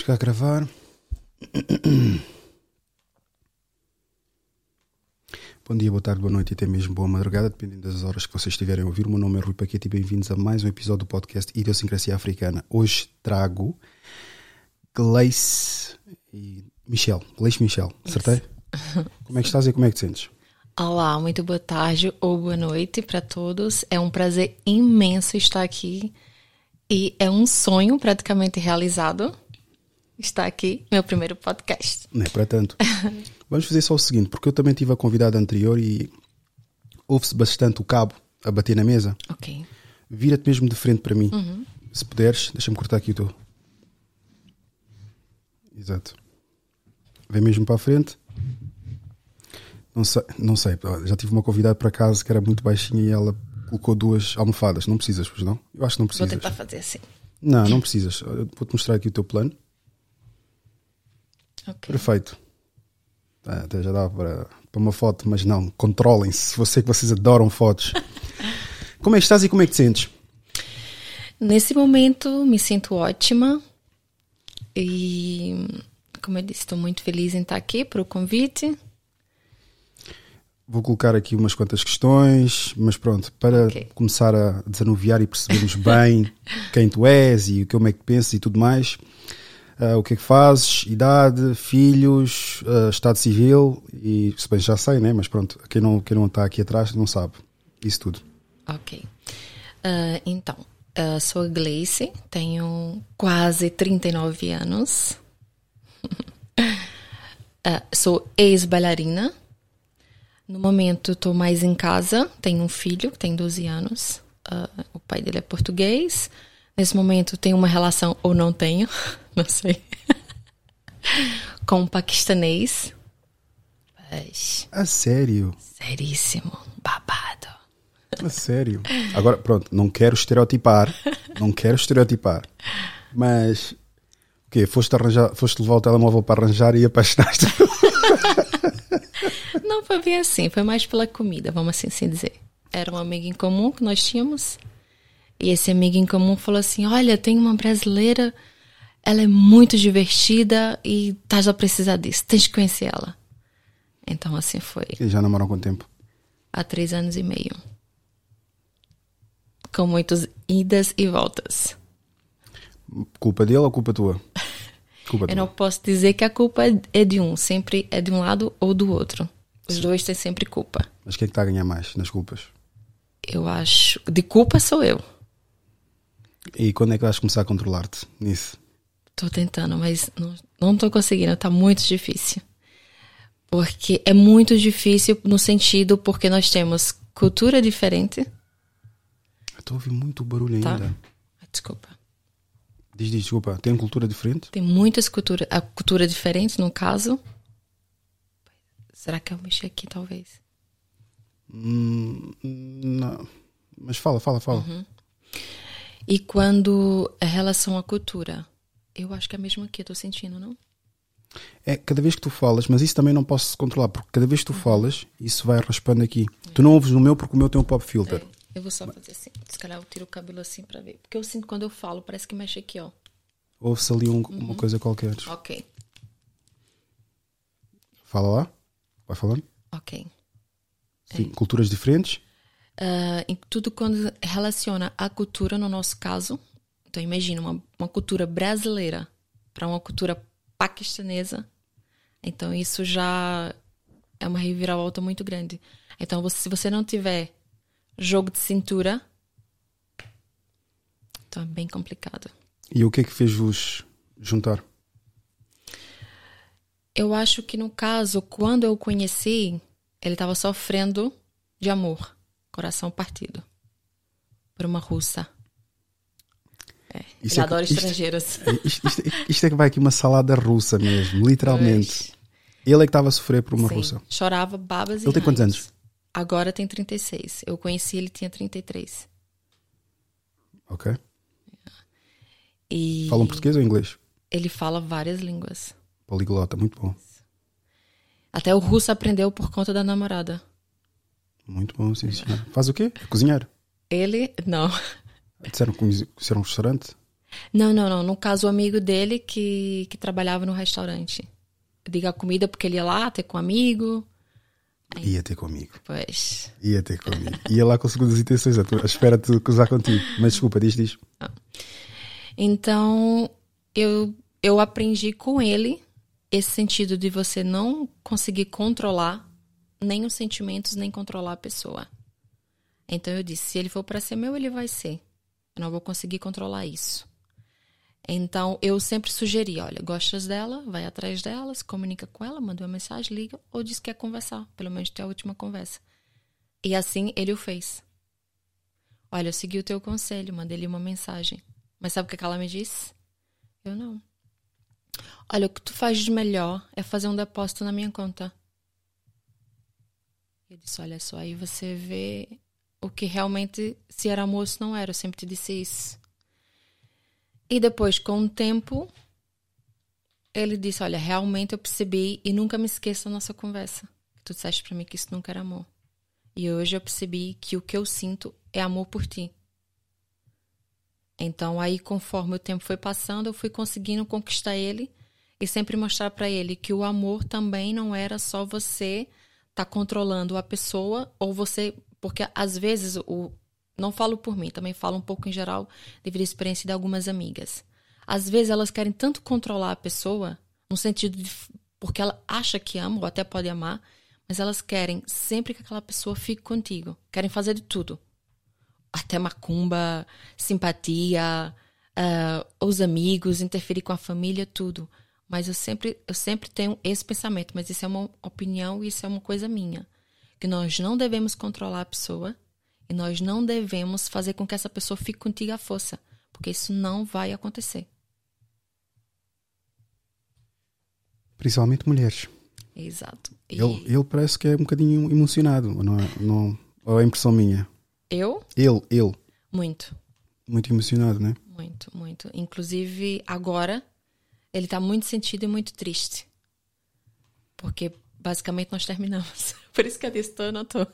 Vamos cá gravar. Bom dia, boa tarde, boa noite e até mesmo boa madrugada, dependendo das horas que vocês estiverem a ouvir. O meu nome é Rui Paquete e bem-vindos a mais um episódio do podcast Idiosincrasia Africana. Hoje trago Gleice e Michel. Gleice Michel, acertei? Como é que estás e como é que te sentes? Olá, muito boa tarde ou boa noite para todos. É um prazer imenso estar aqui e é um sonho praticamente realizado estar aqui, meu primeiro podcast. Não é para tanto. Vamos fazer só o seguinte, porque eu também tive a convidada anterior e ouve-se bastante o cabo a bater na mesa. Ok. Vira-te mesmo de frente para mim. Se puderes, deixa-me cortar aqui o teu. Exato. Vem mesmo para a frente. Não sei, não sei, já tive uma convidada para casa que era muito baixinha e ela colocou duas almofadas. Não precisas, pois não? Eu acho que não Vou precisas. tentar fazer assim. Não, não precisas. Vou-te mostrar aqui o teu plano. Ok. Perfeito. Ah, até já dá para, para uma foto, mas não, controlem-se. Sei que vocês adoram fotos. como é que estás e como é que te sentes? Nesse momento, me sinto ótima e, como eu disse, estou muito feliz em estar aqui para o convite. Vou colocar aqui umas quantas questões, mas pronto, para Ok. começar a desanuviar e percebermos bem quem tu és e como é que pensas e tudo mais. Ah, o que é que fazes, idade, filhos, ah, estado civil e se bem já sei, né? Mas pronto, quem não, quem não está aqui atrás não sabe isso tudo. Ok. Ah, então, sou a Gleice, tenho quase 39 anos. Sou ex-bailarina. No momento, estou mais em casa. Tenho um filho que tem 12 anos. O pai dele é português. Nesse momento, tenho uma relação ou não tenho, não sei, com um paquistanês. Mas, A sério, seríssimo, babado. a sério. Agora, pronto, não quero estereotipar, não quero estereotipar, mas o quê? Foste, arranjar, foste levar o telemóvel para arranjar e apaixonaste. Não foi bem assim, foi mais pela comida, vamos assim, assim dizer. Era um amigo em comum que nós tínhamos. E esse amigo em comum falou assim: Olha, tem uma brasileira, ela é muito divertida e estás a precisar disso, tens que conhecer ela. Então assim foi, E já namoram há quanto tempo? há três anos e meio. Com muitas idas e voltas. Culpa dele ou culpa tua? Culpa Eu tua. não posso dizer que a culpa é de um, sempre é de um lado ou do outro. Os dois têm sempre culpa. Mas quem é que está a ganhar mais nas culpas? Eu acho. De culpa sou eu. E quando é que vais começar a controlar-te nisso? Tô tentando, mas não, tô conseguindo, tá muito difícil. Porque é muito difícil no sentido porque nós temos cultura diferente. Estou ouvir muito barulho Tá. ainda. Ah, Desculpa. Diz, diz, desculpa. Tem cultura diferente? Tem muitas culturas, a cultura diferente no caso. Será que eu mexi aqui talvez? Hum, não. Mas fala, fala, fala. Uhum. E quando é relação à cultura, eu acho que é mesmo aqui, eu tô sentindo, não? É cada vez que tu falas, mas isso também não posso controlar, porque cada vez que tu falas, isso vai raspando aqui. Tu não ouves no meu porque o meu tem um pop filter. É, eu vou só fazer assim. Se calhar eu tiro o cabelo assim pra ver. Porque eu sinto quando eu falo, parece que mexe aqui, ó. Ouve-se ali um- Uhum. uma coisa qualquer. Ok, Fala lá. Vai falando. ok. Sim, culturas diferentes. Ah, em tudo quando relaciona a cultura, no nosso caso. Então, imagina uma, uma cultura brasileira para uma cultura paquistanesa. Então, isso já é uma reviravolta muito grande. Então, você- se você não tiver jogo de cintura, então é bem complicado. E o que é que fez-vos juntar? Eu acho que no caso, quando eu o conheci, ele estava sofrendo de amor, coração partido, por uma russa. É, Isso ele é adora que- estrangeiras. Isto, isto- isto é que vai aqui uma salada russa mesmo, literalmente. Ele é que estava a sofrer por uma Sim, russa. Chorava babas e Ele tem quantos anos? Agora tem 36. Eu conheci ele tinha 33. Ok? E Falam português ou inglês? ele fala várias línguas. Poliglota, muito bom. Até o russo aprendeu por conta da namorada. Muito bom, sim, senhor. Faz o quê? É cozinhar. Ele, não. Disseram que conheceram um restaurante? Não, não, não. No caso, o amigo dele que, que trabalhava no restaurante. Diga a comida porque ele ia lá ter com um amigo. Ia ter comigo. Pois. Ia ter comigo. Ia lá com segundas intenções, a espera de cruzar contigo. Mas desculpa, diz, diz. Então, eu, eu aprendi com ele esse sentido de você não conseguir controlar nem os sentimentos, nem controlar a pessoa. Então eu disse, se ele for para ser meu, ele vai ser. Eu não vou conseguir controlar isso. Então eu sempre sugeri, olha, gostas dela, vai atrás dela, se comunica com ela, manda uma mensagem, liga ou diz que quer conversar, pelo menos ter a última conversa. E assim ele o fez. Olha, eu segui o teu conselho, mandei-lhe uma mensagem. Mas sabe o que ela me disse? Eu não. Olha, o que tu faz de melhor é fazer um depósito na minha conta. Eu disse, olha só, aí você vê o que realmente, se era amor, se não era. Eu sempre te disse isso. E depois, com o tempo, ele disse, olha, realmente eu percebi e nunca me esqueça da nossa conversa. Tu disseste pra mim que isso nunca era amor. E hoje eu percebi que o que eu sinto é amor por ti. Então, aí, conforme o tempo foi passando, eu fui conseguindo conquistar ele e sempre mostrar para ele que o amor também não era só você tá controlando a pessoa ou você, porque às vezes o não falo por mim, também falo um pouco em geral devido à experiência de algumas amigas. Às vezes elas querem tanto controlar a pessoa, no sentido de porque ela acha que ama ou até pode amar, mas elas querem sempre que aquela pessoa fique contigo. Querem fazer de tudo até macumba, simpatia, ah, os amigos, interferir com a família, tudo. Mas eu sempre, eu sempre tenho esse pensamento, mas isso é uma opinião e isso é uma coisa minha. Que nós não devemos controlar a pessoa e nós não devemos fazer com que essa pessoa fique contigo à força, porque isso não vai acontecer. Principalmente mulheres. Exato. E Ele, ele parece que é um bocadinho emocionado, não é? Não, ou é impressão minha? eu, Ele, ele, muito. muito emocionado, né? Muito, muito. Inclusive, agora, ele tá muito sentido e muito triste. Porque, basicamente, nós terminamos. Por isso que eu disse, tô, eu não tô.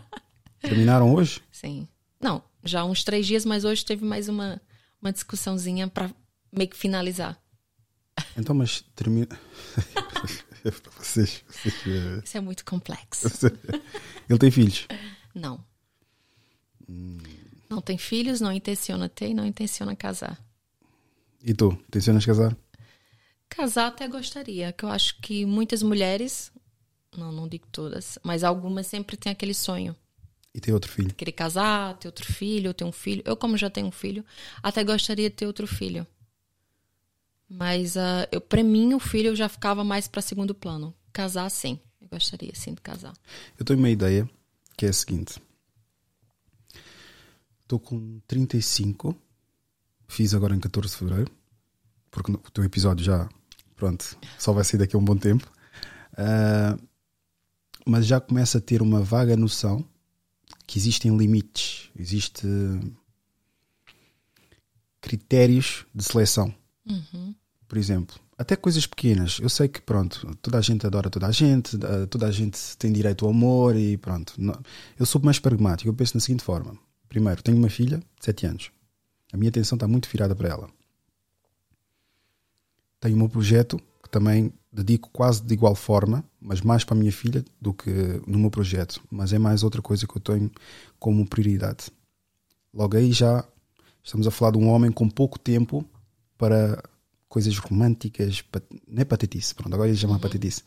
Terminaram hoje? Sim. Não, já há uns três dias, mas hoje teve mais uma, uma discussãozinha pra meio que finalizar. Então, mas termina. É para vocês. vocês, eh, Isso é muito complexo. Ele tem filhos. Não. Não tem filhos, não intenciona ter e não intenciona casar. E tu? Tencionas casar? Casar até gostaria, que eu acho que muitas mulheres, não, não digo todas, mas algumas sempre têm aquele sonho. E tem outro filho? querer casar, ter outro filho, ter um filho. Eu, como já tenho um filho, até gostaria de ter outro filho. Mas uh, eu, para mim, o filho já ficava mais para segundo plano. Casar, sim. Eu gostaria, sim, de casar. Eu tenho uma ideia que é a seguinte: estou com 35, fiz agora em 14 de fevereiro, porque o teu episódio já, pronto, só vai sair daqui a um bom tempo. Ah, mas já começo a ter uma vaga noção que existem limites, existe critérios de seleção. Por exemplo, até coisas pequenas. Eu sei que, pronto, toda a gente adora toda a gente, eh, toda a gente tem direito ao amor e pronto. Eu sou mais pragmático. Eu penso na seguinte forma: primeiro, tenho uma filha de 7 anos. A minha atenção está muito virada para ela. Tenho o meu projeto que também dedico quase de igual forma, mas mais para a minha filha do que no meu projeto. Mas é mais outra coisa que eu tenho como prioridade. Logo aí já estamos a falar de um homem com pouco tempo para coisas românticas, pat- não é patetice, pronto, agora ele chama patetice.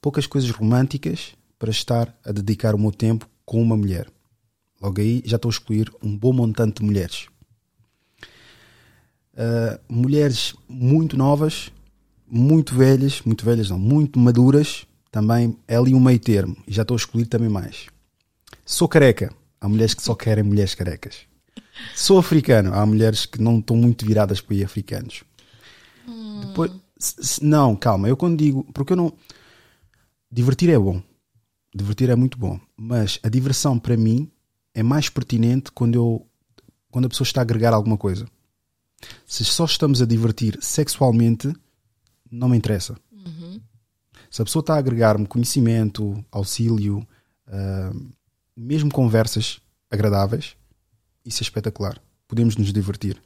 Poucas coisas românticas para estar a dedicar o meu tempo com uma mulher. Logo aí já estou a excluir um bom montante de mulheres. Uh, mulheres muito novas, muito velhas, muito velhas não, muito maduras, também é ali um meio termo. E já estou a excluir também mais. Sou careca, há mulheres que só querem mulheres carecas. Sou africano, há mulheres que não estão muito viradas para aí africanos. Depois, se- se- não, calma, eu quando digo, porque eu não. Divertir é bom, divertir é muito bom, mas a diversão para mim é mais pertinente quando eu quando a pessoa está a agregar alguma coisa. Se só estamos a divertir sexualmente, não me interessa. Se a pessoa está a agregar-me conhecimento, auxílio, ah, mesmo conversas agradáveis, isso é espetacular. Podemos nos divertir.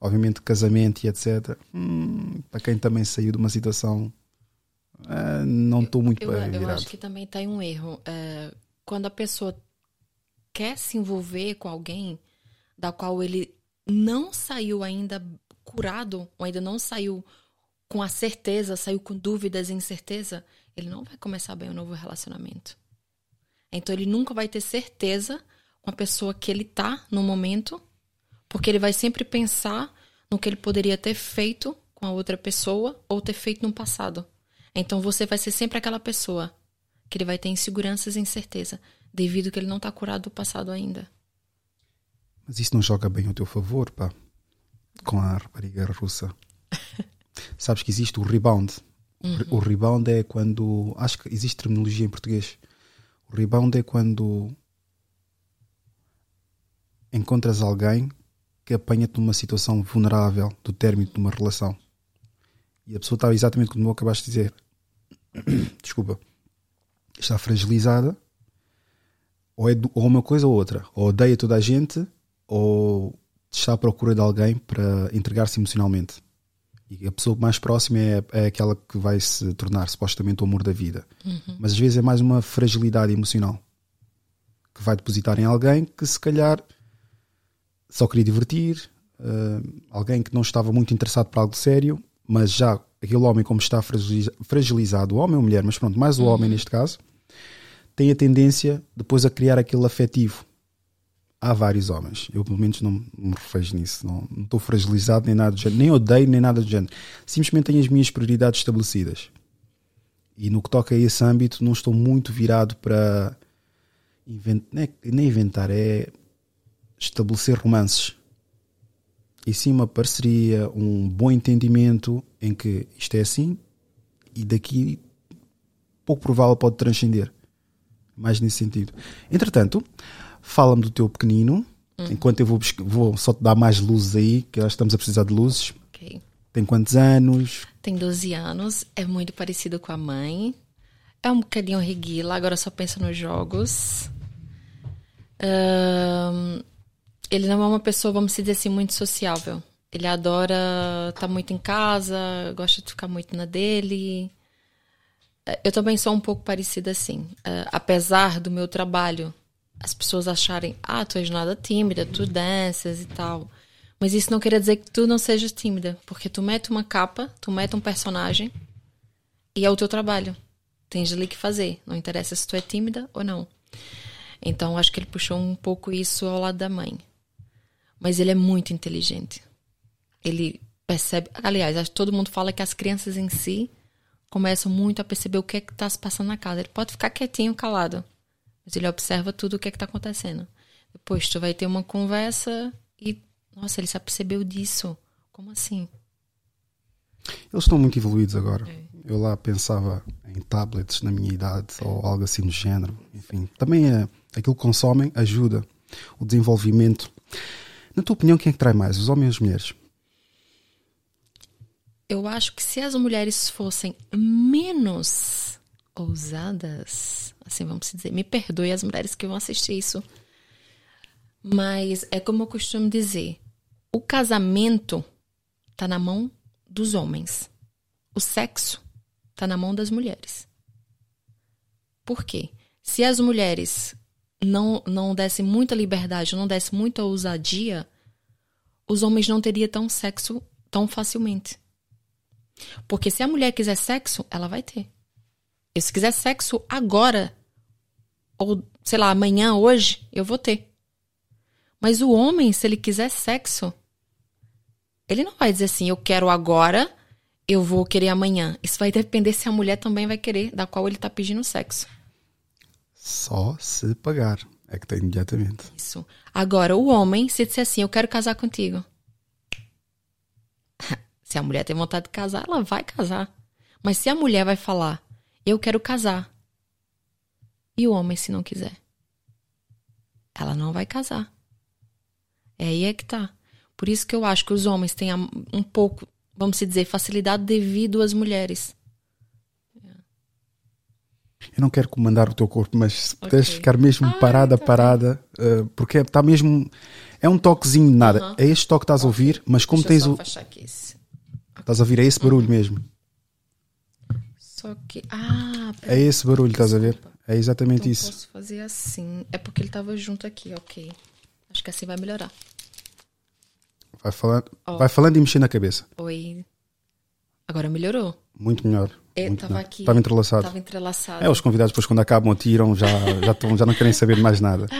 Obviamente, casamento e etc. Hum, para quem também saiu de uma situação, uh, não estou muito eu, eu virado. acho que também tem um erro. Uh, quando a pessoa quer se envolver com alguém da qual ele não saiu ainda curado, ou ainda não saiu com a certeza, saiu com dúvidas e incerteza, ele não vai começar bem um novo relacionamento. Então ele nunca vai ter certeza com a pessoa que ele tá no momento, porque ele vai sempre pensar no que ele poderia ter feito com a outra pessoa ou ter feito no passado. Então você vai ser sempre aquela pessoa que ele vai ter inseguranças e incerteza, devido que ele não está curado do passado ainda. Mas isso não joga bem ao teu favor, pá, com a rapariga russa. Sabes que existe o rebound. Uhum. O rebound é quando. Acho que existe terminologia em português. O rebound é quando encontras alguém que apanha-te numa situação vulnerável do término de uma relação. E a pessoa está exatamente como acabaste de dizer. Desculpa. Está fragilizada. Ou é ou uma coisa ou outra. Ou odeia toda a gente, ou está à procura de alguém para entregar-se emocionalmente. E a pessoa mais próxima é, é aquela que vai se tornar supostamente o amor da vida. Uhum. Mas às vezes é mais uma fragilidade emocional que vai depositar em alguém que se calhar só queria divertir, uh, alguém que não estava muito interessado para algo sério, mas já aquele homem, como está fragilizado, o homem ou mulher, mas pronto, mais o uhum. homem neste caso, tem a tendência depois a criar aquele afetivo há vários homens. Eu, pelo menos, não me revejo nisso. Não, não estou fragilizado nem nada do género. Nem odeio nem nada do género. Simplesmente tenho as minhas prioridades estabelecidas. E no que toca a esse âmbito, não estou muito virado para. Invent... Nem, nem inventar, é estabelecer romances. E sim uma parceria, um bom entendimento em que isto é assim e daqui pouco provável pode transcender. Mais nesse sentido. Entretanto, Fala-me do teu pequenino, hum. enquanto eu vou, vou só te dar mais luzes aí, que nós estamos a precisar de luzes. Ok. Tem quantos anos? Tem 12 anos, é muito parecido com a mãe. É um bocadinho reguila, agora só pensa nos jogos. Um, ele não é uma pessoa, vamos dizer assim, muito sociável. Ele adora estar tá muito em casa, gosta de ficar muito na dele. Eu também sou um pouco parecida assim. Uh, apesar do meu trabalho as pessoas acharem, ah, tu és nada tímida, tu danças e tal. Mas isso não quer dizer que tu não sejas tímida, porque tu mete uma capa, tu mete um personagem e é o teu trabalho. Tens ali que fazer, não interessa se tu é tímida ou não. Então acho que ele puxou um pouco isso ao lado da mãe. Mas ele é muito inteligente. Ele percebe, aliás, acho que todo mundo fala que as crianças em si começam muito a perceber o que é que está se passando na casa. Ele pode ficar quietinho, calado mas ele observa tudo o que é está acontecendo. Depois tu vai ter uma conversa e, nossa, ele se apercebeu disso. Como assim? Eles estão muito evoluídos agora. É. Eu lá pensava em tablets na minha idade ou algo assim do género. Enfim, também é, aquilo que consomem ajuda o desenvolvimento. Na tua opinião, quem é que trai mais, os homens ou as mulheres? Eu acho que se as mulheres fossem menos ousadas, assim vamos dizer. Me perdoe as mulheres que vão assistir isso. Mas é como eu costumo dizer: o casamento está na mão dos homens. O sexo está na mão das mulheres. Por quê? Se as mulheres não, não dessem muita liberdade, não dessem muita ousadia, os homens não teriam tão sexo tão facilmente. Porque se a mulher quiser sexo, ela vai ter. E se quiser sexo agora, ou sei lá, amanhã, hoje, eu vou ter. Mas o homem, se ele quiser sexo, ele não vai dizer assim, eu quero agora, eu vou querer amanhã. Isso vai depender se a mulher também vai querer, da qual ele tá pedindo sexo. Só se pagar. É que tem imediatamente. Isso. Agora, o homem, se disser assim, eu quero casar contigo. se a mulher tem vontade de casar, ela vai casar. Mas se a mulher vai falar, eu quero casar. E o homem, se não quiser? Ela não vai casar. É aí é que tá. Por isso que eu acho que os homens têm um pouco, vamos dizer, facilidade devido às mulheres. Eu não quero comandar o teu corpo, mas se Ok. puderes ficar mesmo Ah, parada, tá parada, uh, porque está mesmo. É um toquezinho de nada. É este toque que estás a ouvir, mas como Deixa tens o. Estás a ouvir, é esse barulho mesmo. Só que. Ah, É esse barulho, estás a ver? É exatamente então isso. posso fazer assim. É porque ele tava junto aqui, ok. Acho que assim vai melhorar. Vai falando, Ó. vai falando e mexendo na cabeça. Oi. Agora melhorou. Muito melhor. É, muito tava melhor. aqui. Estava entrelaçado. Tava entrelaçado. É, os convidados depois quando acabam tiram, já, já, estão, já não querem saber mais nada.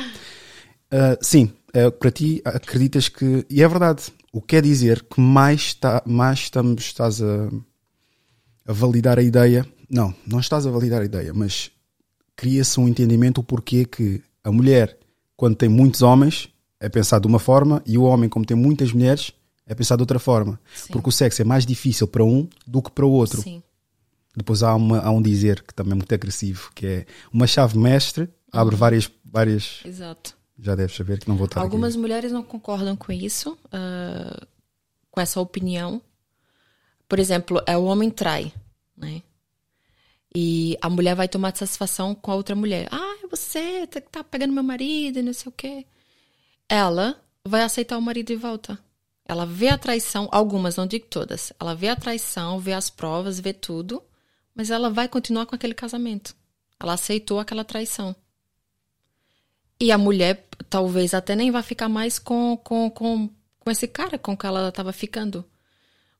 Ah, sim, eh, para ti acreditas que. E é verdade. O que quer dizer que mais, está, mais estamos, estás a, a validar a ideia. Não, não estás a validar a ideia, mas cria-se um entendimento o porquê que a mulher, quando tem muitos homens, é pensar de uma forma e o homem, como tem muitas mulheres, é pensar de outra forma. Sim. Porque o sexo é mais difícil para um do que para o outro. Sim. Depois há, uma, há um dizer que também é muito agressivo, que é uma chave mestre abre várias, várias. Exato. Já deves saber que não vou estar Algumas aqui. mulheres não concordam com isso, ah, com essa opinião. Por exemplo, é o homem trai, né? E a mulher vai tomar satisfação com a outra mulher. Ah, é você tá, tá pegando meu marido e não sei o quê. Ela vai aceitar o marido de volta. Ela vê a traição, algumas, não digo todas. Ela vê a traição, vê as provas, vê tudo, mas ela vai continuar com aquele casamento. Ela aceitou aquela traição. E a mulher talvez até nem vai ficar mais com, com, com, com esse cara com que ela estava ficando.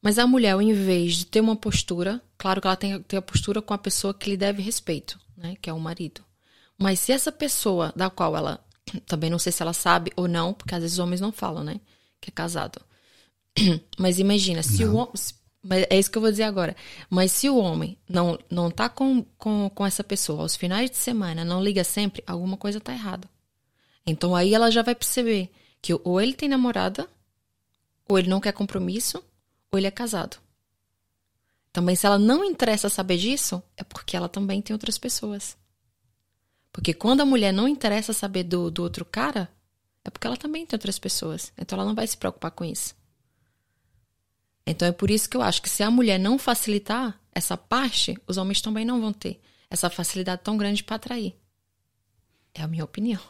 Mas a mulher, ao invés de ter uma postura, claro que ela tem que ter a postura com a pessoa que lhe deve respeito, né? Que é o marido. Mas se essa pessoa da qual ela. Também não sei se ela sabe ou não, porque às vezes os homens não falam, né? Que é casado. Mas imagina, se o homem. Mas é isso que eu vou dizer agora. Mas se o homem não, não tá com, com, com essa pessoa aos finais de semana, não liga sempre, alguma coisa tá errada. Então aí ela já vai perceber que ou ele tem namorada, ou ele não quer compromisso, ou ele é casado. Também, se ela não interessa saber disso, é porque ela também tem outras pessoas. Porque quando a mulher não interessa saber do, do outro cara, é porque ela também tem outras pessoas. Então ela não vai se preocupar com isso. Então é por isso que eu acho que se a mulher não facilitar essa parte, os homens também não vão ter essa facilidade tão grande para atrair. É a minha opinião.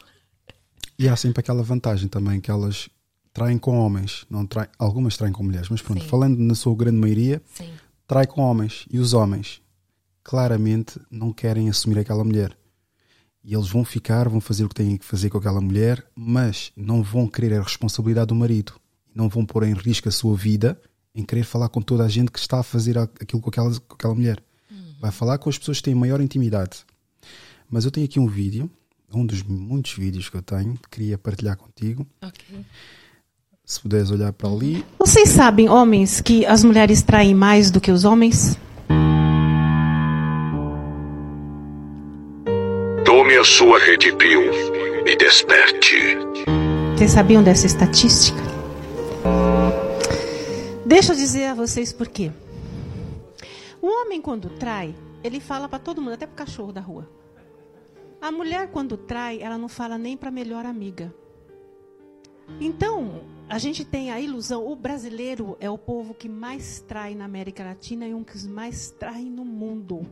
E há sempre aquela vantagem também que elas traem com homens, não traem, algumas traem com mulheres, mas pronto, Sim. falando na sua grande maioria, Sim. trai com homens. E os homens claramente não querem assumir aquela mulher. E eles vão ficar, vão fazer o que têm que fazer com aquela mulher, mas não vão querer a responsabilidade do marido. Não vão pôr em risco a sua vida em querer falar com toda a gente que está a fazer aquilo com aquela, com aquela mulher. Vai falar com as pessoas que têm maior intimidade. Mas eu tenho aqui um vídeo, um dos muitos vídeos que eu tenho, que queria partilhar contigo. Ok. Se puderes olhar para ali. Vocês sabem, homens, que as mulheres traem mais do que os homens? Tome a sua Red Pill e desperte. Vocês sabiam dessa estatística? Deixa eu dizer a vocês por quê. O homem, quando trai, ele fala para todo mundo, até pro cachorro da rua. A mulher, quando trai, ela não fala nem para melhor amiga. Então, a gente tem a ilusão, o brasileiro é o povo que mais trai na América Latina e um que mais trai no mundo.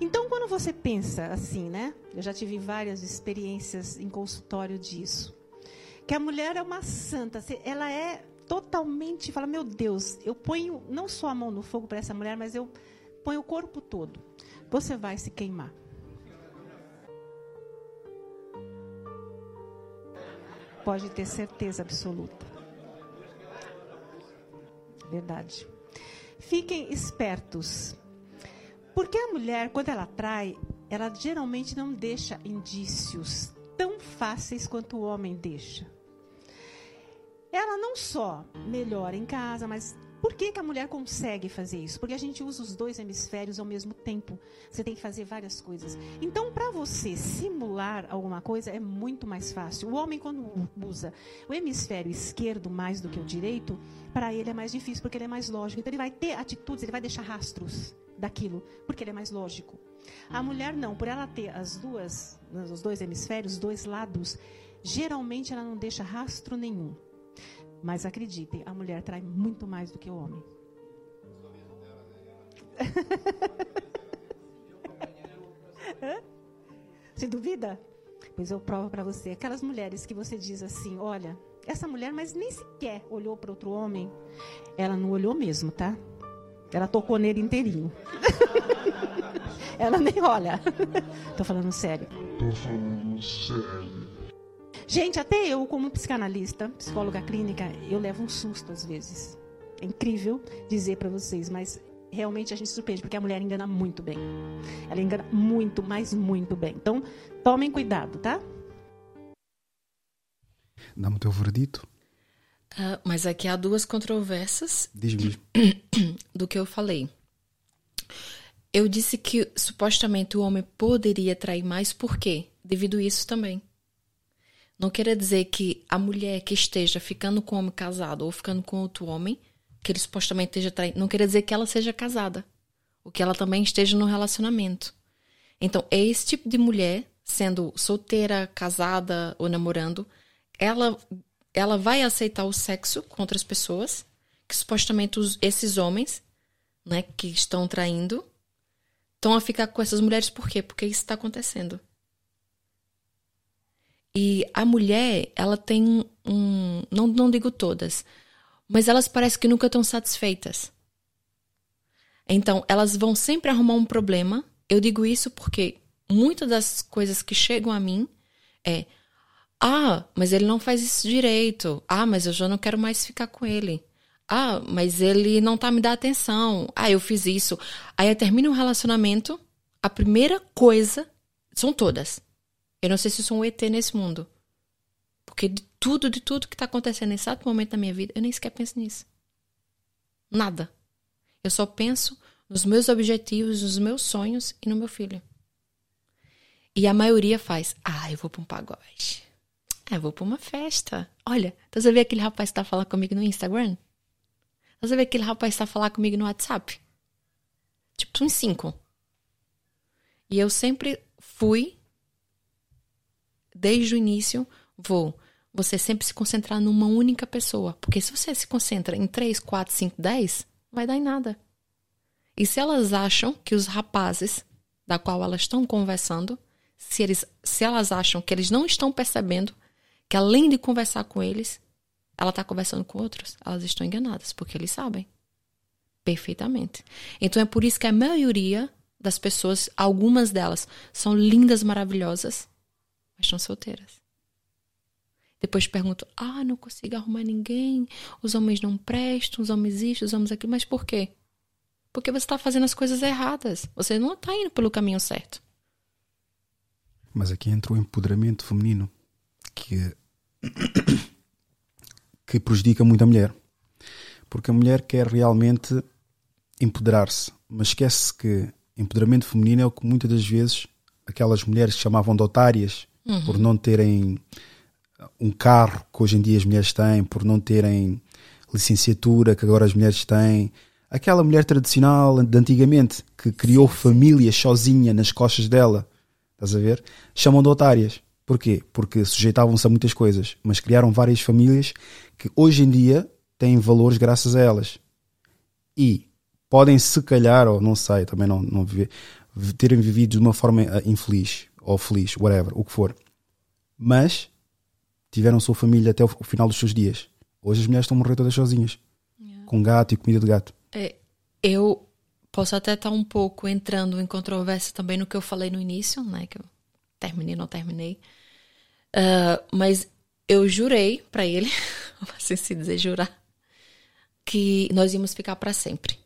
Então, quando você pensa assim, né? Eu já tive várias experiências em consultório disso. Que a mulher é uma santa, ela é totalmente, fala, meu Deus, eu ponho não só a mão no fogo para essa mulher, mas eu ponho o corpo todo. Você vai se queimar. Pode ter certeza absoluta. Verdade. Fiquem espertos. Porque a mulher, quando ela trai, ela geralmente não deixa indícios tão fáceis quanto o homem deixa. Ela não só melhora em casa, mas por que, que a mulher consegue fazer isso? Porque a gente usa os dois hemisférios ao mesmo tempo. Você tem que fazer várias coisas. Então, para você simular alguma coisa, é muito mais fácil. O homem, quando usa o hemisfério esquerdo mais do que o direito, para ele é mais difícil, porque ele é mais lógico. Então, ele vai ter atitudes, ele vai deixar rastros daquilo, porque ele é mais lógico. A mulher não, por ela ter as duas, os dois hemisférios, os dois lados, geralmente ela não deixa rastro nenhum. Mas acreditem, a mulher trai muito mais do que o homem. Você duvida? Pois eu provo para você. Aquelas mulheres que você diz assim: olha, essa mulher, mas nem sequer olhou para outro homem. Ela não olhou mesmo, tá? Ela tocou nele inteirinho. Ela nem olha. Tô falando sério. Tô falando sério. Gente, até eu, como psicanalista, psicóloga clínica, eu levo um susto às vezes. É incrível dizer para vocês, mas realmente a gente surpreende, porque a mulher engana muito bem. Ela engana muito, mas muito bem. Então, tomem cuidado, tá? Dá-me o teu verdito. Ah, mas aqui há duas controvérsias Diz-me. do que eu falei. Eu disse que supostamente o homem poderia trair mais, por quê? Devido a isso também. Não quer dizer que a mulher que esteja ficando com um homem casado ou ficando com outro homem, que ele supostamente esteja traindo, não quer dizer que ela seja casada. Ou que ela também esteja no relacionamento. Então, é esse tipo de mulher, sendo solteira, casada ou namorando, ela, ela vai aceitar o sexo com outras pessoas, que supostamente os- esses homens, né, que estão traindo, estão a ficar com essas mulheres por quê? Porque isso está acontecendo. E a mulher, ela tem um. Não, não digo todas, mas elas parecem que nunca estão satisfeitas. Então, elas vão sempre arrumar um problema. Eu digo isso porque muitas das coisas que chegam a mim é: ah, mas ele não faz isso direito. Ah, mas eu já não quero mais ficar com ele. Ah, mas ele não tá me dando atenção. Ah, eu fiz isso. Aí eu termino um relacionamento, a primeira coisa são todas. Eu não sei se eu sou um ET nesse mundo. Porque de tudo, de tudo que tá acontecendo nesse exato momento da minha vida, eu nem sequer penso nisso. Nada. Eu só penso nos meus objetivos, nos meus sonhos e no meu filho. E a maioria faz, ah, eu vou pra um pagode. Ah, eu vou pra uma festa. Olha, tá você vê aquele rapaz que tá falando comigo no Instagram? Tá você vê aquele rapaz que tá falando comigo no WhatsApp? Tipo, uns cinco. E eu sempre fui, desde o início, vou. Você sempre se concentrar numa única pessoa. Porque se você se concentra em três, quatro, cinco, dez, vai dar em nada. E se elas acham que os rapazes da qual elas estão conversando, se, eles, se elas acham que eles não estão percebendo que além de conversar com eles, ela está conversando com outros, elas estão enganadas, porque eles sabem perfeitamente. Então é por isso que a maioria das pessoas, algumas delas, são lindas, maravilhosas, mas estão solteiras. Depois pergunto: ah, não consigo arrumar ninguém, os homens não prestam, os homens isso, os homens aquilo, mas por quê? Porque você está fazendo as coisas erradas. Você não está indo pelo caminho certo. Mas aqui entra o empoderamento feminino que, que prejudica muito a mulher. Porque a mulher quer realmente empoderar-se, mas esquece que empoderamento feminino é o que muitas das vezes aquelas mulheres que chamavam de otárias por não terem um carro que hoje em dia as mulheres têm, por não terem licenciatura que agora as mulheres têm. Aquela mulher tradicional de antigamente que criou famílias sozinha nas costas dela, estás a ver? Chamam de otárias. Porquê? Porque sujeitavam-se a muitas coisas, mas criaram várias famílias que hoje em dia têm valores graças a elas. E podem, se calhar, ou não sei, também não, não viver, terem vivido de uma forma eh, infeliz ou feliz, whatever, o que for. Mas tiveram sua família até o final dos seus dias. Hoje as mulheres estão a morrer todas sozinhas, com gato e comida de gato. É, eu posso até estar um pouco entrando em controvérsia também no que eu falei no início, né? Que eu terminei, não terminei. Ah, mas eu jurei pra ele, assim se dizer jurar, que nós íamos ficar pra sempre,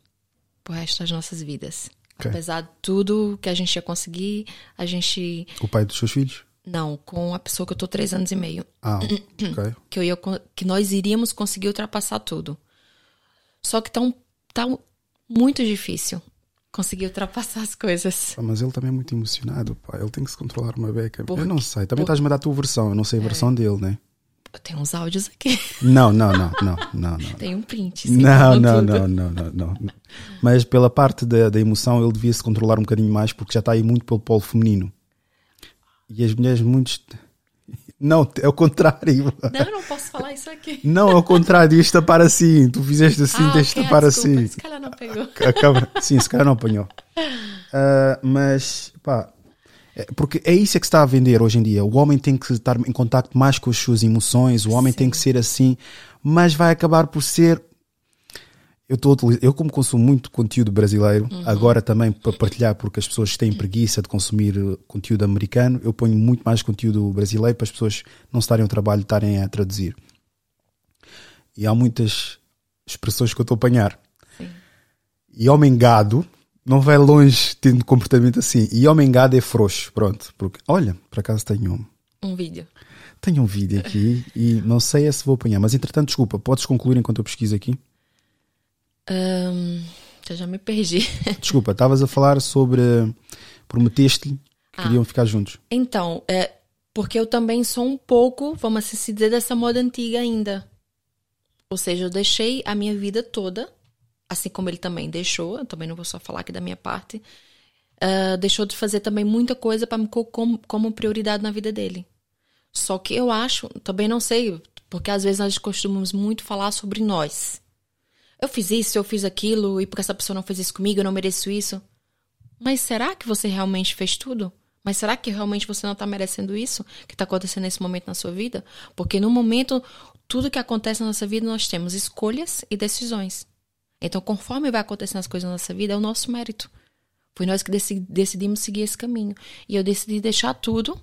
pro resto das nossas vidas. Ok. Apesar de tudo que a gente ia conseguir, a gente. O pai dos seus filhos? Não, com a pessoa que eu tô três anos e meio. Ah, ok. que, eu ia, que nós iríamos conseguir ultrapassar tudo. Só que tá, um, tá muito difícil conseguir ultrapassar as coisas. Pá, Mas ele também é muito emocionado, pá. Ele tem que se controlar uma beca. Por Eu não sei. Também estás-me a dar a tua versão. Eu não sei a versão dele, né? Eu tenho uns áudios aqui. Não, não, não, não, não, não. Tem um print. Não, não, não, não, não, não. Mas pela parte da, da emoção, ele devia se controlar um bocadinho mais porque já está aí muito pelo polo feminino. E as mulheres, muitos. Não, é o contrário. Não, eu não posso falar isso aqui. Não, é o contrário. Devias tapar assim. Tu fizeste assim, ah, tens de ok, tapar desculpa, assim. Se calhar não pegou. A câmara, sim, se calhar não apanhou. Ah, mas, pá, Porque é isso é que se está a vender hoje em dia. O homem tem que estar em contacto mais com as suas emoções, o homem tem que ser assim, mas vai acabar por ser. Eu, utilizar- eu como consumo muito conteúdo brasileiro, agora também para partilhar, porque as pessoas têm preguiça de consumir eh, conteúdo americano, eu ponho muito mais conteúdo brasileiro para as pessoas não estarem ao trabalho de estarem a traduzir. E há muitas expressões que eu estou a apanhar. E homem gado não vai longe tendo comportamento assim. E homem gado é frouxo, pronto. Porque, olha, por acaso tenho, Um vídeo. tenho um vídeo aqui e não sei se vou apanhar. Mas entretanto, desculpa, podes concluir enquanto eu pesquiso aqui? Eu já me perdi. Desculpa, estavas a falar sobre. Prometeste-lhe que queriam ficar juntos. Então, é porque eu também sou um pouco, vamos assim dizer, dessa moda antiga ainda. Ou seja, eu deixei a minha vida toda, assim como ele também deixou, eu também não vou só falar aqui da minha parte, ah, deixou de fazer também muita coisa para me co- como, como prioridade na vida dele. Só que eu acho, também não sei, porque às vezes nós costumamos muito falar sobre nós. Eu fiz isso, eu fiz aquilo, e porque essa pessoa não fez isso comigo, eu não mereço isso. Mas será que você realmente fez tudo? Mas será que realmente você não está merecendo isso que está acontecendo nesse momento na sua vida? Porque no momento, tudo que acontece na nossa vida, nós temos escolhas e decisões. Então, conforme vai acontecendo as coisas na nossa vida, é o nosso mérito. Foi nós que deci- decidimos seguir esse caminho. E eu decidi deixar tudo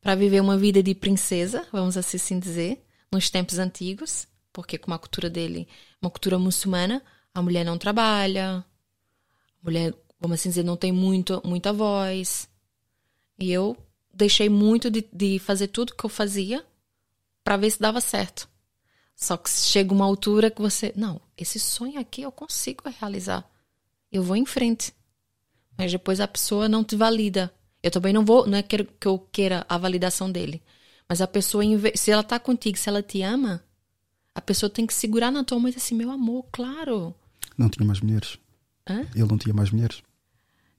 para viver uma vida de princesa, vamos assim dizer, nos tempos antigos, porque com a cultura dele, uma cultura muçulmana, a mulher não trabalha, a mulher, vamos assim dizer, não tem muito, muita voz. E eu deixei muito de, de fazer tudo que eu fazia para ver se dava certo. Só que chega uma altura que você, não, esse sonho aqui eu consigo realizar. Eu vou em frente. Mas depois a pessoa não te valida. Eu também não vou, não é que eu queira a validação dele. Mas a pessoa, se ela tá contigo, se ela te ama, a pessoa tem que segurar na tua mão e dizer assim, meu amor, claro. Não tinha mais mulheres. Hã? Ele não tinha mais mulheres.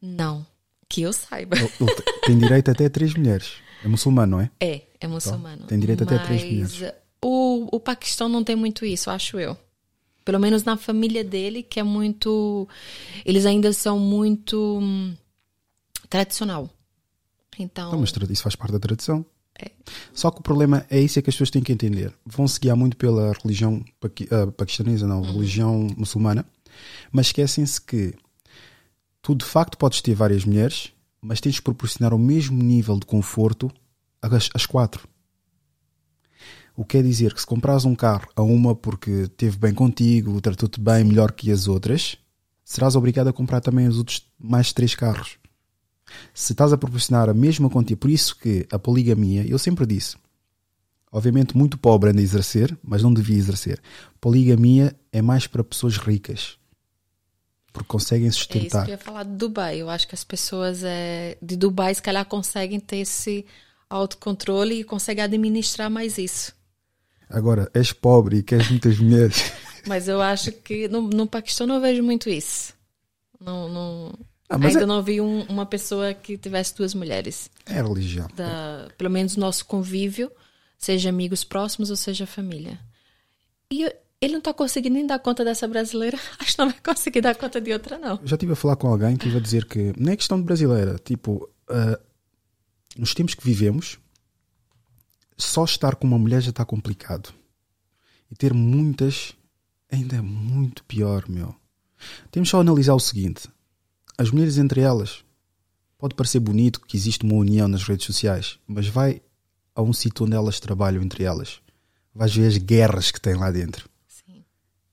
Não, que eu saiba. Ele, ele tem direito até a três mulheres. É muçulmano, não é? É, é muçulmano. tem direito até a três mulheres. O, o Paquistão não tem muito isso, acho eu. Pelo menos na família dele, que é muito. Eles ainda são muito. hum, tradicional. Então. Não, mas isso faz parte da tradição. Só que o problema é isso é que as pessoas têm que entender. Vão se guiar muito pela religião paqui- ah, paquistanesa, não, religião muçulmana, mas esquecem-se que tu de facto podes ter várias mulheres, mas tens de proporcionar o mesmo nível de conforto às, às quatro. O que quer dizer que se compras um carro a uma porque teve bem contigo, tratou-te bem melhor que as outras, serás obrigado a comprar também os outros mais três carros se estás a proporcionar a mesma quantia, por isso que a poligamia, eu sempre disse, obviamente muito pobre anda a exercer, mas não devia exercer. Poligamia é mais para pessoas ricas, porque conseguem É isso sustentar. que eu ia falar de Dubai. Eu acho que as pessoas é, de Dubai, se calhar, conseguem ter esse autocontrole e conseguem administrar mais isso. Agora, és pobre e queres muitas mulheres. Mas eu acho que no, no Paquistão não vejo muito isso. Não, não, Ah, mas ainda é- não vi um- uma pessoa que tivesse duas mulheres. É religião. Da, pelo menos nosso convívio, seja amigos próximos ou seja família. E eu- ele não está conseguindo nem dar conta dessa brasileira. Acho que não vai conseguir dar conta de outra, não. Já estive a falar com alguém que iba dizer que não é questão de brasileira, tipo, ah, nos tempos que vivemos, só estar com uma mulher já está complicado. E ter muitas ainda é muito pior, meu. Temos só a analisar o seguinte: as mulheres entre elas pode parecer bonito que existe uma união nas redes sociais, mas vai a um sítio onde elas trabalham entre elas. Vais ver as guerras que têm lá dentro. Sim.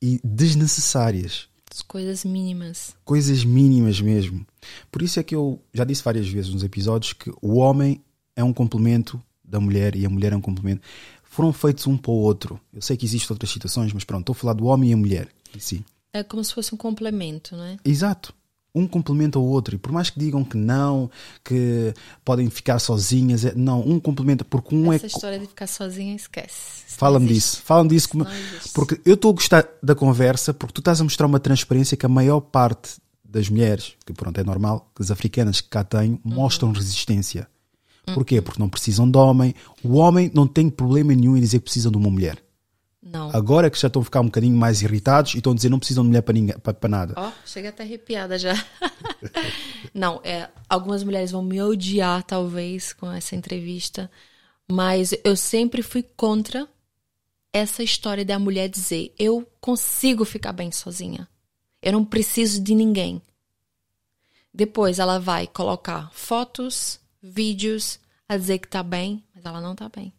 E desnecessárias As coisas mínimas. coisas mínimas mesmo. Por isso é que eu já disse várias vezes nos episódios que o homem é um complemento da mulher e a mulher é um complemento. Foram feitos um para o outro. Eu sei que existem outras situações, mas pronto, estou a falar do homem e a mulher. em si. É como se fosse um complemento, não é? Exato. Um complementa o outro. E por mais que digam que não, que podem ficar sozinhas, é- não, um complementa, porque um Essa é. história de ficar sozinha, esquece. Fala-me disso, fala-me disso. como-. Porque eu estou a gostar da conversa porque tu estás a mostrar uma transparência que a maior parte das mulheres, que pronto, é normal, que as africanas que cá tenho, Uhum. mostram resistência. Porquê? Porque não precisam de homem. O homem não tem problema nenhum em dizer que precisa de uma mulher. Não. Agora é que já estão a ficar um bocadinho mais irritados e estão a dizer não precisam de mulher para, ninguém, para, para nada. Ó, chega até arrepiada já. Não, é, algumas mulheres vão me odiar, talvez, com essa entrevista, mas eu sempre fui contra essa história da mulher dizer: eu consigo ficar bem sozinha. Eu não preciso de ninguém. Depois ela vai colocar fotos, vídeos, a dizer que tá bem, mas ela não tá bem.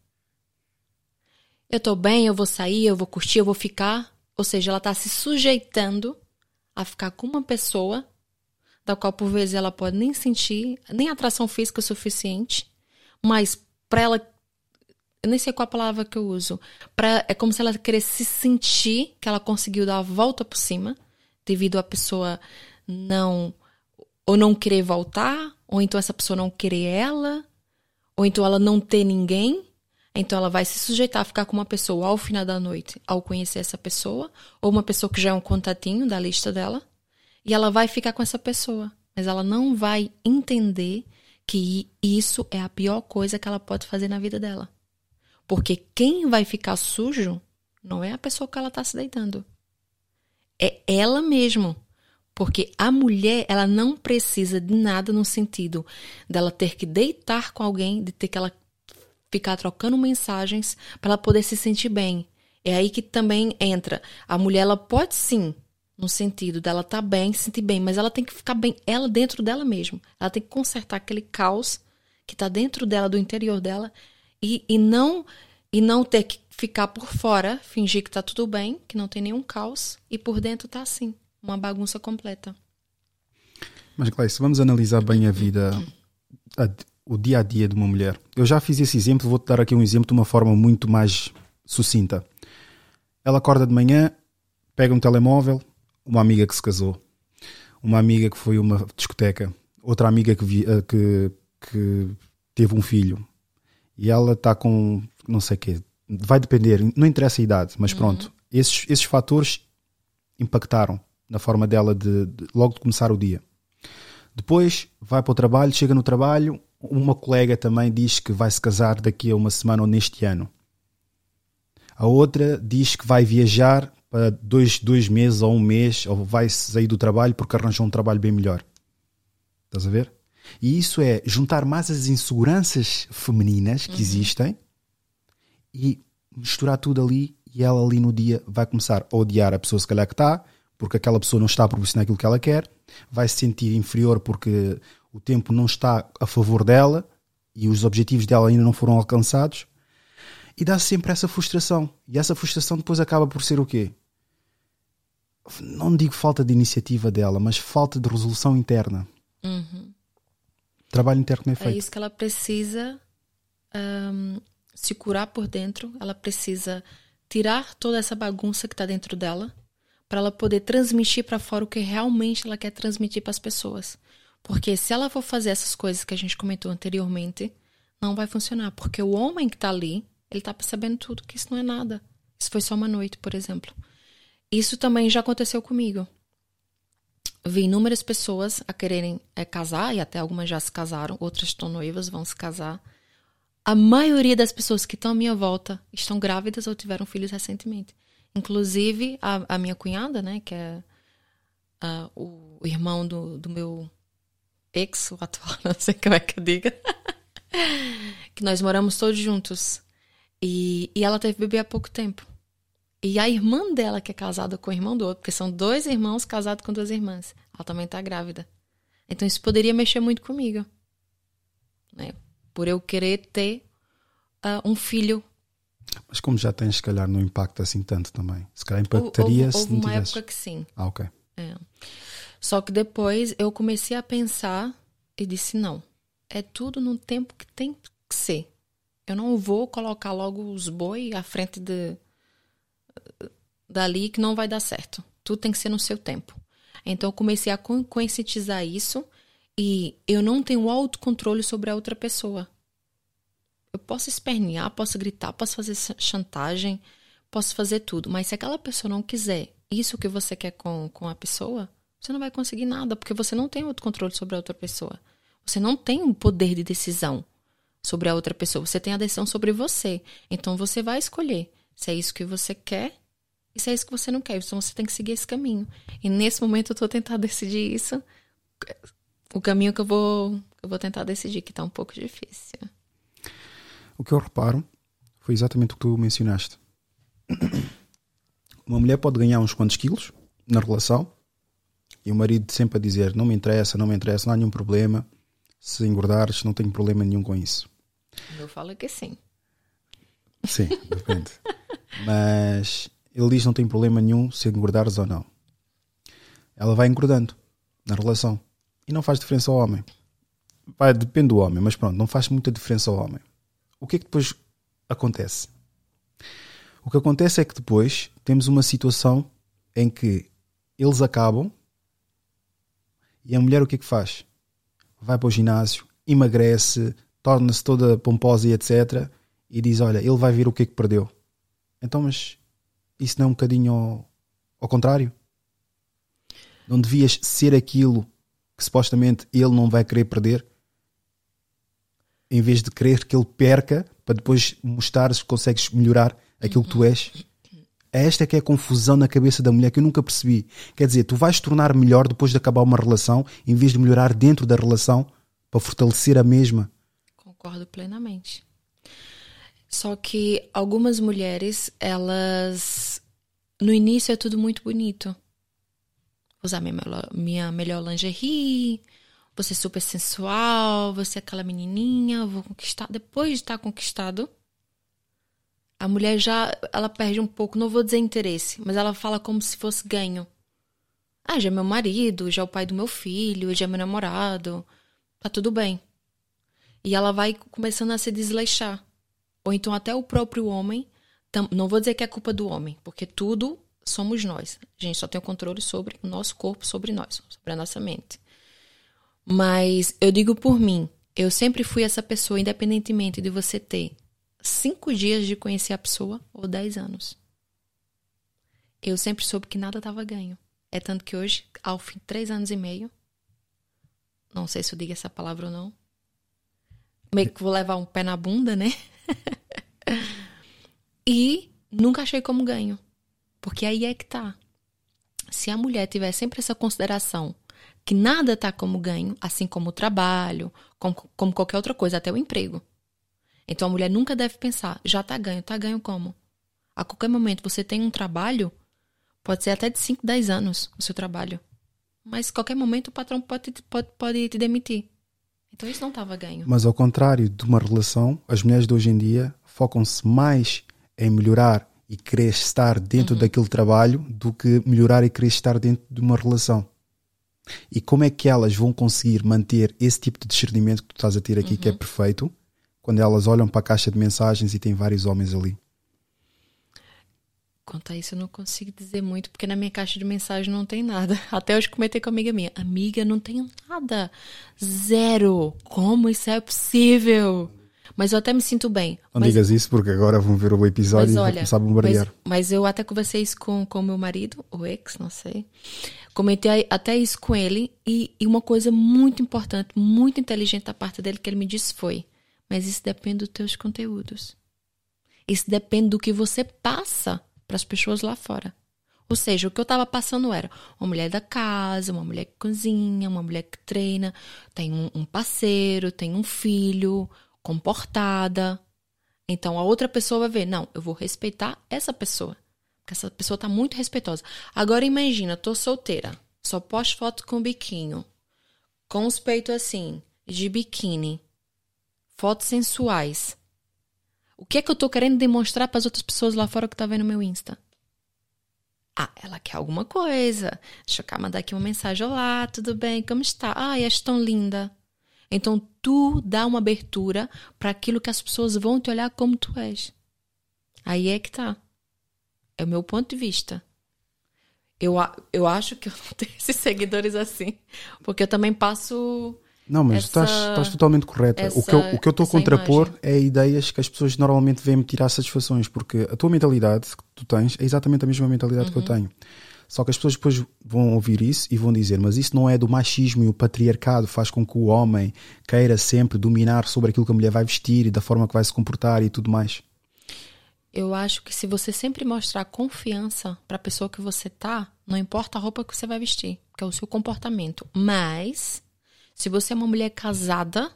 Eu tô bem, eu vou sair, eu vou curtir, eu vou ficar. Ou seja, ela tá se sujeitando a ficar com uma pessoa da qual por vezes ela pode nem sentir nem atração física suficiente, mas para ela eu nem sei qual a palavra que eu uso, para é como se ela queresse se sentir que ela conseguiu dar a volta por cima devido a pessoa não ou não querer voltar, ou então essa pessoa não querer ela, ou então ela não ter ninguém. Então ela vai se sujeitar a ficar com uma pessoa ao final da noite, ao conhecer essa pessoa, ou uma pessoa que já é um contatinho da lista dela, e ela vai ficar com essa pessoa, mas ela não vai entender que isso é a pior coisa que ela pode fazer na vida dela. Porque quem vai ficar sujo não é a pessoa que ela está se deitando. É ela mesmo. Porque a mulher, ela não precisa de nada no sentido dela ter que deitar com alguém, de ter que ela ficar trocando mensagens para ela poder se sentir bem. É aí que também entra. A mulher, ela pode sim, no sentido dela estar tá bem, se sentir bem, mas ela tem que ficar bem, ela dentro dela mesma. Ela tem que consertar aquele caos que está dentro dela, do interior dela, e, e não e não ter que ficar por fora, fingir que está tudo bem, que não tem nenhum caos, e por dentro tá assim uma bagunça completa. Mas, Gleice, vamos analisar bem a vida, a, o dia a dia de uma mulher. Eu já fiz esse exemplo, vou-te dar aqui um exemplo de uma forma muito mais sucinta. Ela acorda de manhã, pega um telemóvel, uma amiga que se casou, uma amiga que foi uma discoteca, outra amiga que, vi, eh, que, que teve um filho e ela está com não sei o quê, vai depender, não interessa a idade, mas uhum. pronto, esses, esses fatores impactaram na forma dela de, de, logo de começar o dia. Depois vai para o trabalho, chega no trabalho, uma colega também diz que vai se casar daqui a uma semana ou neste ano. A outra diz que vai viajar para dois, dois meses ou um mês, ou vai sair do trabalho porque arranjou um trabalho bem melhor. Estás a ver? E isso é juntar mais as inseguranças femininas que uhum. existem e misturar tudo ali e ela ali no dia vai começar a odiar a pessoa se calhar que está, porque aquela pessoa não está a proporcionar aquilo que ela quer, vai se sentir inferior porque o tempo não está a favor dela e os objetivos dela ainda não foram alcançados. E dá sempre essa frustração. E essa frustração depois acaba por ser o quê? Não digo falta de iniciativa dela, mas falta de resolução interna. Uhum. Trabalho interno é feito. É isso que ela precisa um, se curar por dentro. Ela precisa tirar toda essa bagunça que está dentro dela para ela poder transmitir para fora o que realmente ela quer transmitir para as pessoas. Porque se ela for fazer essas coisas que a gente comentou anteriormente, não vai funcionar. Porque o homem que está ali, ele está percebendo tudo, que isso não é nada. Isso foi só uma noite, por exemplo. Isso também já aconteceu comigo. Vi inúmeras pessoas a quererem é, casar, e até algumas já se casaram, outras estão noivas, vão se casar. A maioria das pessoas que estão à minha volta estão grávidas ou tiveram filhos recentemente. Inclusive, a, a minha cunhada, né, que é o, o, irmão do, do meu ex, o atual, não sei como é que eu diga, que nós moramos todos juntos. E, e ela teve bebê há pouco tempo. E a irmã dela, que é casada com o irmão do outro, porque são dois irmãos casados com duas irmãs, ela também está grávida. Então isso poderia mexer muito comigo. Né? Por eu querer ter uh, um filho mas como já tens, se calhar não impacta assim tanto também. Se calhar impactaria houve, houve se não uma tivesse. época que sim. Ah, ok. É. Só que depois eu comecei a pensar e disse: não, é tudo no tempo que tem que ser. Eu não vou colocar logo os boi à frente de dali que não vai dar certo. Tudo tem que ser no seu tempo. Então eu comecei a conscientizar isso e eu não tenho autocontrole sobre a outra pessoa. Eu posso espernear, posso gritar, posso fazer chantagem, posso fazer tudo. Mas se aquela pessoa não quiser isso que você quer com, com a pessoa, você não vai conseguir nada, porque você não tem controle sobre a outra pessoa. Você não tem um poder de decisão sobre a outra pessoa. Você tem a decisão sobre você. Então você vai escolher se é isso que você quer e se é isso que você não quer. Então você tem que seguir esse caminho. E nesse momento eu tô tentando decidir isso. O caminho que eu vou, eu vou tentar decidir, que tá um pouco difícil. O que eu reparo foi exatamente o que tu mencionaste. Uma mulher pode ganhar uns quantos quilos na relação e o marido sempre a dizer: Não me interessa, não me interessa, não há nenhum problema. Se engordares, não tenho problema nenhum com isso. Eu falo que sim. Sim, depende. Mas ele diz: Não tem problema nenhum se engordares ou não. Ela vai engordando na relação e não faz diferença ao homem. Vai, depende do homem, mas pronto, não faz muita diferença ao homem. O que é que depois acontece? O que acontece é que depois temos uma situação em que eles acabam e a mulher o que é que faz? Vai para o ginásio, emagrece, torna-se toda pomposa e etc. E diz: Olha, ele vai ver o que é que perdeu. Então, mas isso não é um bocadinho ao, ao contrário? Não devias ser aquilo que supostamente ele não vai querer perder? Em vez de querer que ele perca para depois mostrares que consegues melhorar aquilo que tu és? Esta é que é a confusão na cabeça da mulher que eu nunca percebi. Quer dizer, tu vais tornar melhor depois de acabar uma relação, em vez de melhorar dentro da relação para fortalecer a mesma. Concordo plenamente. Só que algumas mulheres, elas. No início é tudo muito bonito. Usar minha melhor, minha melhor lingerie, você super sensual, você é aquela menininha, vou conquistar. Depois de estar conquistado, a mulher já ela perde um pouco, não vou dizer interesse, mas ela fala como se fosse ganho. Ah, já é meu marido, já é o pai do meu filho, já é meu namorado, tá tudo bem. E ela vai começando a se desleixar. Ou então até o próprio homem, não vou dizer que é culpa do homem, porque tudo somos nós. A gente só tem o controle sobre o nosso corpo, sobre nós, sobre a nossa mente. Mas eu digo por mim, eu sempre fui essa pessoa, independentemente de você ter cinco dias de conhecer a pessoa ou dez anos. Eu sempre soube que nada estava ganho. É tanto que hoje, ao fim de três anos e meio, não sei se eu digo essa palavra ou não, meio que vou levar um pé na bunda, né? e nunca achei como ganho. Porque aí é que tá. Se a mulher tiver sempre essa consideração que nada tá como ganho, assim como o trabalho, como, como qualquer outra coisa, até o emprego. Então a mulher nunca deve pensar, já tá ganho, tá ganho como? A qualquer momento você tem um trabalho, pode ser até de 5, 10 anos o seu trabalho. Mas a qualquer momento o patrão pode, pode, pode te demitir. Então isso não estava ganho. Mas ao contrário de uma relação, as mulheres de hoje em dia focam-se mais em melhorar e querer estar dentro uhum. daquele trabalho do que melhorar e querer estar dentro de uma relação. E como é que elas vão conseguir manter esse tipo de discernimento que tu estás a ter aqui, uhum. que é uhum. perfeito, quando elas olham para a caixa de mensagens e tem vários homens ali? Quanto a isso, eu não consigo dizer muito, porque na minha caixa de mensagem não tem nada. Até hoje comentei com uma amiga minha: Amiga, não tenho nada. Zero. Como isso é possível? Mas eu até me sinto bem. Não mas... digas isso, porque agora vão ver o episódio mas, e olha, começar a bombardear. Mas, mas, eu até conversei isso com o meu marido, o ex, não sei. Comentei até isso com ele. E, e uma coisa muito importante, muito inteligente da parte dele que ele me disse foi: Mas isso depende dos teus conteúdos. Isso depende do que você passa para as pessoas lá fora. Ou seja, o que eu estava passando era uma mulher da casa, uma mulher que cozinha, uma mulher que treina, tem um, um parceiro, tem um filho, comportada. Então a outra pessoa vai ver, não, eu vou respeitar essa pessoa. Porque essa pessoa está muito respeitosa. Agora imagina, tô solteira, só posto foto com biquinho, com os peitos assim, de biquíni, fotos sensuais. O que é que eu tô querendo demonstrar para as outras pessoas lá fora que tá vendo meu Insta? Ah, ela quer alguma coisa. Deixa eu cá mandar aqui uma mensagem. Olá, tudo bem? Como está? Ai, és tão linda. Então, tu dá uma abertura para aquilo que as pessoas vão te olhar como tu és. Aí é que tá. É o meu ponto de vista. Eu, eu acho que eu não tenho esses seguidores assim. Porque eu também passo não, mas essa, estás, estás totalmente correta. Essa, o que eu, o que eu estou a contrapor imagem. é ideias que as pessoas normalmente vêm-me tirar satisfações, porque a tua mentalidade que tu tens é exatamente a mesma mentalidade uhum. que eu uhum. tenho. Só que as pessoas depois vão ouvir isso e vão dizer: Mas isso não é do machismo e o patriarcado faz com que o homem queira sempre dominar sobre aquilo que a mulher vai vestir e da forma que vai se comportar e tudo mais. Eu acho que se você sempre mostrar confiança para a pessoa que você tá, não importa a roupa que você vai vestir, que é o seu comportamento. Mas, se você é uma mulher casada,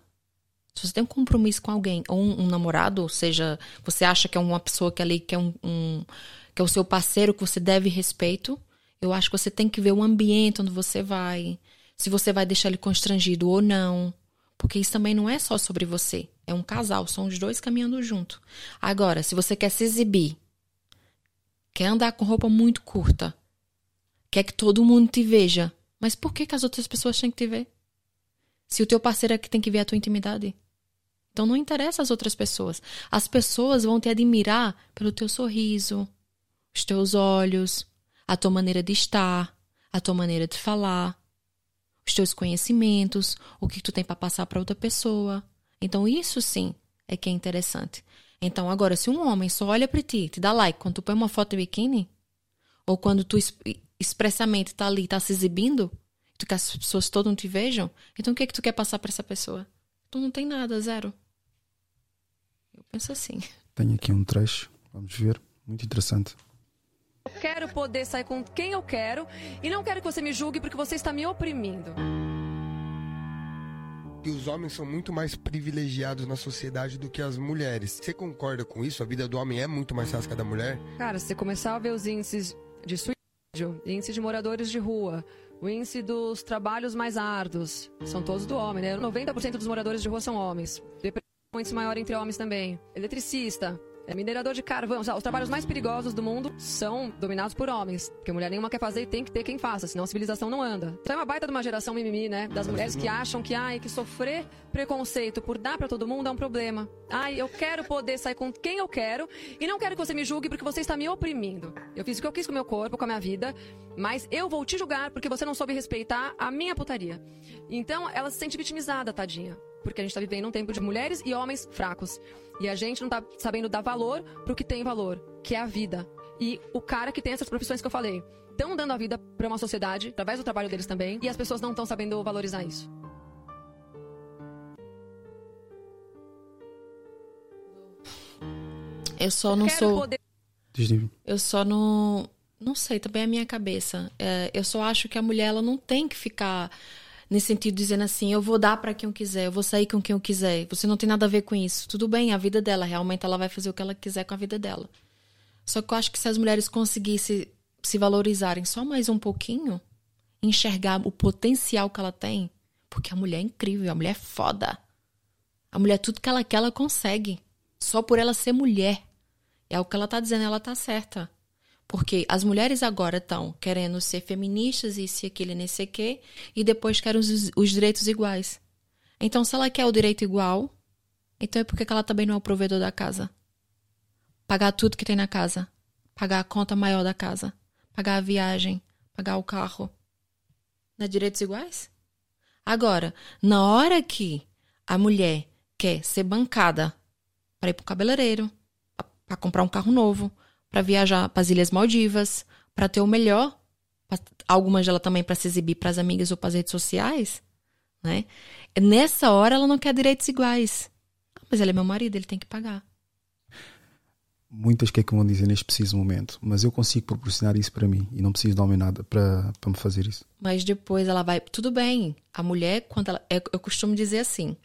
se você tem um compromisso com alguém, ou um, um namorado, ou seja, você acha que é uma pessoa que é ali que é um, um que é o seu parceiro que você deve respeito, eu acho que você tem que ver o ambiente onde você vai, se você vai deixar ele constrangido ou não. Porque isso também não é só sobre você. É um casal, são os dois caminhando junto. Agora, se você quer se exibir, quer andar com roupa muito curta, quer que todo mundo te veja, mas por que, que as outras pessoas têm que te ver? Se o teu parceiro é que tem que ver a tua intimidade. Então não interessa as outras pessoas. As pessoas vão te admirar pelo teu sorriso, os teus olhos, a tua maneira de estar, a tua maneira de falar os teus conhecimentos, o que tu tem para passar para outra pessoa. Então isso sim é que é interessante. Então agora se um homem só olha para ti, te dá like quando tu põe uma foto de biquíni, ou quando tu expressamente tá ali, tá se exibindo, tu que as pessoas todas te vejam, então o que é que tu quer passar para essa pessoa? Tu não tem nada, zero. Eu penso assim. Tenho aqui um trecho, vamos ver, muito interessante. Eu quero poder sair com quem eu quero e não quero que você me julgue porque você está me oprimindo. E os homens são muito mais privilegiados na sociedade do que as mulheres. Você concorda com isso? A vida do homem é muito mais fácil que a da mulher? Cara, se você começar a ver os índices de suicídio, índice de moradores de rua, o índice dos trabalhos mais árduos, são todos do homem, né? 90% dos moradores de rua são homens. Depressão é índice maior entre homens também. Eletricista, minerador de carvão. Os trabalhos mais perigosos do mundo são dominados por homens. Porque mulher nenhuma quer fazer e tem que ter quem faça, senão a civilização não anda. Então é uma baita de uma geração mimimi, né? Das mulheres que acham que, ai, que sofrer preconceito por dar para todo mundo é um problema. Ai, eu quero poder sair com quem eu quero e não quero que você me julgue porque você está me oprimindo. Eu fiz o que eu quis com o meu corpo, com a minha vida, mas eu vou te julgar porque você não soube respeitar a minha putaria. Então ela se sente vitimizada, tadinha porque a gente está vivendo um tempo de mulheres e homens fracos. E a gente não está sabendo dar valor para o que tem valor, que é a vida. E o cara que tem essas profissões que eu falei, estão dando a vida para uma sociedade, através do trabalho deles também, e as pessoas não estão sabendo valorizar isso. Eu só não sou. Poder... Eu só não. Não sei, também é a minha cabeça. É, eu só acho que a mulher ela não tem que ficar nesse sentido dizendo assim, eu vou dar para quem eu quiser, eu vou sair com quem eu quiser. Você não tem nada a ver com isso. Tudo bem, a vida dela, realmente ela vai fazer o que ela quiser com a vida dela. Só que eu acho que se as mulheres conseguissem se valorizarem só mais um pouquinho, enxergar o potencial que ela tem, porque a mulher é incrível, a mulher é foda. A mulher tudo que ela quer, ela consegue. Só por ela ser mulher. É o que ela tá dizendo, ela tá certa. Porque as mulheres agora estão querendo ser feministas e se aquele nem sei quê, e depois querem os, os, direitos iguais. Então, se ela quer o direito igual, então é porque ela também não é o provedor da casa. Pagar tudo que tem na casa. Pagar a conta maior da casa. Pagar a viagem. Pagar o carro. Não é direitos iguais? Agora, na hora que a mulher quer ser bancada para ir pro cabeleireiro, para comprar um carro novo, para viajar para as Ilhas Maldivas, para ter o melhor, algumas dela também para se exibir para as amigas ou para as redes sociais, né? Nessa hora ela não quer direitos iguais. Ah, mas ele é meu marido, ele tem que pagar. Muitas que é que vão dizer neste preciso momento, mas eu consigo proporcionar isso para mim e não preciso de homem nada para, para me fazer isso. Mas depois ela vai. Tudo bem, a mulher, quando ela. Eu costumo dizer assim: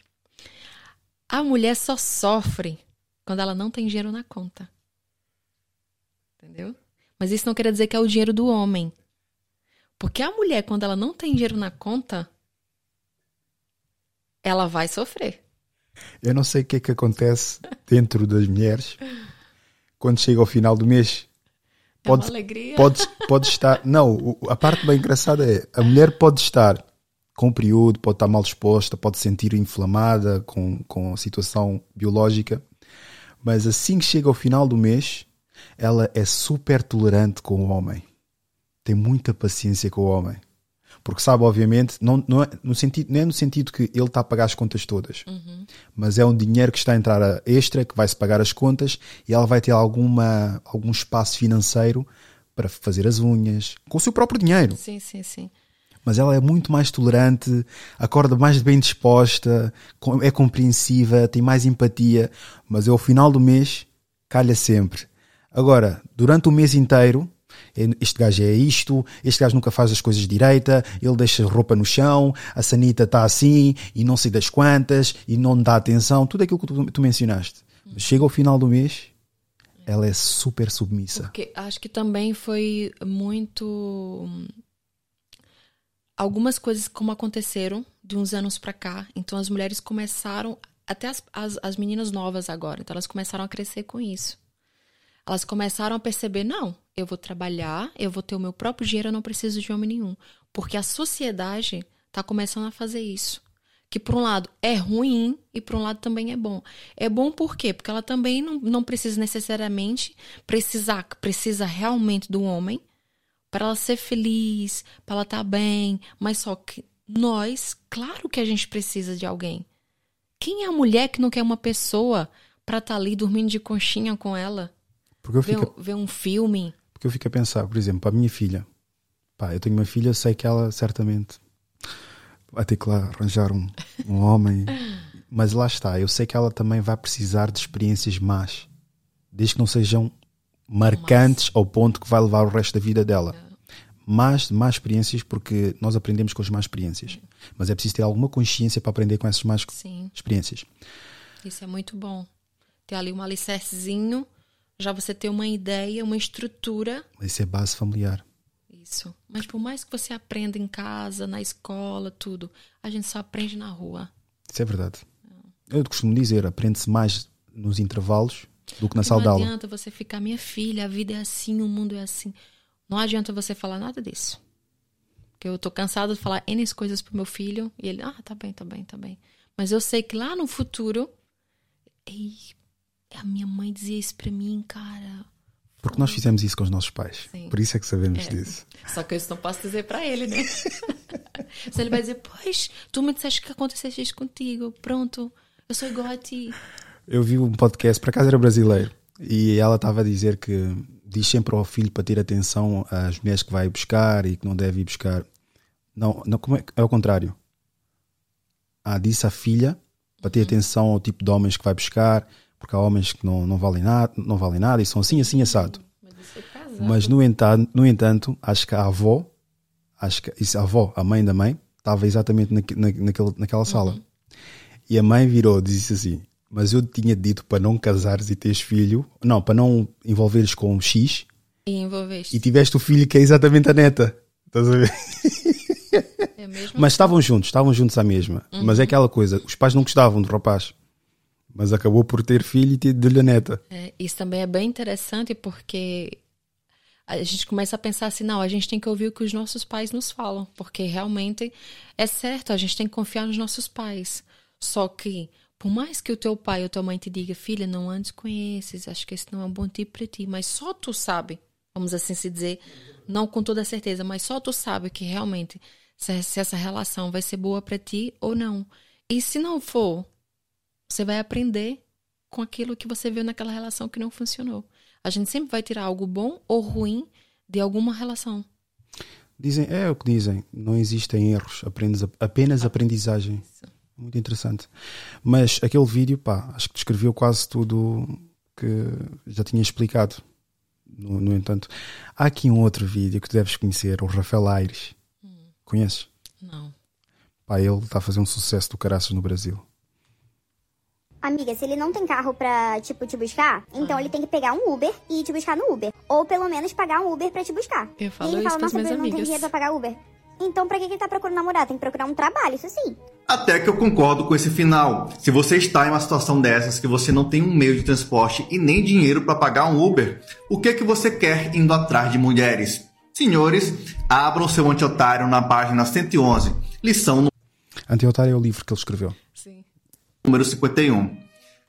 a mulher só sofre quando ela não tem dinheiro na conta. Entendeu? Mas isso não quer dizer que é o dinheiro do homem. Porque a mulher, quando ela não tem dinheiro na conta, ela vai sofrer. Eu não sei o que é que acontece dentro das mulheres quando chega ao final do mês. Pode, é uma alegria. Pode, pode estar. Não, a parte bem engraçada é a mulher pode estar com o período, pode estar mal disposta, pode se sentir inflamada com, com a situação biológica, mas assim que chega ao final do mês, ela é super tolerante com o homem. Tem muita paciência com o homem. Porque sabe, obviamente, não, não, é, no sentido, não é no sentido que ele está a pagar as contas todas, uhum. mas é um dinheiro que está a entrar extra, que vai-se pagar as contas e ela vai ter alguma, algum espaço financeiro para fazer as unhas, com o seu próprio dinheiro. Sim, sim, sim. Mas ela é muito mais tolerante, acorda mais bem disposta, é compreensiva, tem mais empatia, mas ao final do mês calha sempre Agora, durante o mês inteiro, este gajo é isto, este gajo nunca faz as coisas direita, ele deixa roupa no chão, a sanita está assim e não sei das quantas e não dá atenção, tudo aquilo que tu, tu mencionaste. Chega ao final do mês, ela é super submissa. Porque acho que também foi muito. Algumas coisas como aconteceram de uns anos para cá. Então as mulheres começaram, até as, as, as meninas novas agora, então elas começaram a crescer com isso. Elas começaram a perceber: não, eu vou trabalhar, eu vou ter o meu próprio dinheiro, eu não preciso de homem nenhum. Porque a sociedade está começando a fazer isso. Que por um lado é ruim e por um lado também é bom. É bom por quê? Porque ela também não, não precisa necessariamente precisar, precisa realmente do homem para ela ser feliz, para ela estar tá bem, mas só que nós, claro que a gente precisa de alguém. Quem é a mulher que não quer uma pessoa para estar tá ali dormindo de conchinha com ela? Porque eu fico, ver um filme? Porque eu fico a pensar, por exemplo, para a minha filha. Pá, eu tenho uma filha, sei que ela certamente vai ter que lá arranjar um, um homem. Mas lá está, eu sei que ela também vai precisar de experiências más. Desde que não sejam marcantes ao ponto que vai levar o resto da vida dela. Mais, mais experiências, porque nós aprendemos com as más experiências. Mas é preciso ter alguma consciência para aprender com essas más Sim. experiências. Isso é muito bom. Ter ali um alicercezinho, já você ter uma ideia, uma estrutura. Isso é base familiar. Isso. Mas por mais que você aprenda em casa, na escola, tudo, a gente só aprende na rua. Isso é verdade. Eu costumo dizer, aprende-se mais nos intervalos do que na Porque sala de não aula. adianta você ficar, minha filha, a vida é assim, o mundo é assim. Não adianta você falar nada disso. Porque eu tô cansada de falar N coisas pro meu filho e ele, ah, tá bem, tá bem, tá bem. Mas eu sei que lá no futuro, ei, a minha mãe dizia isso pra mim, cara. Porque nós fizemos isso com os nossos pais. Sim. Por isso é que sabemos É. disso. Só que eu isso não posso dizer pra ele, né? Se ele vai dizer, pois, tu me disseste que aconteceu isso contigo, pronto, eu sou igual a ti. Eu vi um podcast, por acaso era brasileiro, e ela estava a dizer que diz sempre ao filho para ter atenção às mulheres que vai buscar e que não deve ir buscar. Não, não como é, é o contrário. Ah, disse à filha para ter atenção ao tipo de homens que vai buscar, porque há homens que não, não, valem, nada, não valem nada e são assim, assim, assado. Mas é. Mas no entanto, no entanto, acho que a avó, acho que isso, a avó, a mãe da mãe, estava exatamente naque- na, naquele, naquela sala. E a mãe virou e disse assim: Mas eu tinha dito para não casares e teres filho, não, para não envolveres com X, E envolveste. e tiveste o filho que é exatamente a neta. Estás a ver? É mesmo? Mas estavam juntos, estavam juntos à mesma. Mas é aquela coisa: os pais não gostavam do rapaz, mas acabou por ter filho e ter de-lhe a neta. É, isso também é bem interessante porque a gente começa a pensar assim, não, a gente tem que ouvir o que os nossos pais nos falam, porque realmente é certo, a gente tem que confiar nos nossos pais. Só que, por mais que o teu pai ou tua mãe te diga, filha, não antes conheces, acho que esse não é um bom tipo para ti, mas só tu sabe, vamos assim se dizer, não com toda certeza, mas só tu sabe que realmente se essa relação vai ser boa para ti ou não. E se não for, você vai aprender com aquilo que você viu naquela relação que não funcionou. A gente sempre vai tirar algo bom ou ruim de alguma relação. Dizem, é o que dizem, não existem erros, apenas aprendizagem. Muito interessante. Mas aquele vídeo, pá, acho que descreveu quase tudo que já tinha explicado. No, no entanto, há aqui um outro vídeo que tu deves conhecer, o Rafael Aires. Conheces? Não. Pá, ele está a fazer um sucesso do caraças no Brasil. Amiga, se ele não tem carro pra, tipo, te buscar, então ele tem que pegar um Uber e te buscar no Uber. Ou pelo menos pagar um Uber pra te buscar. Eu falo e ele isso fala, nossa, eu não amigas. dinheiro pra pagar Uber. Então pra que ele tá procurando namorar? Tem que procurar um trabalho, isso sim. Até que eu concordo com esse final. Se você está em uma situação dessas que você não tem um meio de transporte e nem dinheiro para pagar um Uber, o que é que você quer indo atrás de mulheres? Senhores, abram seu antiotário na página 111, lição Antiotário é o livro que ele escreveu. Número 51.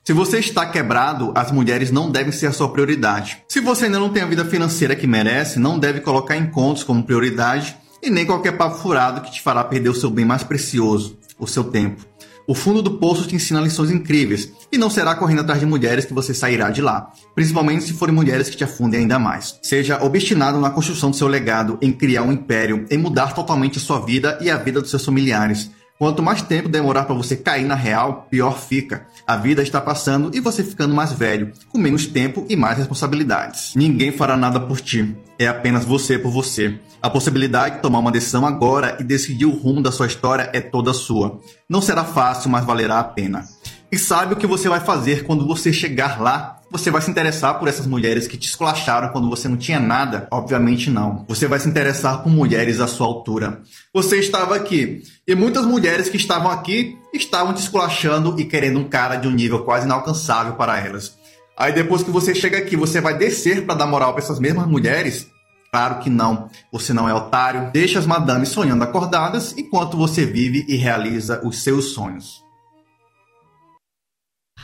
Se você está quebrado, as mulheres não devem ser a sua prioridade. Se você ainda não tem a vida financeira que merece, não deve colocar encontros como prioridade e nem qualquer papo furado que te fará perder o seu bem mais precioso, o seu tempo. O fundo do poço te ensina lições incríveis e não será correndo atrás de mulheres que você sairá de lá, principalmente se forem mulheres que te afundem ainda mais. Seja obstinado na construção do seu legado, em criar um império, em mudar totalmente a sua vida e a vida dos seus familiares. Quanto mais tempo demorar para você cair na real, pior fica. A vida está passando e você ficando mais velho, com menos tempo e mais responsabilidades. Ninguém fará nada por ti. É apenas você por você. A possibilidade de tomar uma decisão agora e decidir o rumo da sua história é toda sua. Não será fácil, mas valerá a pena. E sabe o que você vai fazer quando você chegar lá? Você vai se interessar por essas mulheres que te esculacharam quando você não tinha nada? Obviamente não. Você vai se interessar por mulheres à sua altura. Você estava aqui e muitas mulheres que estavam aqui estavam te esculachando e querendo um cara de um nível quase inalcançável para elas. Aí depois que você chega aqui, você vai descer para dar moral para essas mesmas mulheres? Claro que não. Você não é otário. Deixa as madames sonhando acordadas enquanto você vive e realiza os seus sonhos.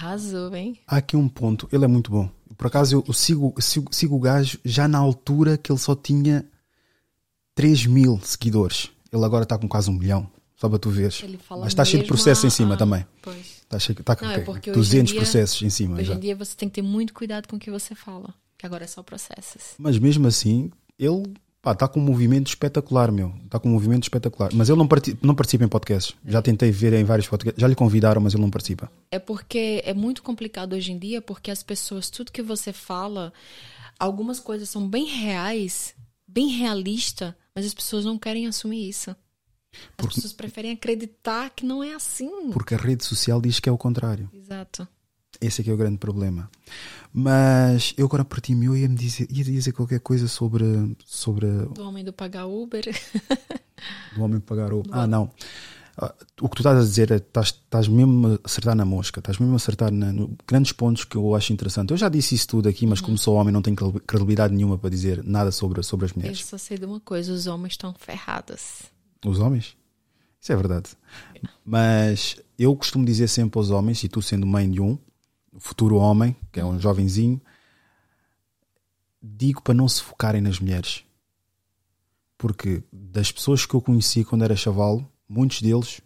Arrasou, hein? Há aqui um ponto, ele é muito bom. Por acaso eu, eu sigo, sigo, sigo o gajo já na altura que ele só tinha 3 mil seguidores. Ele agora está com quase um milhão, só para tu veres. Mas está cheio de processos a- em cima ah, também. Pois. Está cheio, está com Não, é hoje em 200 dia- processos em cima. Hoje já. em dia você tem que ter muito cuidado com o que você fala. Que agora é só processos. Mas mesmo assim, ele está com um movimento espetacular, meu. Está com um movimento espetacular. Mas ele não, parti- não participa em podcasts. Já tentei ver em vários podcasts. Já lhe convidaram, mas ele não participa. É porque é muito complicado hoje em dia, porque as pessoas, tudo que você fala, algumas coisas são bem reais, bem realista, mas as pessoas não querem assumir isso. As pessoas preferem acreditar que não é assim. Porque a rede social diz que é o contrário. Exato. Esse é que é o grande problema. Mas eu agora parti meu ia me dizer, ia dizer qualquer coisa sobre, sobre Do homem do pagar Uber. o homem pagar o. Ah, não. Ah, O que tu estás a dizer é estás, estás mesmo a acertar na mosca, estás mesmo a acertar na, no grandes pontos que eu acho interessante. Eu já disse isso tudo aqui, mas como sou homem, não tenho credibilidade nenhuma para dizer nada sobre, sobre as Eu mulheres. só sei de uma coisa: os homens estão ferrados. Os homens? Isso é verdade. Mas eu costumo dizer sempre aos homens, e tu sendo mãe de um, futuro homem, que é um jovenzinho, digo para não se focarem nas mulheres. Porque das pessoas que eu conheci quando era chavalo, muitos deles,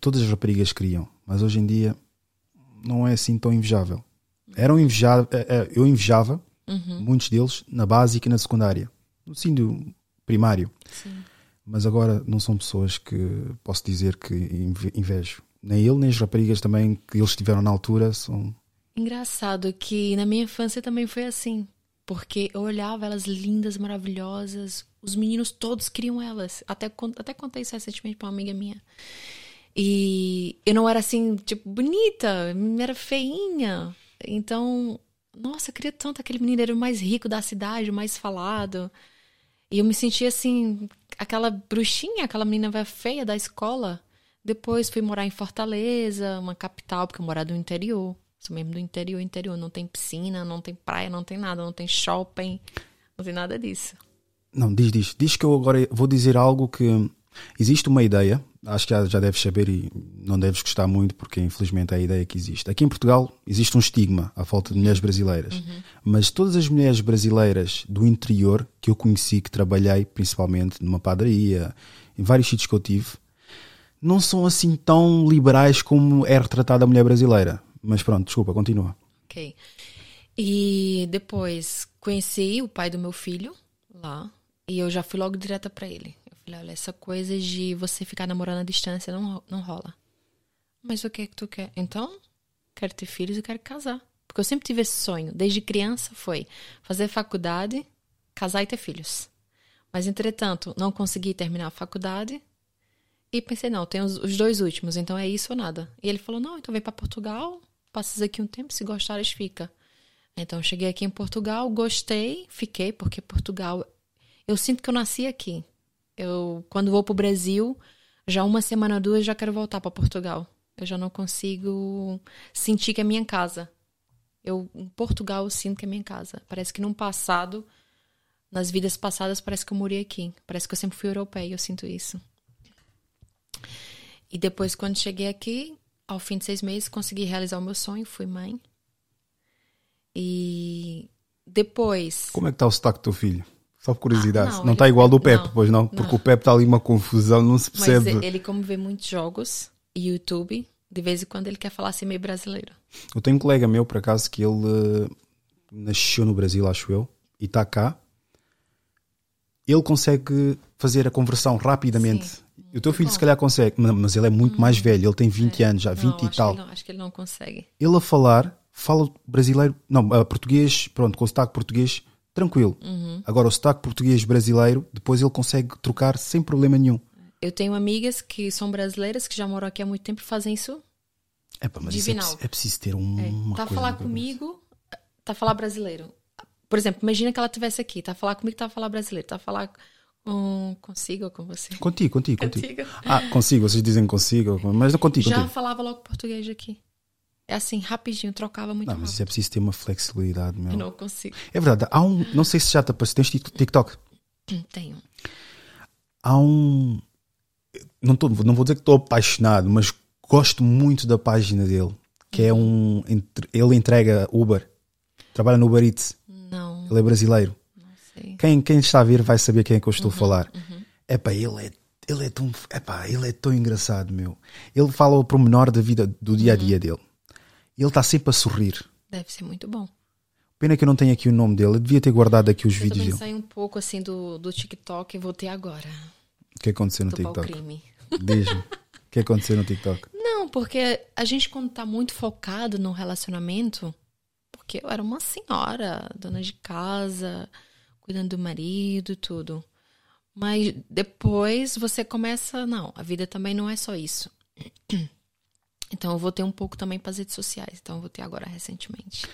todas as raparigas queriam. Mas hoje em dia não é assim tão invejável. Eram invejável, eu invejava muitos deles na básica e na secundária. No ensino primário. Mas agora não são pessoas que posso dizer que inve- invejo. Nem ele, nem as raparigas também que eles tiveram na altura são. Engraçado que na minha infância também foi assim. Porque eu olhava elas lindas, maravilhosas. Os meninos todos queriam elas. Até, até contei isso recentemente pra uma amiga minha. E eu não era assim, tipo, bonita, era feinha. Então, nossa, eu queria tanto aquele menino, era o mais rico da cidade, o mais falado. E eu me sentia assim, aquela bruxinha, aquela menina feia da escola. Depois fui morar em Fortaleza, uma capital, porque eu morava no interior. Sou mesmo do interior, interior. Não tem piscina, não tem praia, não tem nada, não tem shopping, não tem nada disso. Não, diz, diz. Diz que eu agora vou dizer algo que. Existe uma ideia, acho que já, já deves saber e não deves gostar muito, porque infelizmente é a ideia que existe. Aqui em Portugal existe um estigma à falta de mulheres brasileiras. Mas todas as mulheres brasileiras do interior que eu conheci, que trabalhei principalmente numa padaria, em vários sítios que eu tive, não são assim tão liberais como é retratada a mulher brasileira. Mas pronto, desculpa, continua. Ok. E depois conheci o pai do meu filho lá. E eu já fui logo direta pra ele. Eu falei, olha, essa coisa de você ficar namorando à distância não, não rola. Mas o que é que tu quer? Então, quero ter filhos e quero casar. Porque eu sempre tive esse sonho. Desde criança foi fazer faculdade, casar e ter filhos. Mas, entretanto, não consegui terminar a faculdade. E pensei, não, tem os, os dois últimos, então é isso ou nada. E ele falou, não, então vem para Portugal, passas aqui um tempo, se gostares, fica. Então cheguei aqui em Portugal, gostei, fiquei, porque Portugal, eu sinto que eu nasci aqui. Eu, quando vou pro Brasil, já uma semana, duas, já quero voltar para Portugal. Eu já não consigo sentir que é minha casa. Eu, em Portugal, eu sinto que é minha casa. Parece que no passado, nas vidas passadas, parece que eu morei aqui. Parece que eu sempre fui europeia, eu sinto isso. E depois, quando cheguei aqui, ao fim de seis meses, consegui realizar o meu sonho, fui mãe. E depois. Como é que está o sotaque do teu filho? Só por curiosidade. Ah, não, não ele- está igual do Pepe, não, pois não? Porque não. o Pepe está ali uma confusão, não se Mas percebe. ele, como vê muitos jogos e YouTube, de vez em quando ele quer falar assim meio brasileiro. Eu tenho um colega meu, por acaso, que ele eh, nasceu no Brasil, acho eu, e está cá. Ele consegue fazer a conversão rapidamente. Sim, E o teu filho se calhar consegue, ma- mas ele é muito mais velho, ele tem 20 anos, já 20 Não, e tal. Não, acho que ele não consegue. Ele a falar, fala brasileiro, não, português, pronto, com sotaque português, tranquilo. Uhum. Agora o sotaque português brasileiro, depois ele consegue trocar sem problema nenhum. Eu tenho amigas que são brasileiras, que já moram aqui há muito tempo e fazem isso. É pá, mas é, Divinal. preciso- é preciso ter um, É, tá a falar comigo, tá a falar brasileiro. Por exemplo, imagina que ela estivesse aqui, tá a falar comigo, tá a falar brasileiro, tá a falar com, consigo ou com você. Contigo, contigo, contigo. Contigo. Ah, consigo, vocês dizem consigo, mas não contigo, Já contigo. falava logo português aqui. É assim, rapidinho, trocava muito Não, mas rápido. isso é preciso ter uma flexibilidade, meu. Eu não consigo. É verdade, há um, não sei se já te apareceu, tens Tik- TikTok? Tenho. Há um, não, tô, não vou dizer que estou apaixonado, mas gosto muito da página dele, que é um, entre- ele entrega Uber, trabalha no Uber Eats, Não, ele é brasileiro. Quem, quem está a ver vai saber quem é que eu Uhum, estou a falar. Epá, ele é, ele é tão, epá, ele é tão engraçado, meu. Ele fala o pormenor da vida, do dia a dia Uhum. dele. Ele está sempre a sorrir. Deve ser muito bom. Pena que eu não tenho aqui o nome dele. Eu devia ter guardado aqui os Eu vídeos dele. saí um pouco assim do, do TikTok e voltei agora. O que aconteceu no pau TikTok? crime. Diz-me. O que aconteceu no TikTok? Não, porque a gente quando tá muito focado no relacionamento, porque eu era uma senhora, dona de casa, cuidando do marido, tudo. Mas depois você começa, não, a vida também não é só isso. Então eu voltei um pouco também para as redes sociais. Então eu voltei agora recentemente.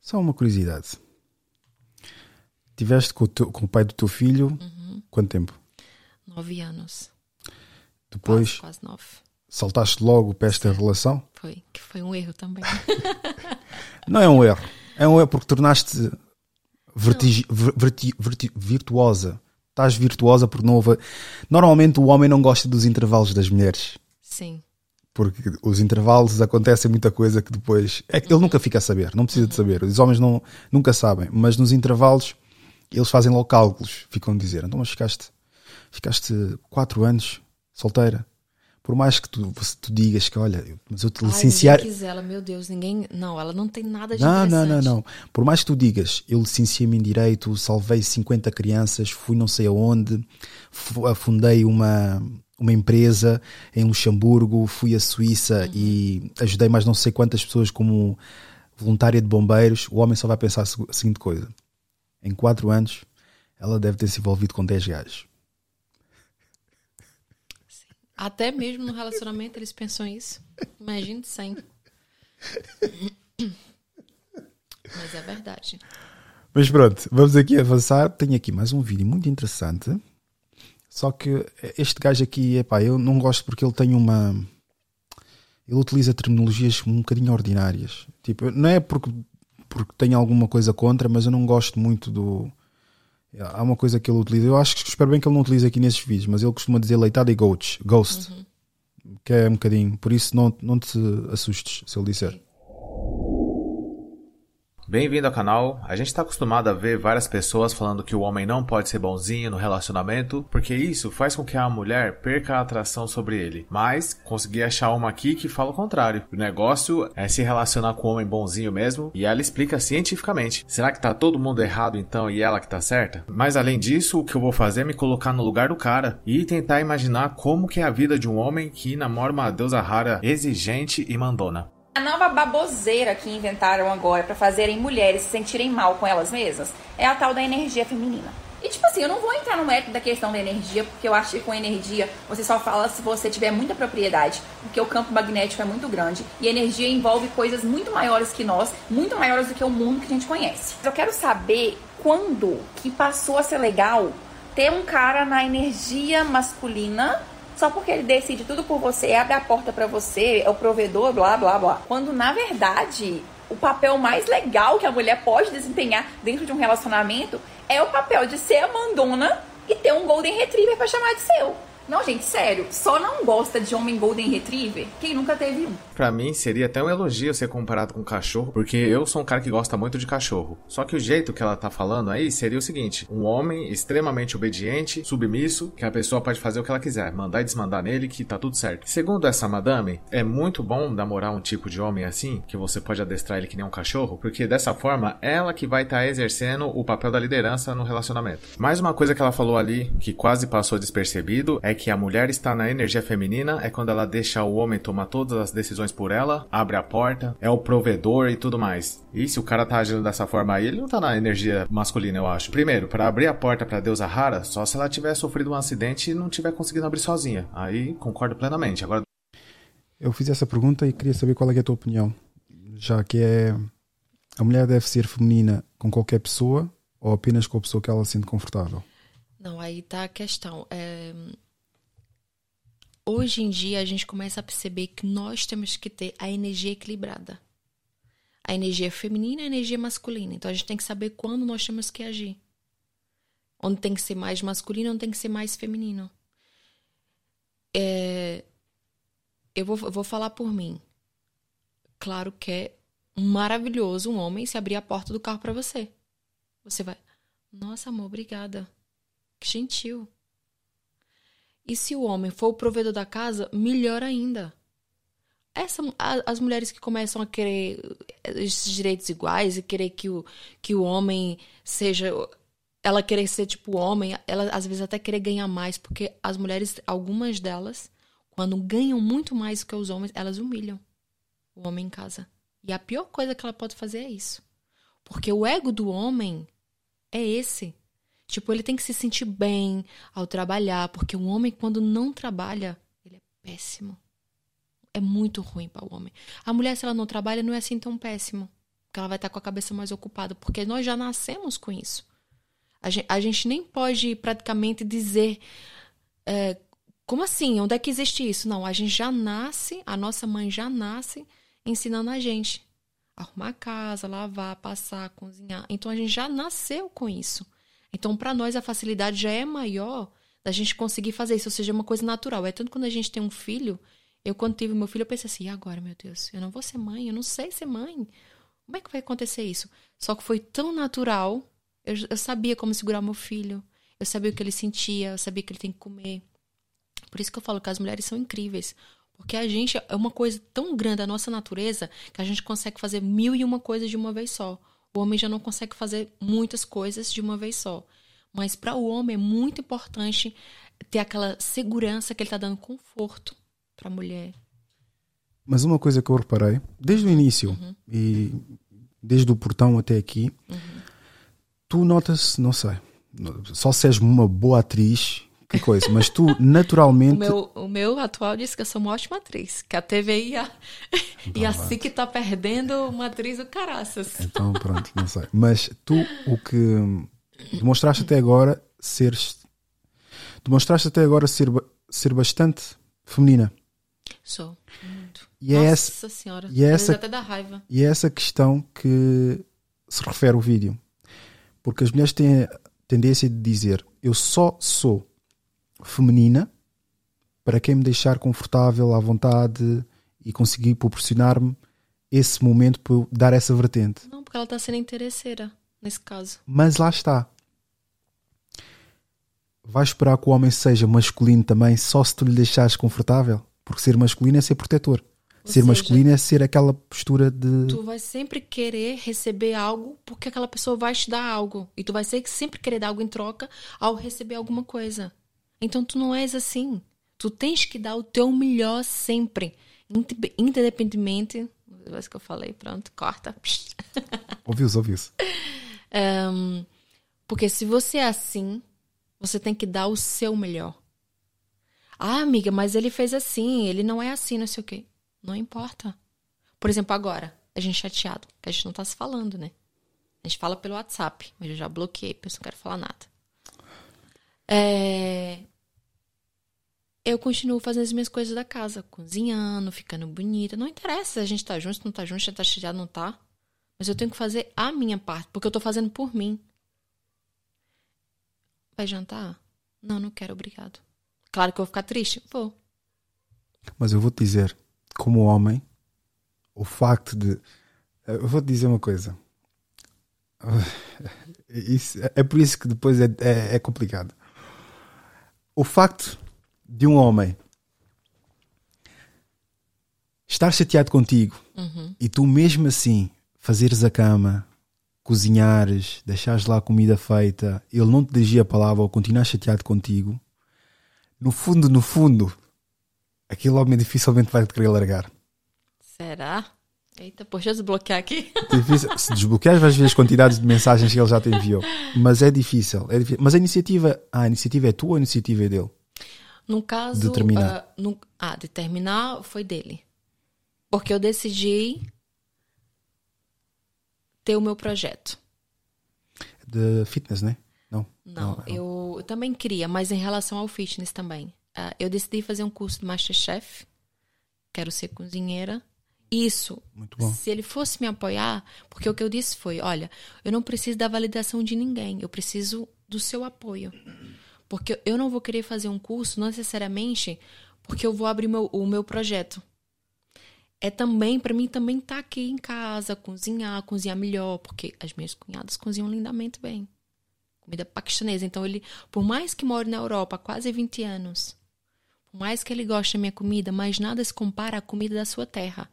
Só uma curiosidade. Tiveste com com o pai do teu filho Uhum. quanto tempo? Nove anos. Depois Quase, quase nove. saltaste logo para esta relação? Foi, que foi um erro também. Não é um erro. É um erro porque tornaste vertig... ver- verti- verti- virtuosa. Estás virtuosa porque não houve. Normalmente o homem não gosta dos intervalos das mulheres. Sim. Porque os intervalos acontecem muita coisa que depois. É que ele nunca fica a saber, não precisa de saber. Os homens não, nunca sabem. Mas nos intervalos eles fazem logo cálculos. Ficam a dizer: então, mas ficaste, ficaste quatro anos solteira. Por mais que tu, tu digas que, olha, mas eu te Ai, licenciar. ela, meu Deus, ninguém. Não, ela não tem nada de Não, não, não, não. Por mais que tu digas, eu licenciei-me em Direito, salvei 50 crianças, fui não sei aonde, fu- fundei uma, uma empresa em Luxemburgo, fui à Suíça e ajudei mais não sei quantas pessoas como voluntária de bombeiros, o homem só vai pensar a seguinte coisa. Em 4 anos, ela deve ter se envolvido com 10 gajos. Até mesmo no relacionamento eles pensam isso. Imagine sem. Mas é verdade. Mas pronto, vamos aqui avançar. Tenho aqui mais um vídeo muito interessante. Só que este gajo aqui, epá, eu não gosto porque ele tem uma. Ele utiliza terminologias um bocadinho ordinárias. Tipo, não é porque, porque tenho alguma coisa contra, mas eu não gosto muito do. Há uma coisa que ele utiliza. Eu acho que espero bem que ele não utilize aqui nesses vídeos, mas ele costuma dizer leitada e ghost. Ghost. Que é um bocadinho. Por isso não, não te assustes se ele disser. Bem-vindo ao canal. A gente está acostumado a ver várias pessoas falando que o homem não pode ser bonzinho no relacionamento, porque isso faz com que a mulher perca a atração sobre ele. Mas consegui achar uma aqui que fala o contrário. O negócio é se relacionar com o homem bonzinho mesmo, e ela explica cientificamente. Será que tá todo mundo errado então e ela que tá certa? Mas além disso, o que eu vou fazer é me colocar no lugar do cara e tentar imaginar como que é a vida de um homem que namora uma deusa rara exigente e mandona. A nova baboseira que inventaram agora pra fazerem mulheres se sentirem mal com elas mesmas é a tal da energia feminina. E tipo assim, eu não vou entrar no mérito da questão da energia, porque eu acho que com energia você só fala se você tiver muita propriedade, porque o campo magnético é muito grande e energia envolve coisas muito maiores que nós, muito maiores do que o mundo que a gente conhece. Eu quero saber quando que passou a ser legal ter um cara na energia masculina só porque ele decide tudo por você, abre a porta pra você, é o provedor, blá blá blá. Quando na verdade o papel mais legal que a mulher pode desempenhar dentro de um relacionamento é o papel de ser a mandona e ter um Golden Retriever pra chamar de seu. Não, gente, sério, só não gosta de homem Golden Retriever quem nunca teve um. Pra mim, seria até um elogio ser comparado com cachorro, porque eu sou um cara que gosta muito de cachorro. Só que o jeito que ela tá falando aí seria o seguinte: um homem extremamente obediente, submisso, que a pessoa pode fazer o que ela quiser, mandar e desmandar nele, que tá tudo certo. Segundo essa madame, é muito bom namorar um tipo de homem assim, que você pode adestrar ele que nem um cachorro, porque dessa forma, ela que vai estar exercendo o papel da liderança no relacionamento. Mais uma coisa que ela falou ali, que quase passou despercebido, é que a mulher está na energia feminina, é quando ela deixa o homem tomar todas as decisões por ela, abre a porta, é o provedor e tudo mais. E se o cara tá agindo dessa forma aí, ele não tá na energia masculina, eu acho. Primeiro, para abrir a porta pra deusa rara, só se ela tiver sofrido um acidente e não tiver conseguindo abrir sozinha. Aí concordo plenamente. Agora Eu fiz essa pergunta e queria saber qual é, é a tua opinião. Já que é. A mulher deve ser feminina com qualquer pessoa ou apenas com a pessoa que ela se sente confortável? Não, aí tá a questão. É, Hoje em dia a gente começa a perceber que nós temos que ter a energia equilibrada. A energia feminina e a energia masculina. Então a gente tem que saber quando nós temos que agir. Onde tem que ser mais masculino, onde tem que ser mais feminino. É, eu, vou, vou falar por mim. Claro que é maravilhoso um homem se abrir a porta do carro para você. Você vai, nossa amor, obrigada. Que gentil. E se o homem for o provedor da casa, melhor ainda. Essa, as mulheres que começam a querer esses direitos iguais e querer que o, que o homem seja. Ela querer ser tipo homem, ela às vezes até querer ganhar mais, porque as mulheres, algumas delas, quando ganham muito mais que os homens, elas humilham o homem em casa. E a pior coisa que ela pode fazer é isso. Porque o ego do homem é esse. Tipo, ele tem que se sentir bem ao trabalhar, porque o homem, quando não trabalha, ele é péssimo. É muito ruim para o homem. A mulher, se ela não trabalha, não é assim tão péssimo. Porque ela vai estar com a cabeça mais ocupada, porque nós já nascemos com isso. A gente, a gente nem pode praticamente dizer. é, como assim? Onde é que existe isso? Não, a gente já nasce, a nossa mãe já nasce ensinando a gente. Arrumar a casa, lavar, passar, cozinhar. Então a gente já nasceu com isso. Então, para nós, a facilidade já é maior da gente conseguir fazer isso, ou seja, é uma coisa natural. É tanto quando a gente tem um filho. Eu, quando tive meu filho, eu pensei assim: e agora, meu Deus, eu não vou ser mãe, eu não sei ser mãe. Como é que vai acontecer isso? Só que foi tão natural. Eu, eu sabia como segurar meu filho. Eu sabia o que ele sentia, eu sabia que ele tem que comer. Por isso que eu falo que as mulheres são incríveis. Porque a gente é uma coisa tão grande da nossa natureza que a gente consegue fazer mil e uma coisas de uma vez só. O homem já não consegue fazer muitas coisas de uma vez só. Mas para o homem é muito importante ter aquela segurança que ele está dando conforto para a mulher. Mas uma coisa que eu reparei, desde o início e desde o portão até aqui, tu notas, não sei, só se és uma boa atriz, que coisa, mas tu O naturalmente. meu, o meu atual disse que eu sou uma ótima atriz. Que a TV e a, e a SIC tá perdendo uma atriz do caraças. Então, pronto, não sei. Mas tu, o que demonstraste até agora seres. Demonstraste até agora ser, ser bastante feminina. Sou. Muito. E é Nossa essa- senhora. e é essa- até dá raiva. E é essa questão que se refere o vídeo. Porque as mulheres têm a tendência de dizer: Eu só sou feminina para quem me deixar confortável, à vontade e conseguir proporcionar-me esse momento para eu dar essa vertente. Não, porque ela tá sendo interesseira, nesse caso. Mas lá está. Vai esperar que o homem seja masculino também só se tu lhe deixares confortável? Porque ser masculino é ser protetor. Ou ser seja, masculino é ser aquela postura de. Tu vai sempre querer receber algo porque aquela pessoa vai te dar algo. E tu vai ser- sempre querer dar algo em troca ao receber alguma coisa. Então tu não és assim. Tu tens que dar o teu melhor sempre. Inde- Independentemente. Depois que eu falei, pronto, corta. Ouviu-se, ouviu-se. Ahn, porque se você é assim, você tem que dar o seu melhor. Ah, amiga, mas ele fez assim, ele não é assim, não sei o quê. Não importa. Por exemplo, agora, a gente chateado, que a gente não tá se falando, né? A gente fala pelo WhatsApp, mas eu já bloqueei, porque eu não quero falar nada. É... Eu continuo fazendo as minhas coisas da casa, cozinhando, ficando bonita. Não interessa se a gente tá junto, se não tá junto, se tá chateado, não tá. Mas eu tenho que fazer a minha parte, porque eu tô fazendo por mim. Vai jantar? Não, não quero, obrigado. Claro que eu vou ficar triste? Vou. Mas eu vou-te dizer, como homem, o facto de. Eu vou-te dizer uma coisa. Isso- é por isso que depois é, é, é complicado. O facto de um homem estar chateado contigo Uhum. e tu mesmo assim fazeres a cama, cozinhares, deixares lá a comida feita, ele não te dirigir a palavra ou continuar chateado contigo, no fundo, no fundo, aquele homem dificilmente vai te querer largar. Será? Eita, poxa, desbloquear aqui. Difícil. Se desbloqueares, vais ver as quantidades de mensagens que ele já te enviou. Mas é difícil. É difícil. Mas a iniciativa, ah, a iniciativa é tua ou a iniciativa é dele? No caso. Determinar. ah, no- ah, determinar foi dele. Porque eu decidi ter o meu projeto. De fitness, né? Não. Não, eu, eu também queria, mas em relação ao fitness também. Ah, eu decidi fazer um curso de Masterchef. Quero ser cozinheira. Isso, se ele fosse me apoiar, porque o que eu disse foi: olha, eu não preciso da validação de ninguém, eu preciso do seu apoio. Porque eu não vou querer fazer um curso, não necessariamente porque eu vou abrir meu- o meu projeto. É também, para mim, também estar aqui em casa, cozinhar, cozinhar melhor, porque as minhas cunhadas cozinham lindamente bem comida paquistanesa. Então ele, por mais que more na Europa há quase 20 anos, por mais que ele goste da minha comida, mas nada se compara à comida da sua terra,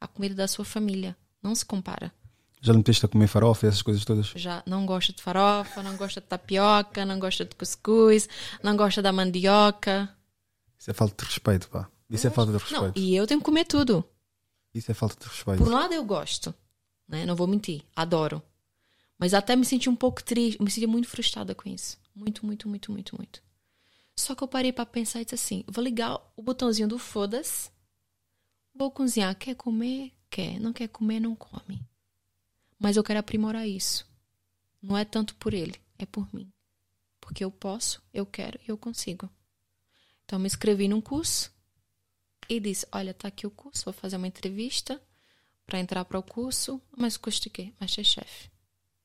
à comida da sua família. Não se compara. Já não meteste a comer farofa e essas coisas todas? Já não gosta de farofa, não gosta de tapioca, não gosta de cuscuz, não gosta da mandioca. Isso é falta de respeito, pá. Isso é falta de Não, respeito. e eu tenho que comer tudo. Isso é falta de respeito. Por um lado eu gosto, né? Não vou mentir, adoro. Mas até me senti um pouco triste, me senti muito frustrada com isso. Muito, muito, muito, muito, muito. Só que eu parei pra pensar e disse assim: vou ligar o botãozinho do foda-se, vou cozinhar. Quer comer? Quer. Não quer comer? Não come. Mas eu quero aprimorar isso. Não é tanto por ele, é por mim. Porque eu posso, eu quero e eu consigo. Então me inscrevi num curso e disse: Olha, tá aqui o curso, vou fazer uma entrevista para entrar para o curso, mas custa o quê? Masterchef.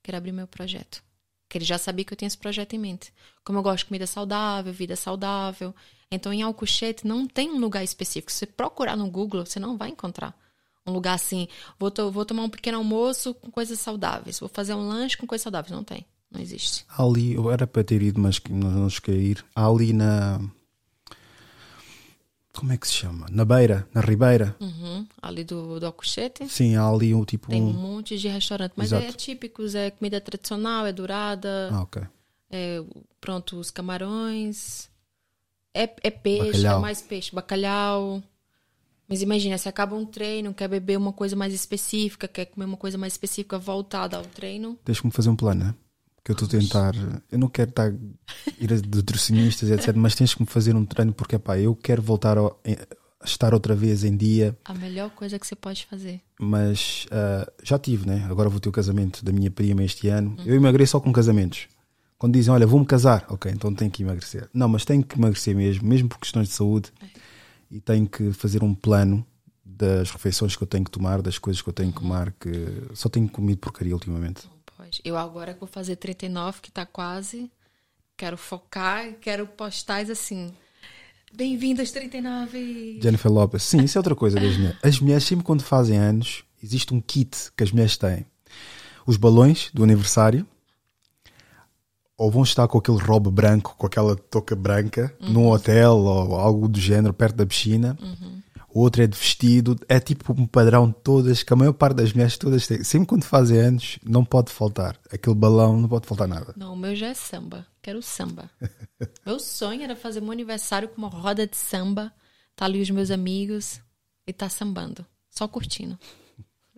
Quero abrir meu projeto. Que ele já sabia que eu tinha esse projeto em mente. Como eu gosto de comida saudável, vida saudável. Então, em Alcochete não tem um lugar específico. Se você procurar no Google, você não vai encontrar. Um lugar assim, vou, to- vou tomar um pequeno almoço com coisas saudáveis. Vou fazer um lanche com coisas saudáveis. Não tem. Não existe. Ali, eu era para ter ido, mas não, cheguei ir. Ali na. Como é que se chama? Na beira, na Ribeira. Uhum. Ali do, do Alcochete. Sim, há ali um tipo. Tem um Um... monte de restaurante, mas Exato. é típicos, é comida tradicional, é dourada, Ah, ok. é, pronto, os camarões, é, é peixe, Bacalhau. é mais peixe, bacalhau. Mas imagina, você acaba um treino, quer beber uma coisa mais específica, quer comer uma coisa mais específica voltada ao treino. Tens que me fazer um plano, né? Que eu estou a tentar. Eu não quero estar ir a nutricionistas, etc. Mas tens que me fazer um treino porque, pá, eu quero voltar a, estar outra vez em dia. A melhor coisa que você pode fazer. Mas ah, já tive, né? Agora vou ter o casamento da minha prima este ano. Eu emagreço só com casamentos. Quando dizem, olha, vou-me casar, ok, então tenho que emagrecer. Não, mas tenho que emagrecer mesmo, mesmo por questões de saúde. E tenho que fazer um plano das refeições que eu tenho que tomar, das coisas que eu tenho que tomar, que só tenho comido porcaria ultimamente. Pode. Eu agora que vou fazer 39, que tá quase, quero focar, quero postais assim. Bem-vindo aos 39. Jennifer Lopez. Sim, isso é outra coisa das mulheres. As mulheres, sempre quando fazem anos, existe um kit que as mulheres têm. Os balões do aniversário, ou vão estar com aquele robe branco, com aquela touca branca, num hotel ou algo do género, perto da piscina. O outro é de vestido. É tipo um padrão todas, que a maior parte das mulheres todas têm. Sempre quando fazem anos, não pode faltar. Aquele balão, não pode faltar nada. Não, o meu já é samba. Quero samba. meu sonho era fazer meu aniversário com uma roda de samba. Tá ali os meus amigos e tá sambando. Só curtindo.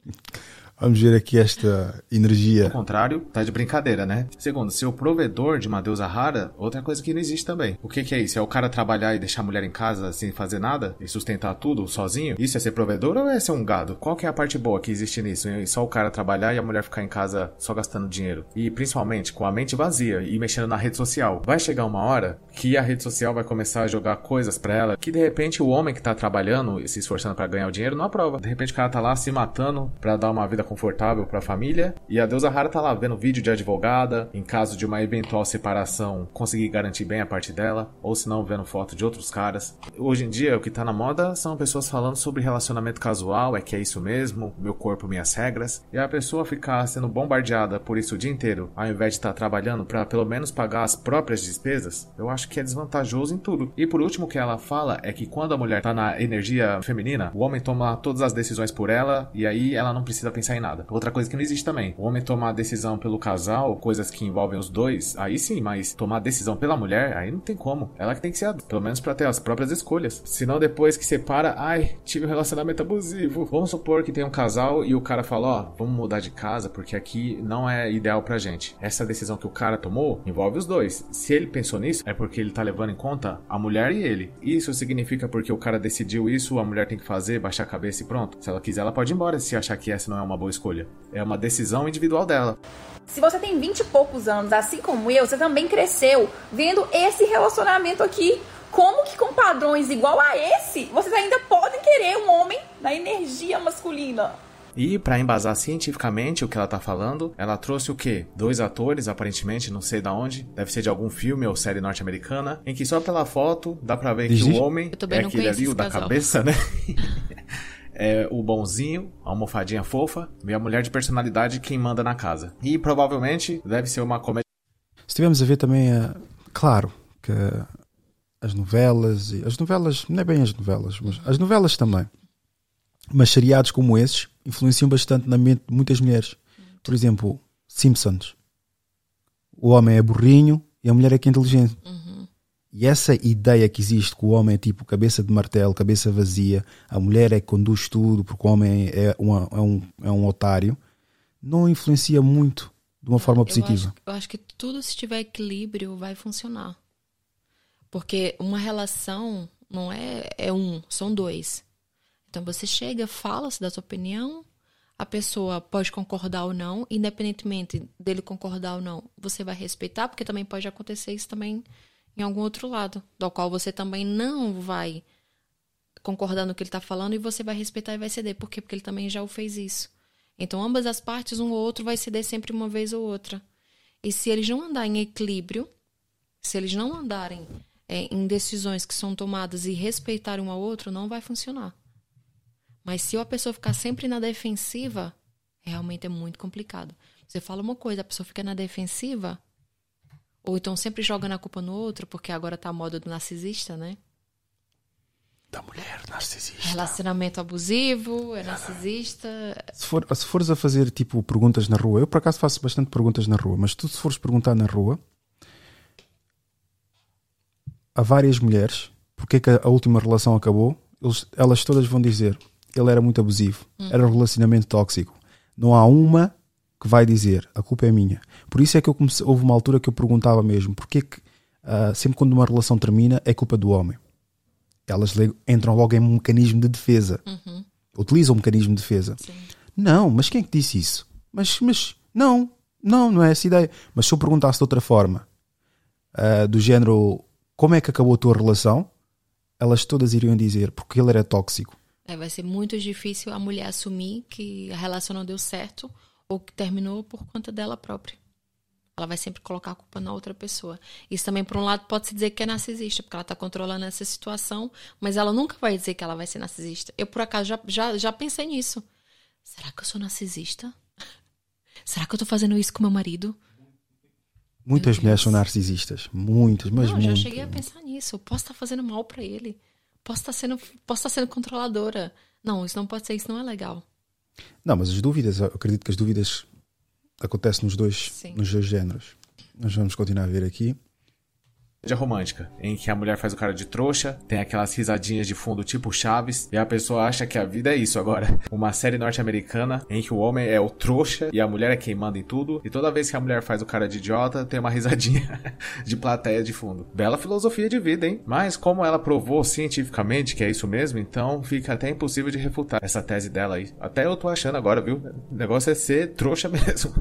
Vamos ver aqui esta energia. Ao contrário, tá de brincadeira, né? Segundo, ser o provedor de uma deusa rara, outra coisa que não existe também. O que, que é isso? É o cara trabalhar e deixar a mulher em casa sem fazer nada? E sustentar tudo sozinho? Isso é ser provedor ou é ser um gado? Qual que é a parte boa que existe nisso? É só o cara trabalhar e a mulher ficar em casa só gastando dinheiro. E principalmente com a mente vazia e mexendo na rede social. Vai chegar uma hora que a rede social vai começar a jogar coisas pra ela que de repente o homem que tá trabalhando e se esforçando pra ganhar o dinheiro não aprova. De repente o cara tá lá se matando pra dar uma vida confortável pra família e a deusa rara tá lá vendo vídeo de advogada, em caso de uma eventual separação, conseguir garantir bem a parte dela, ou se não vendo foto de outros caras. Hoje em dia o que tá na moda são pessoas falando sobre relacionamento casual, é que é isso mesmo, meu corpo, minhas regras, e a pessoa ficar sendo bombardeada por isso o dia inteiro, ao invés de estar trabalhando pra pelo menos pagar as próprias despesas, eu acho que é desvantajoso em tudo. E por último o que ela fala é que quando a mulher tá na energia feminina, o homem toma todas as decisões por ela e aí ela não precisa pensar em nada. Outra coisa que não existe também. O homem tomar decisão pelo casal, coisas que envolvem os dois, aí sim, mas tomar decisão pela mulher, aí não tem como. Ela que tem que ser, pelo menos pra ter as próprias escolhas. Senão depois que separa, ai, tive um relacionamento abusivo. Vamos supor que tem um casal e o cara fala, ó, vamos mudar de casa porque aqui não é ideal pra gente. Essa decisão que o cara tomou envolve os dois. Se ele pensou nisso, é porque ele tá levando em conta a mulher e ele. Isso significa porque o cara decidiu isso, a mulher tem que fazer, baixar a cabeça e pronto. Se ela quiser, ela pode ir embora se achar que essa não é uma boa escolha. É uma decisão individual dela. Se você tem 20 e poucos anos, assim como eu, você também cresceu vendo esse relacionamento aqui. Como que com padrões igual a esse, vocês ainda podem querer um homem na energia masculina? E para embasar cientificamente o que ela tá falando, ela trouxe o quê? Dois atores, aparentemente, não sei da onde, deve ser de algum filme ou série norte-americana, em que só pela foto dá pra ver que o homem é aquele ali, o da casal. cabeça, né? é o bonzinho, a almofadinha fofa, e a mulher de personalidade quem manda na casa. E provavelmente deve ser uma comédia. Estivemos a ver também, uh, claro, que as novelas, as novelas, não é bem as novelas, mas as novelas também. Mas seriados como esses influenciam bastante na mente de muitas mulheres. Por exemplo, Simpsons. O homem é burrinho e a mulher é que é inteligente. Uhum. E essa ideia que existe que o homem é tipo cabeça de martelo, cabeça vazia, a mulher é que conduz tudo porque o homem é, uma, é, um, é um otário, não influencia muito de uma forma positiva. Eu acho, eu acho que tudo, se tiver equilíbrio, vai funcionar. Porque uma relação não é, é um, são dois. Então você chega, fala-se da sua opinião, a pessoa pode concordar ou não, independentemente dele concordar ou não, você vai respeitar, porque também pode acontecer isso também em algum outro lado, do qual você também não vai concordar no que ele está falando e você vai respeitar e vai ceder. Por quê? Porque ele também já o fez isso. Então, ambas as partes, um ou outro, vai ceder sempre uma vez ou outra. E se eles não andarem em equilíbrio, se eles não andarem é, em decisões que são tomadas e respeitarem um ao outro, não vai funcionar. Mas se a pessoa ficar sempre na defensiva, realmente é muito complicado. Você fala uma coisa, a pessoa fica na defensiva, ou então sempre jogando a culpa no outro, porque agora tá a moda do narcisista, né? Da mulher narcisista. Relacionamento abusivo, é narcisista. Se, for, se fores a fazer tipo perguntas na rua, eu por acaso faço bastante perguntas na rua, mas tu se fores perguntar na rua, há várias mulheres, porque é que a última relação acabou, eles, elas todas vão dizer ele era muito abusivo, uhum. era um relacionamento tóxico. Não há uma que vai dizer a culpa é minha. Por isso é que eu comecei, houve uma altura que eu perguntava mesmo porque que uh, sempre quando uma relação termina é culpa do homem. Elas entram logo em um mecanismo de defesa. Uhum. Utilizam um mecanismo de defesa. Sim. Não, mas quem é que disse isso? Mas, mas não, não, não é essa ideia. Mas se eu perguntasse de outra forma, uh, do género como é que acabou a tua relação, elas todas iriam dizer porque ele era tóxico. É, vai ser muito difícil a mulher assumir que a relação não deu certo ou que terminou por conta dela própria. Ela vai sempre colocar a culpa na outra pessoa. Isso também, por um lado, pode se dizer que é narcisista, porque ela está controlando essa situação, mas ela nunca vai dizer que ela vai ser narcisista. Eu, por acaso, já, já, já pensei nisso. Será que eu sou narcisista? Será que eu estou fazendo isso com meu marido? Muitas mulheres são narcisistas. Muitas, mas Não, muito. já cheguei a pensar nisso. Eu posso estar fazendo mal para ele posso estar sendo, posso estar sendo controladora. Não, isso não pode ser, isso não é legal. Não, mas as dúvidas, eu acredito que as dúvidas acontecem nos dois, nos dois géneros. Nós vamos continuar a ver aqui comédia romântica, em que a mulher faz o cara de trouxa, tem aquelas risadinhas de fundo tipo Chaves, e a pessoa acha que a vida é isso agora. Uma série norte-americana em que o homem é o trouxa e a mulher é quem manda em tudo, e toda vez que a mulher faz o cara de idiota, tem uma risadinha de plateia de fundo. Bela filosofia de vida, hein? Mas como ela provou cientificamente que é isso mesmo, então fica até impossível de refutar essa tese dela aí. Até eu tô achando agora, viu? O negócio é ser trouxa mesmo.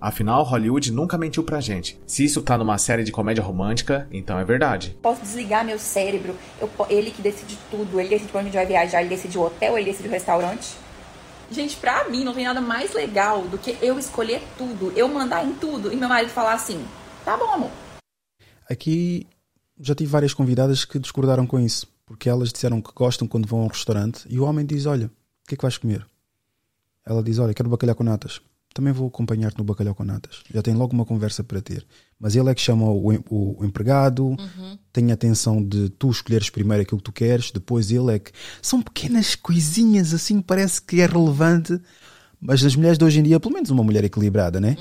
Afinal, Hollywood nunca mentiu pra gente. Se isso tá numa série de comédia romântica, então é verdade. Posso desligar meu cérebro, eu, ele que decide tudo, ele decide pra onde a gente vai viajar, ele decide o hotel, ele decide o restaurante. Gente, pra mim não tem nada mais legal do que eu escolher tudo, eu mandar em tudo e meu marido falar assim: tá bom, amor. Aqui já tive várias convidadas que discordaram com isso, porque elas disseram que gostam quando vão a um restaurante e o homem diz: Olha, o que é que vais comer? Ela diz: Olha, quero bacalhau com natas também vou acompanhar-te no bacalhau com natas. Já tem logo uma conversa para ter. Mas ele é que chama o, o, o empregado, uhum. tem a atenção de tu escolheres primeiro aquilo que tu queres, depois ele é que. São pequenas coisinhas assim, parece que é relevante, Mas as mulheres de hoje em dia, pelo menos uma mulher equilibrada, né?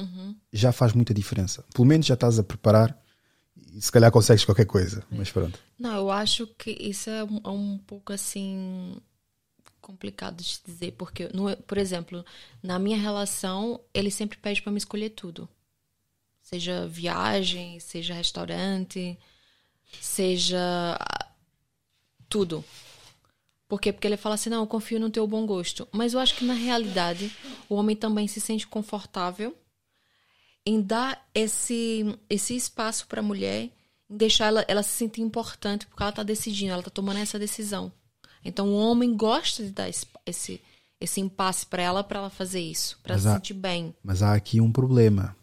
Já faz muita diferença. Pelo menos já estás a preparar e se calhar consegues qualquer coisa. Mas pronto. Não, eu acho que isso é um, é um pouco assim complicado de dizer, porque, no, por exemplo, na minha relação, ele sempre pede para me escolher tudo. Seja viagem, seja restaurante, seja ah, tudo. Por quê? Porque ele fala assim, não, eu confio no teu bom gosto. Mas eu acho que na realidade o homem também se sente confortável em dar esse, esse espaço para a mulher, em deixar ela, ela se sentir importante, porque ela está decidindo, ela está tomando essa decisão. Então o homem gosta de dar esse, esse, esse impasse para ela, para ela fazer isso, para se há- sentir bem. Mas há aqui um problema.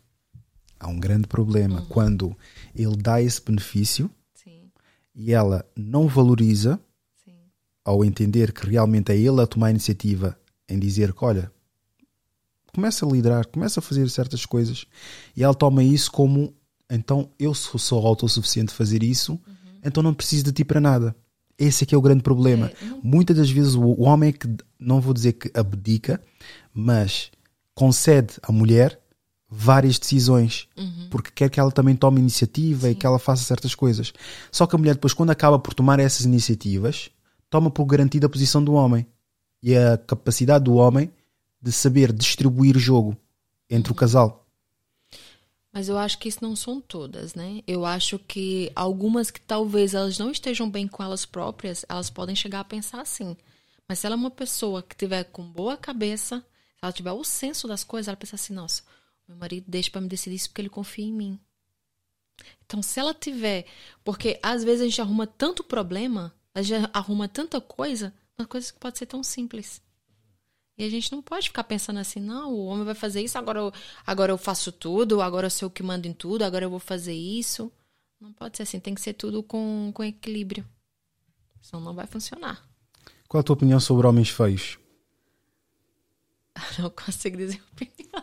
Há um grande problema. Quando ele dá esse benefício Sim, e ela não valoriza sim. ao entender que realmente é ele a tomar a iniciativa em dizer que, olha, começa a liderar, começa a fazer certas coisas e ela toma isso como então eu sou sou autossuficiente fazer isso, então não preciso de ti para nada. Esse é que é o grande problema. Muitas das vezes o, o homem é que, não vou dizer que abdica, mas concede à mulher várias decisões porque quer que ela também tome iniciativa e que ela faça certas coisas. Só que a mulher depois quando acaba por tomar essas iniciativas, toma por garantida a posição do homem e a capacidade do homem de saber distribuir o jogo entre o casal. Mas eu acho que isso não são todas, né? Eu acho que algumas que talvez elas não estejam bem com elas próprias, elas podem chegar a pensar assim. Mas se ela é uma pessoa que tiver com boa cabeça, se ela tiver o senso das coisas, ela pensa assim, nossa, meu marido deixa pra me decidir isso porque ele confia em mim. Então, se ela tiver, porque às vezes a gente arruma tanto problema, a gente arruma tanta coisa, uma coisa que pode ser tão simples. E a gente não pode ficar pensando assim, não, o homem vai fazer isso, agora eu, agora eu faço tudo, agora eu sou o que mando em tudo, agora eu vou fazer isso. Não pode ser assim, tem que ser tudo com, com equilíbrio. Senão não vai funcionar. Qual a tua opinião sobre homens feios? Não consigo dizer opinião.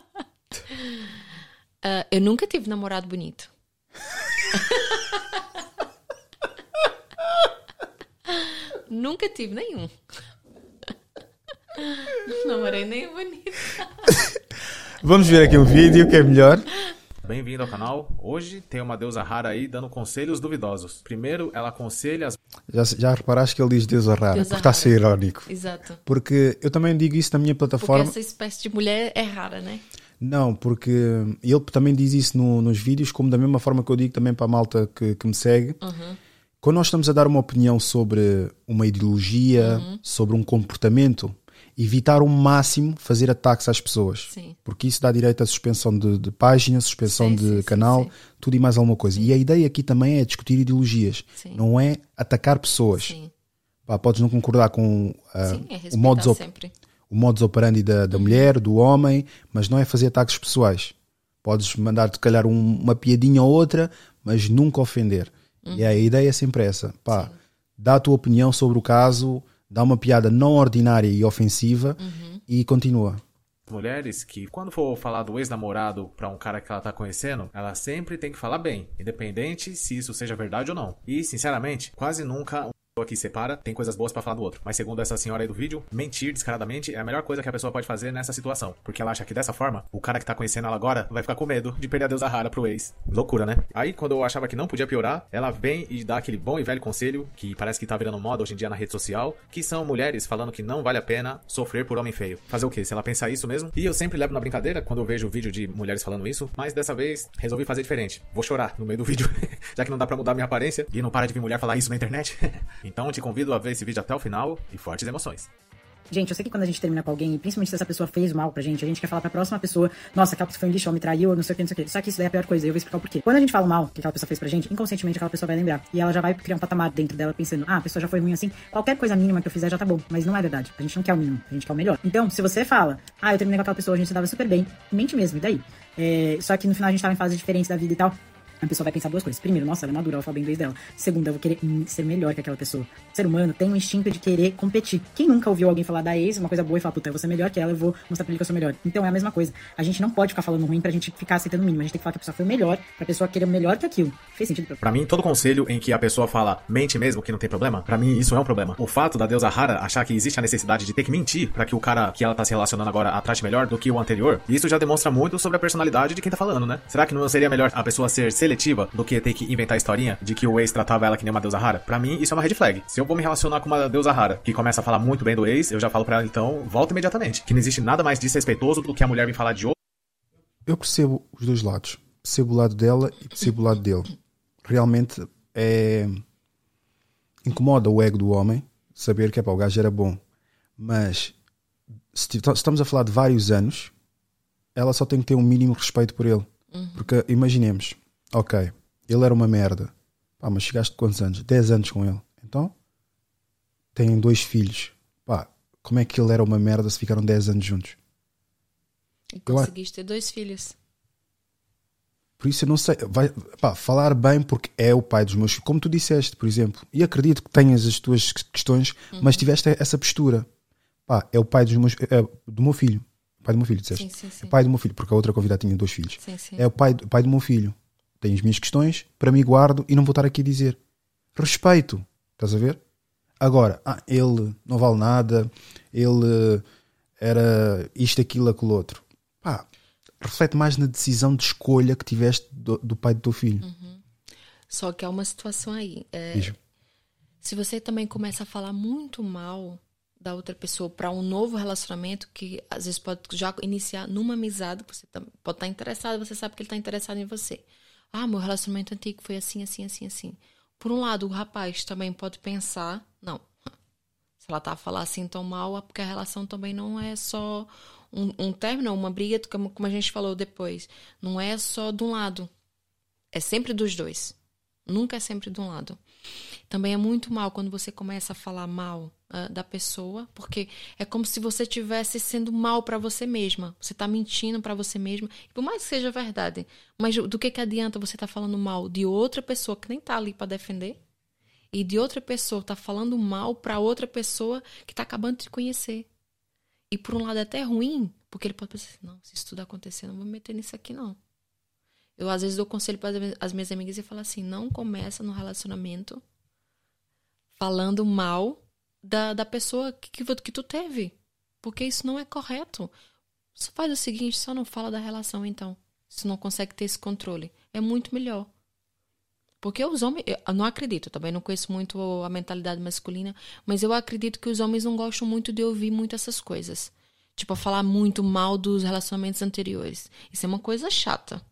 Ah, eu nunca tive namorado bonito. nunca tive nenhum. Não namorei nem bonito. Vamos ver aqui um vídeo que é melhor. Bem-vindo ao canal. Hoje tem uma deusa rara aí dando conselhos duvidosos. Primeiro, ela aconselha as Já, já reparaste que ele diz Deus rara, Deus porque está a ser irónico. Exato. Porque eu também digo isso na minha Porque plataforma. essa espécie de mulher é rara, né? Não, porque ele também diz isso no- nos vídeos, como da mesma forma que eu digo também para a malta que, que me segue. Uhum. Quando nós estamos a dar uma opinião sobre uma ideologia, Uhum. sobre um comportamento, evitar ao máximo fazer ataques às pessoas. Sim. Porque isso dá direito à suspensão de, de página, suspensão Sim, de sim, canal, tudo e mais alguma coisa. E a ideia aqui também é discutir ideologias, Sim. não é atacar pessoas. Sim. Pá, podes não concordar com ah, Sim, é o modus op- o modus operandi da, da mulher, do homem, mas não é fazer ataques pessoais. Podes mandar, se calhar, um- uma piadinha ou outra, mas nunca ofender. E a ideia é sempre essa. Pá, dá a tua opinião sobre o caso, dá uma piada não ordinária e ofensiva e continua. mulheres que, quando for falar do ex-namorado pra um cara que ela tá conhecendo, ela sempre tem que falar bem, independente se isso seja verdade ou não. E, sinceramente, quase nunca. Pessoa que separa tem coisas boas pra falar do outro. Mas segundo essa senhora aí do vídeo, mentir descaradamente é a melhor coisa que a pessoa pode fazer nessa situação. Porque ela acha que dessa forma, o cara que tá conhecendo ela agora vai ficar com medo de perder a deusa rara pro ex. Loucura, né? Aí, quando eu achava que não podia piorar, ela vem e dá aquele bom e velho conselho, que parece que tá virando moda hoje em dia na rede social, que são mulheres falando que não vale a pena sofrer por homem feio. Fazer o quê? Se ela pensar isso mesmo? E eu sempre levo na brincadeira quando eu vejo vídeo de mulheres falando isso, mas dessa vez resolvi fazer diferente. Vou chorar no meio do vídeo, já que não dá pra mudar minha aparência e não para de vir mulher falar isso na internet. então te convido a ver esse vídeo até o final e fortes emoções. Gente, eu sei que quando a gente termina com alguém, e principalmente se essa pessoa fez mal pra gente, a gente quer falar pra próxima pessoa, nossa, aquela pessoa foi um lixo, me traiu, não sei o que, não sei o que. Só que isso daí é a pior coisa, eu vou explicar o porquê. Quando a gente fala mal que aquela pessoa fez pra gente, inconscientemente aquela pessoa vai lembrar. E ela já vai criar um patamar dentro dela pensando, ah, a pessoa já foi ruim assim, qualquer coisa mínima que eu fizer já tá bom. Mas não é verdade. A gente não quer o mínimo, a gente quer o melhor. Então, se você fala, ah, eu terminei com aquela pessoa, a gente se dava super bem, mente mesmo, e daí? É, só que no final a gente tava em fases diferentes da vida e tal. A pessoa vai pensar duas coisas. Primeiro, nossa, ela é madura, ela fala bem inglês dela. Segundo, eu vou querer hum, ser melhor que aquela pessoa. O ser humano tem um instinto de querer competir. Quem nunca ouviu alguém falar da ex, uma coisa boa, e falar, puta, eu vou ser melhor que ela, eu vou mostrar pra ele que eu sou melhor. Então é a mesma coisa. A gente não pode ficar falando ruim pra gente ficar aceitando o mínimo. A gente tem que falar que a pessoa foi o melhor, pra pessoa querer o melhor que aquilo. Fez sentido pra Pra mim, todo conselho em que a pessoa fala mente mesmo que não tem problema, pra mim isso é um problema. O fato da deusa rara achar que existe a necessidade de ter que mentir pra que o cara que ela tá se relacionando agora a trate melhor do que o anterior, isso já demonstra muito sobre a personalidade de quem tá falando, né? Será que não seria melhor a pessoa ser seletiva do que ter que inventar historinha de que o ex tratava ela que nem uma deusa rara? Pra mim, isso é uma red flag. Se eu vou me relacionar com uma deusa rara que começa a falar muito bem do ex, eu já falo pra ela, então, volta imediatamente. Que não existe nada mais desrespeitoso do que a mulher me falar de outro. Eu percebo os dois lados. Percebo o lado dela e percebo o lado dele. Realmente é. incomoda o ego do homem saber que é, pá, o gajo era bom. Mas se estamos a falar de vários anos, ela só tem que ter um mínimo respeito por ele. Porque imaginemos, ok, ele era uma merda. Pá, mas chegaste quantos anos? 10 anos com ele. Então, têm dois filhos. Pá, como é que ele era uma merda se ficaram 10 anos juntos? E Eu conseguiste ter dois filhos. Por isso eu não sei. Vai, pá, falar bem porque é o pai dos meus filhos, como tu disseste, por exemplo. E acredito que tenhas as tuas que- questões, Uhum. mas tiveste essa postura. Pá, é o pai dos meus, é, do meu filho. Pai do meu filho, disseste. Sim, sim, sim. É pai do meu filho, porque a outra convidada tinha dois filhos. É o pai, pai do meu filho. Tenho as minhas questões, para mim guardo e não vou estar aqui a dizer. Respeito. Estás a ver? Agora, ah, ele não vale nada, ele era isto, aquilo, aquilo outro. Pá, reflete mais na decisão de escolha que tiveste do, do pai do teu filho. Só que há uma situação aí. é, se você também começa a falar muito mal da outra pessoa para um novo relacionamento que às vezes pode já iniciar numa amizade, você pode estar interessado, você sabe que ele está interessado em você. Ah, meu relacionamento antigo foi assim, assim, assim, assim. Por um lado, o rapaz também pode pensar, não, se ela tá a falar assim tão mal, é porque a relação também não é só um, um término, uma briga, como, como a gente falou depois. Não é só de um lado. É sempre dos dois. Nunca é sempre de um lado. Também é muito mal quando você começa a falar mal ah, da pessoa, porque é como se você estivesse sendo mal para você mesma. Você tá mentindo para você mesma. Por mais que seja verdade, mas do que que adianta você tá falando mal de outra pessoa que nem tá ali para defender? E de outra pessoa tá falando mal para outra pessoa que tá acabando de te conhecer. E por um lado é até ruim, porque ele pode pensar assim, não, se isso tudo acontecer, não vou me meter nisso aqui não. Eu às vezes dou conselho para as minhas amigas e falo assim, não começa no relacionamento falando mal da, da pessoa que, que, tu teve. Porque isso não é correto. Só faz o seguinte, só não fala da relação então. Se não consegue ter esse controle. É muito melhor. Porque os homens, eu não acredito, também não conheço muito a mentalidade masculina, mas eu acredito que os homens não gostam muito de ouvir muito essas coisas. Tipo, falar muito mal dos relacionamentos anteriores. Isso é uma coisa chata.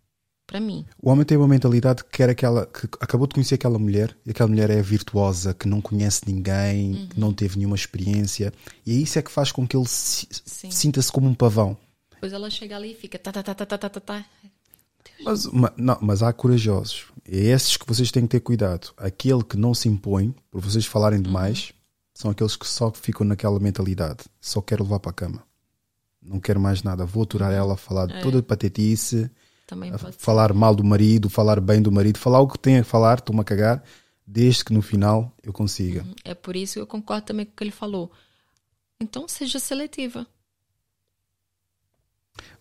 Pra mim. O homem tem uma mentalidade que quer aquela que acabou de conhecer aquela mulher e aquela mulher é virtuosa, que não conhece ninguém, que não teve nenhuma experiência, e isso é que faz com que ele se- sinta-se como um pavão. Depois ela chega ali e fica tá, tá, tá, tá, tá, tá, tá, tá. Mas, ma- não, mas há corajosos. É esses que vocês têm que ter cuidado. Aquele que não se impõe, por vocês falarem demais, são aqueles que só ficam naquela mentalidade. Só quero levar para a cama. Não quero mais nada. Vou aturar ela, falar É. toda patetice, Também pode ser. falar mal do marido, falar bem do marido, falar o que tem a falar, estou-me a cagar, desde que no final eu consiga. É por isso que eu concordo também com o que ele falou. Então seja seletiva.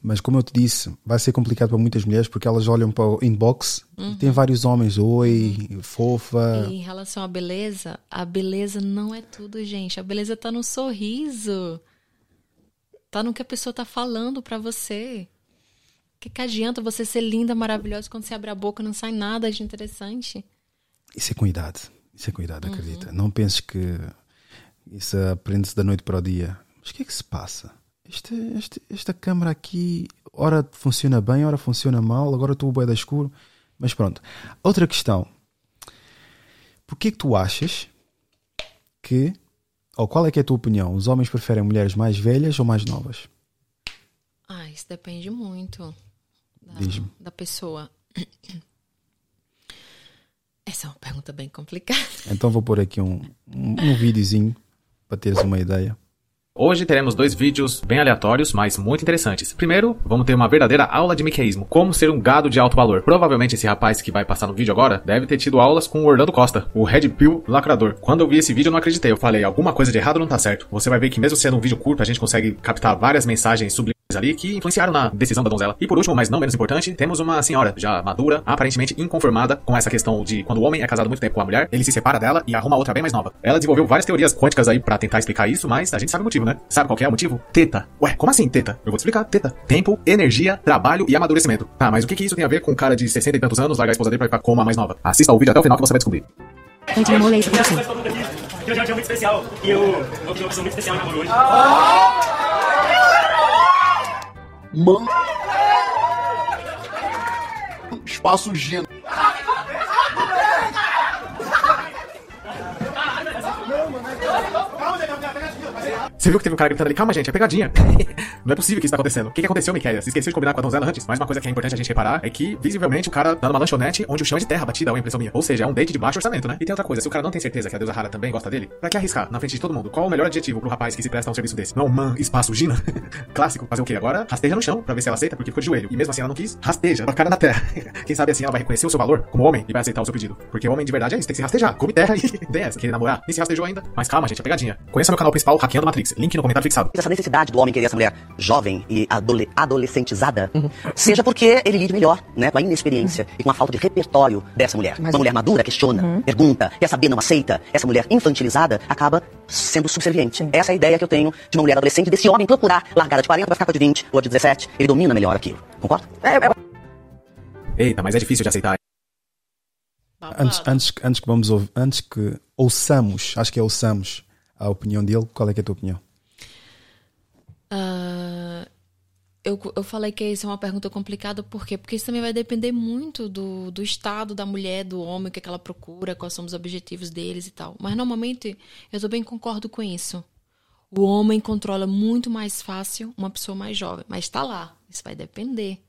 Mas como eu te disse, vai ser complicado para muitas mulheres porque elas olham para o inbox e tem vários homens, oi, fofa. E em relação à beleza, a beleza não é tudo, gente. A beleza tá no sorriso. Tá no que a pessoa tá falando pra você. O que, que adianta você ser linda, maravilhosa, quando você abre a boca e não sai nada de interessante? Isso é com idade. Isso é com idade, acredita. Não penses que isso aprende-se da noite para o dia. Mas o que é que se passa? Este, este- esta câmara aqui, ora funciona bem, ora funciona mal, agora estou bué da escuro. Mas pronto. Outra questão. Porquê que tu achas que, ou qual é que é a tua opinião? Os homens preferem mulheres mais velhas ou mais novas? Ah, isso depende muito da, da pessoa. Essa é uma pergunta bem complicada. Então vou pôr aqui um, um, um videozinho para teres uma ideia. Hoje teremos dois vídeos bem aleatórios, mas muito interessantes. Primeiro, vamos ter uma verdadeira aula de miqueísmo, como ser um gado de alto valor. Provavelmente esse rapaz que vai passar no vídeo agora deve ter tido aulas com o Orlando Costa, o Red Pill lacrador. Quando eu vi esse vídeo eu não acreditei, eu falei, alguma coisa de errado não tá certo. Você vai ver que mesmo sendo um vídeo curto, a gente consegue captar várias mensagens subliminares ali que influenciaram na decisão da donzela. E por último, mas não menos importante, temos uma senhora já madura, aparentemente inconformada com essa questão de quando o homem é casado muito tempo com a mulher, ele se separa dela e arruma outra bem mais nova. Ela desenvolveu várias teorias quânticas aí para tentar explicar isso, mas a gente sabe o motivo, né? Sabe qual é o motivo? Teta. Ué, como assim teta? Eu vou te explicar. Teta. Tempo, energia, trabalho e amadurecimento. Tá, mas o que que isso tem a ver com um cara de 60 e tantos anos largar a esposa dele pra ficar com uma mais nova? Assista o vídeo até o final que você vai descobrir. Pra você. Que hoje é um dia muito especial. E eu vou ter uma pessoa muito especial no namoro hoje. Mano. Espaço G. Você viu que teve um cara gritando ali, calma gente, é pegadinha. não é possível que isso tá acontecendo. O que, que aconteceu, Miquel? Você esqueceu de combinar com a donzela antes? Mas uma coisa que é importante a gente reparar é que, visivelmente, o cara tá numa lanchonete onde o chão é de terra batida, uma impressão minha. Ou seja, é um date de baixo orçamento, né? E tem outra coisa, se o cara não tem certeza que a deusa Rara também gosta dele, pra que arriscar na frente de todo mundo? Qual o melhor adjetivo pro rapaz que se presta a um serviço desse? Não, man, espaço, Gina? Clássico. Fazer o quê? Agora, rasteja no chão pra ver se ela aceita, porque ficou de joelho. E mesmo assim ela não quis, rasteja, a cara na terra. Quem sabe assim ela vai reconhecer o seu valor como homem e vai aceitar o seu pedido. Porque homem de verdade é isso, tem que se rastejar. Come terra e essa, querer namorar. Nem se rastejou ainda. Mas calma, gente, é pegadinha. Conheça meu canal principal, Hackeando Matrix. Link no comentário fixado. essa necessidade do homem querer essa mulher jovem e adole adolescentizada, seja porque ele lide melhor, né, com a inexperiência e com a falta de repertório dessa mulher. Uma mulher madura questiona, pergunta, quer saber, não aceita. Essa mulher infantilizada acaba sendo subserviente. Essa é a ideia que eu tenho de uma mulher adolescente, desse homem procurar largar a de 40 pra ficar com a de 20 ou a de 17. Ele domina melhor aquilo. Concorda? É, é... Eita, mas é difícil de aceitar. Antes, antes, antes que vamos ouvir, antes que ouçamos, acho que é ouçamos a opinião dele, qual é que é a tua opinião? Ah, eu, eu falei que isso é uma pergunta complicada, por quê? Porque isso também vai depender muito do, do estado da mulher, do homem, o que, é que ela procura, quais são os objetivos deles e tal. Mas normalmente eu também concordo com isso. O homem controla muito mais fácil uma pessoa mais jovem, mas está lá. Isso vai depender.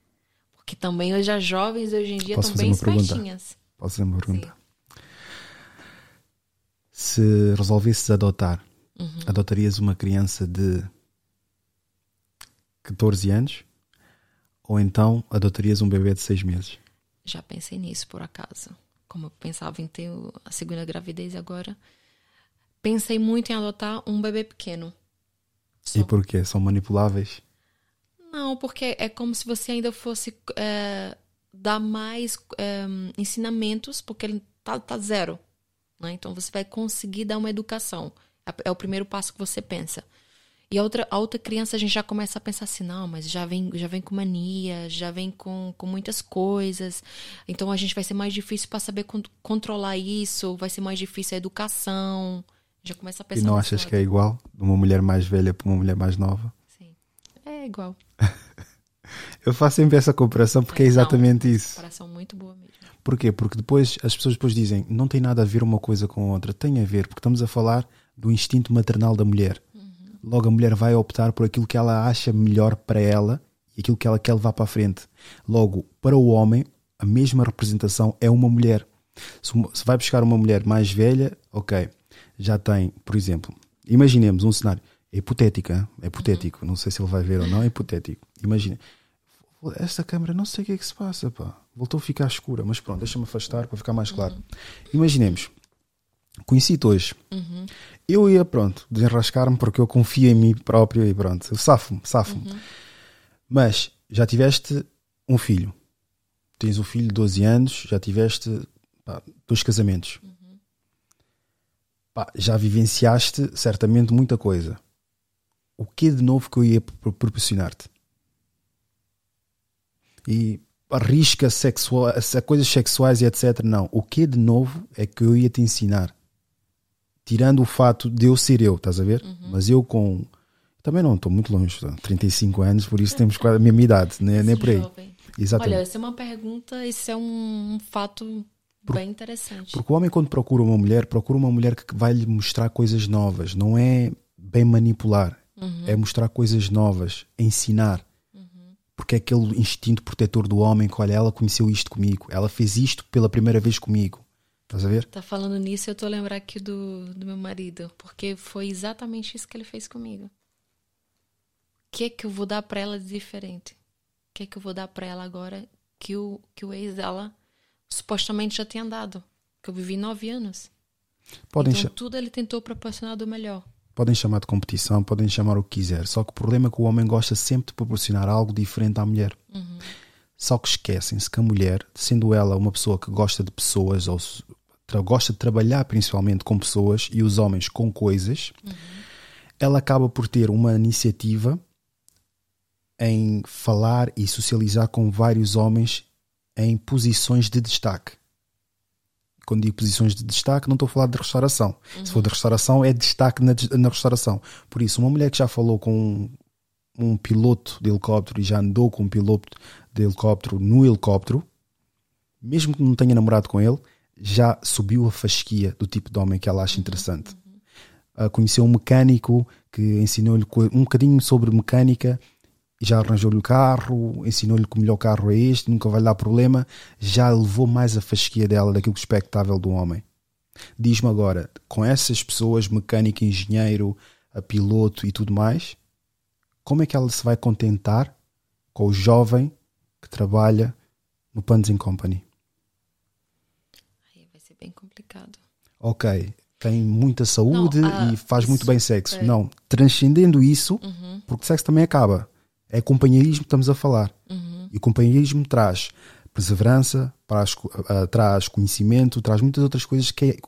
Porque também hoje as jovens hoje em dia Posso estão bem espertinhas. Posso fazer uma pergunta? Se resolvesses adotar, Uhum. adotarias uma criança de 14 anos ou então adotarias um bebê de 6 meses? Já pensei nisso, por acaso. Como eu pensava em ter a segunda gravidez agora. Pensei muito em adotar um bebê pequeno. E porquê? São manipuláveis? Não, porque é como se você ainda fosse é, dar mais é, ensinamentos, porque ele tá, tá zero. Né? Então você vai conseguir dar uma educação. É, é o primeiro passo que você pensa. E a outra, a outra criança a gente já começa a pensar assim, não, mas já vem, já vem com mania, já vem com, com muitas coisas. Então a gente vai ser mais difícil para saber con- controlar isso, vai ser mais difícil a educação. Já começa a E pensar não nesse achas lado. que é igual uma mulher mais velha para uma mulher mais nova? É igual. Eu faço sempre essa comparação porque é exatamente isso. Comparação muito boa mesmo. Porquê? Porque depois as pessoas depois dizem não tem nada a ver uma coisa com a outra. Tem a ver, porque estamos a falar do instinto maternal da mulher. Logo a mulher vai optar por aquilo que ela acha melhor para ela e aquilo que ela quer levar para a frente. Logo, para o homem, a mesma representação é uma mulher. Se uma- se vai buscar uma mulher mais velha, ok, já tem, por exemplo, imaginemos um cenário, é hipotético, é hipotético, não sei se ele vai ver ou não, é hipotético. Imagina, esta câmera não sei o que é que se passa, pá. Voltou a ficar escura, mas pronto, deixa-me afastar para ficar mais claro. Imaginemos, conheci-te hoje. Uhum. Eu ia, pronto, desenrascar-me porque eu confio em mim próprio e pronto, safo-me, safo-me. Mas já tiveste um filho, tens um filho de 12 anos, já tiveste pá, dois casamentos. Pá, já vivenciaste certamente muita coisa. O que de novo que eu ia pro- proporcionar-te? E arrisca sexual, coisas sexuais e etc. Não. O que de novo é que eu ia te ensinar? Tirando o fato de eu ser eu, estás a ver? Mas eu com. Também não estou muito longe, tô 35 anos, por isso temos quase a mesma idade, nem, nem por aí. Jovem. Exatamente. Olha, essa é uma pergunta, isso é um fato bem interessante. Porque o homem, quando procura uma mulher, procura uma mulher que vai lhe mostrar coisas novas. Não é bem manipular. Uhum. É mostrar coisas novas, ensinar. Porque é aquele instinto protetor do homem que, olha, ela conheceu isto comigo. Ela fez isto pela primeira vez comigo. Estás a ver? Tá falando nisso, eu tô a lembrar aqui do, do meu marido, porque foi exatamente isso que ele fez comigo. que é que eu vou dar para ela de diferente? O que é que eu vou dar para ela agora que o, que o ex dela supostamente já tinha dado? Que eu vivi nove anos. Podem, então tudo ele tentou proporcionar do melhor. Podem chamar de competição, podem chamar o que quiser. Só que o problema é que o homem gosta sempre de proporcionar algo diferente à mulher. Uhum. Só que esquecem-se que a mulher, sendo ela uma pessoa que gosta de pessoas ou gosta de trabalhar principalmente com pessoas e os homens com coisas, ela acaba por ter uma iniciativa em falar e socializar com vários homens em posições de destaque. Quando digo posições de destaque, não estou a falar de restauração. Se for de restauração, é destaque na, na restauração. Por isso, uma mulher que já falou com um, um piloto de helicóptero e já andou com um piloto de helicóptero no helicóptero, mesmo que não tenha namorado com ele, já subiu a fasquia do tipo de homem que ela acha interessante. Ah, conheceu um mecânico que ensinou-lhe um bocadinho sobre mecânica já arranjou-lhe o carro, ensinou-lhe que o melhor carro é este, nunca vai dar problema, já levou mais a fasquia dela daquilo expectável do homem. Diz-me agora, com essas pessoas, mecânico, engenheiro, a piloto e tudo mais, como é que ela se vai contentar com o jovem que trabalha no Panzer Company? Aí vai ser bem complicado. Ok, tem muita saúde Não, ah, e faz muito bem sexo. é. Não, transcendendo isso, Uhum. porque sexo também acaba. É companheirismo que estamos a falar. Uhum. E o companheirismo traz perseverança, traz, ah, traz conhecimento, traz muitas outras coisas que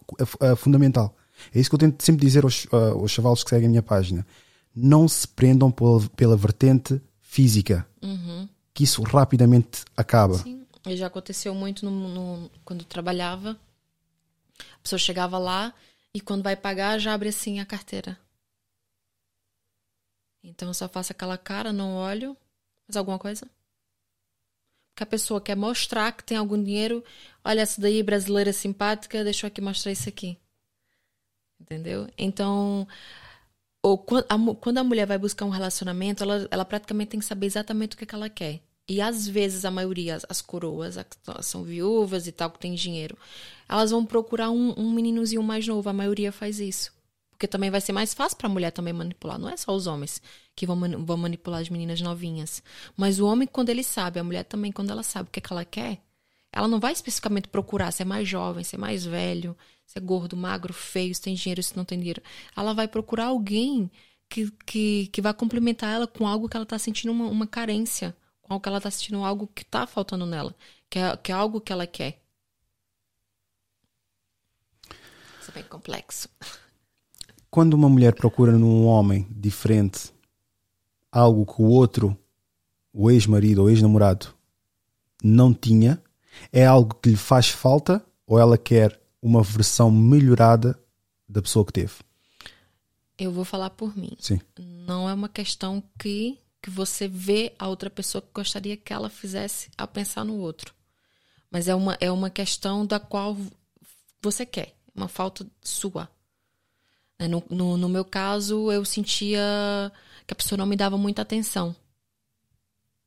é, é fundamental. É isso que eu tento sempre dizer aos, ah, aos chavalos que seguem a minha página. Não se prendam pela, pela vertente física, Uhum. que isso rapidamente acaba. Sim, e já aconteceu muito no, no- quando trabalhava. A pessoa chegava lá e quando vai pagar já abre assim a carteira. Então eu só faço aquela cara, não olho. Mais alguma coisa? Porque a pessoa quer mostrar que tem algum dinheiro. Olha, essa daí brasileira simpática, deixa eu aqui mostrar isso aqui. Entendeu? Então, ou quando a mulher vai buscar um relacionamento, ela, ela praticamente tem que saber exatamente o que, que ela quer. E às vezes, a maioria, as, as coroas, as são viúvas e tal, que tem dinheiro, elas vão procurar um, um meninozinho mais novo. A maioria faz isso. Porque também vai ser mais fácil para a mulher também manipular. Não é só os homens que vão, vão manipular as meninas novinhas. Mas o homem, quando ele sabe, a mulher também, quando ela sabe o que, que ela quer, ela não vai especificamente procurar se é mais jovem, se é mais velho, se é gordo, magro, feio, se tem dinheiro, se não tem dinheiro. Ela vai procurar alguém que, que, que vai complementar ela com algo que ela está sentindo uma, uma carência, com algo que ela está sentindo algo que está faltando nela, que é, que é algo que ela quer. Isso é bem complexo. Quando uma mulher procura num homem diferente algo que o outro, o ex-marido ou ex-namorado, não tinha, é algo que lhe faz falta ou ela quer uma versão melhorada da pessoa que teve? Eu vou falar por mim. Sim. Não é uma questão que, que você vê a outra pessoa que gostaria que ela fizesse a pensar no outro. Mas é uma, é uma questão da qual você quer. Uma falta sua. Né, No, no, no meu caso, eu sentia que a pessoa não me dava muita atenção.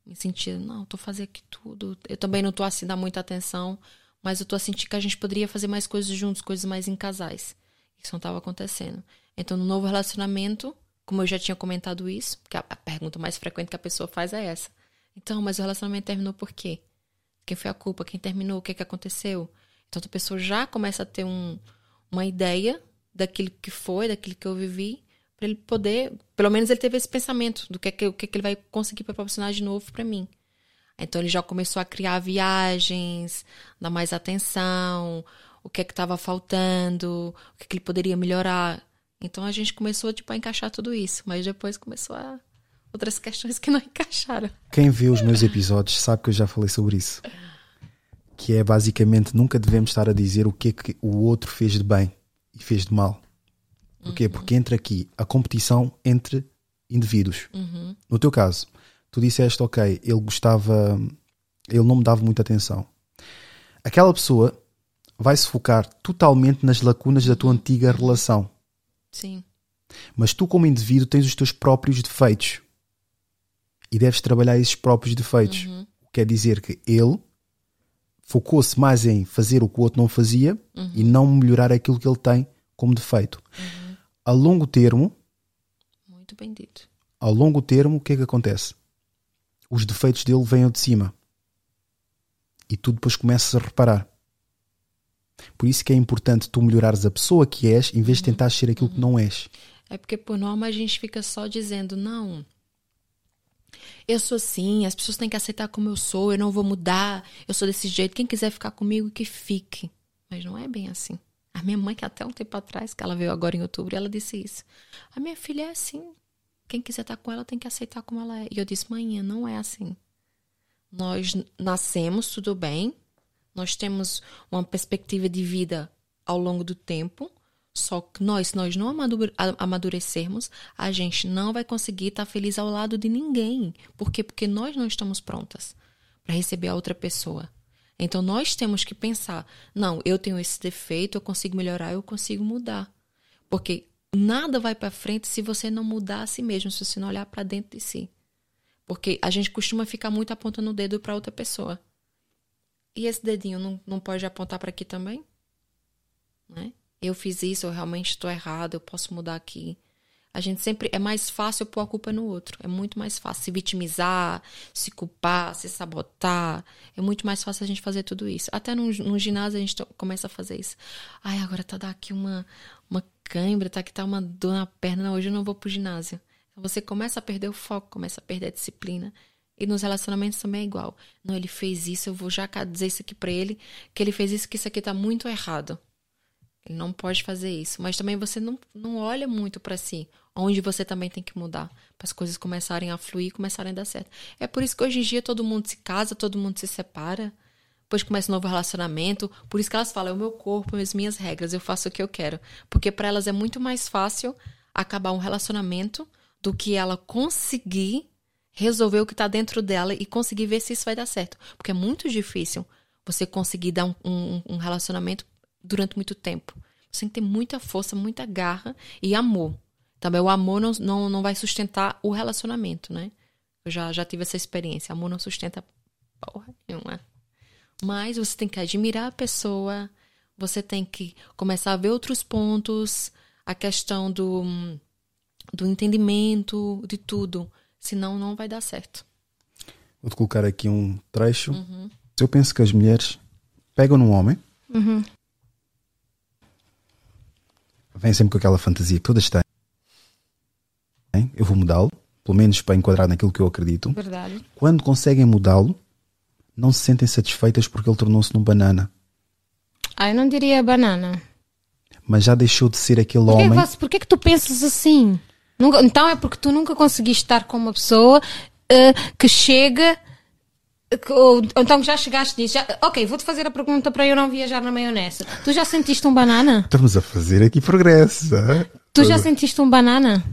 Me sentia, não, tô fazendo aqui tudo. Eu também não tô assim dar muita atenção, mas eu tô a sentir que a gente poderia fazer mais coisas juntos, coisas mais em casais. Isso não estava acontecendo. Então, no novo relacionamento, como eu já tinha comentado isso, porque a, a pergunta mais frequente que a pessoa faz é essa. Então, mas o relacionamento terminou por quê? Quem foi a culpa? Quem terminou? O que, que aconteceu? Então, a pessoa já começa a ter um, uma ideia daquilo que foi, daquilo que eu vivi, para ele poder, pelo menos ele teve esse pensamento do que, é que, o que, é que ele vai conseguir proporcionar de novo para mim. Então ele já começou a criar viagens, dar mais atenção, o que é que estava faltando, o que, é que ele poderia melhorar. Então a gente começou tipo a encaixar tudo isso, mas depois começou a outras questões que não encaixaram. Quem vê os meus episódios sabe que eu já falei sobre isso. Que é basicamente nunca devemos estar a dizer o que é que o outro fez de bem e fez de mal. Porquê? Porque entra aqui a competição entre indivíduos. Uhum. No teu caso, tu disseste, ok, ele gostava, ele não me dava muita atenção. Aquela pessoa vai se focar totalmente nas lacunas da tua antiga relação. Sim. Mas tu, como indivíduo, tens os teus próprios defeitos. E deves trabalhar esses próprios defeitos. Uhum. Quer dizer que ele focou-se mais em fazer o que o outro não fazia Uhum. e não melhorar aquilo que ele tem como defeito. A longo termo, Muito bem dito. ao longo termo, o que é que acontece? Os defeitos dele vêm de cima. E tu depois começas a reparar. Por isso que é importante tu melhorares a pessoa que és em vez de tentar ser aquilo que não és. É porque, por norma, a gente fica só dizendo, não, eu sou assim, as pessoas têm que aceitar como eu sou, eu não vou mudar, eu sou desse jeito, quem quiser ficar comigo, que fique. Mas não é bem assim. A minha mãe, que até um tempo atrás, que ela veio agora em outubro, ela disse isso. A minha filha é assim. Quem quiser estar com ela tem que aceitar como ela é. E eu disse, mãe, não é assim. Nós nascemos, tudo bem. Nós temos uma perspectiva de vida ao longo do tempo. Só que nós, se nós não amadurecermos, a gente não vai conseguir estar feliz ao lado de ninguém. Por quê? Porque nós não estamos prontas para receber a outra pessoa. Então nós temos que pensar: não, eu tenho esse defeito, eu consigo melhorar, eu consigo mudar. Porque nada vai para frente se você não mudar a si mesmo, se você não olhar para dentro de si. Porque a gente costuma ficar muito apontando o dedo para outra pessoa. E esse dedinho não, não pode apontar para aqui também? Né? Eu fiz isso, eu realmente estou errado, eu posso mudar aqui. A gente sempre é mais fácil pôr a culpa no outro. É muito mais fácil se vitimizar, se culpar, se sabotar. É muito mais fácil a gente fazer tudo isso. Até no, ginásio a gente começa a fazer isso. Ai, agora tá daqui uma, uma cãibra, tá aqui tá uma dor na perna. Não, hoje eu não vou pro ginásio. Então você começa a perder o foco, começa a perder a disciplina. E nos relacionamentos também é igual. Não, ele fez isso, eu vou já dizer isso aqui para ele, que ele fez isso, que isso aqui tá muito errado. Não pode fazer isso. Mas também você não, não olha muito para si, onde você também tem que mudar, para as coisas começarem a fluir começarem a dar certo. É por isso que hoje em dia todo mundo se casa, todo mundo se separa, depois começa um novo relacionamento. Por isso que elas falam: é o meu corpo, as minhas regras, eu faço o que eu quero. Porque para elas é muito mais fácil acabar um relacionamento do que ela conseguir resolver o que está dentro dela e conseguir ver se isso vai dar certo. Porque é muito difícil você conseguir dar um, um, um relacionamento durante muito tempo. Você tem que ter muita força, muita garra e amor. Também o amor não, não, não vai sustentar o relacionamento, né? Eu já, já tive essa experiência. Amor não sustenta porra nenhuma. Mas você tem que admirar a pessoa, você tem que começar a ver outros pontos, a questão do, do entendimento, de tudo. Senão não vai dar certo. Vou-te colocar aqui um trecho. Uhum. Eu penso que as mulheres pegam num homem, uhum vem sempre com aquela fantasia que todas têm. Eu vou mudá-lo, pelo menos para enquadrar naquilo que eu acredito. Verdade. Quando conseguem mudá-lo, não se sentem satisfeitas porque ele tornou-se num banana. Ah, eu não diria banana. Mas já deixou de ser aquele por que homem. Você, por que, que tu pensas assim? Nunca, então é porque tu nunca conseguiste estar com uma pessoa uh, que chega ou, então já chegaste nisso. Já, ok, vou-te fazer a pergunta para eu não viajar na maionese. Tu já sentiste um banana? Estamos a fazer aqui progresso. Tu já sentiste um banana?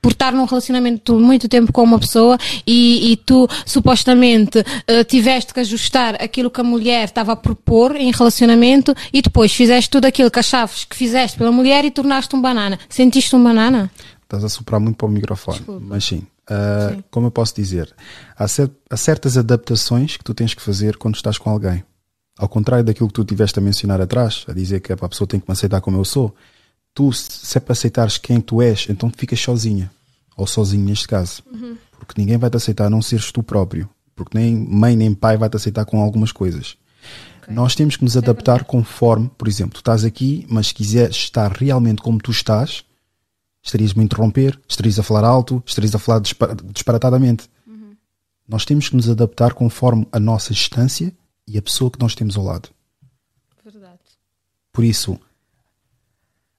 Por estar num relacionamento muito tempo com uma pessoa e, e tu supostamente uh, tiveste que ajustar aquilo que a mulher estava a propor em relacionamento e depois fizeste tudo aquilo que achavas que fizeste pela mulher e tornaste um banana. Sentiste um banana? Estás a soprar muito para o microfone, Desculpa. mas sim. Uh, como eu posso dizer, há, cer há, certas adaptações que tu tens que fazer quando estás com alguém. Ao contrário daquilo que tu tiveste a mencionar atrás, a dizer que a pessoa tem que me aceitar como eu sou, tu, se é para aceitares quem tu és, então ficas sozinha. Ou sozinho neste caso. Uhum. Porque ninguém vai te aceitar a não seres tu próprio. Porque nem mãe nem pai vai te aceitar com algumas coisas. Okay. Nós temos que nos adaptar conforme, por exemplo, tu estás aqui, mas se quiseres estar realmente como tu estás, estarias-me a interromper, estarias a falar alto, estarias a falar disparatadamente. Uhum. Nós temos que nos adaptar conforme a nossa distância e a pessoa que nós temos ao lado. Verdade. Por isso,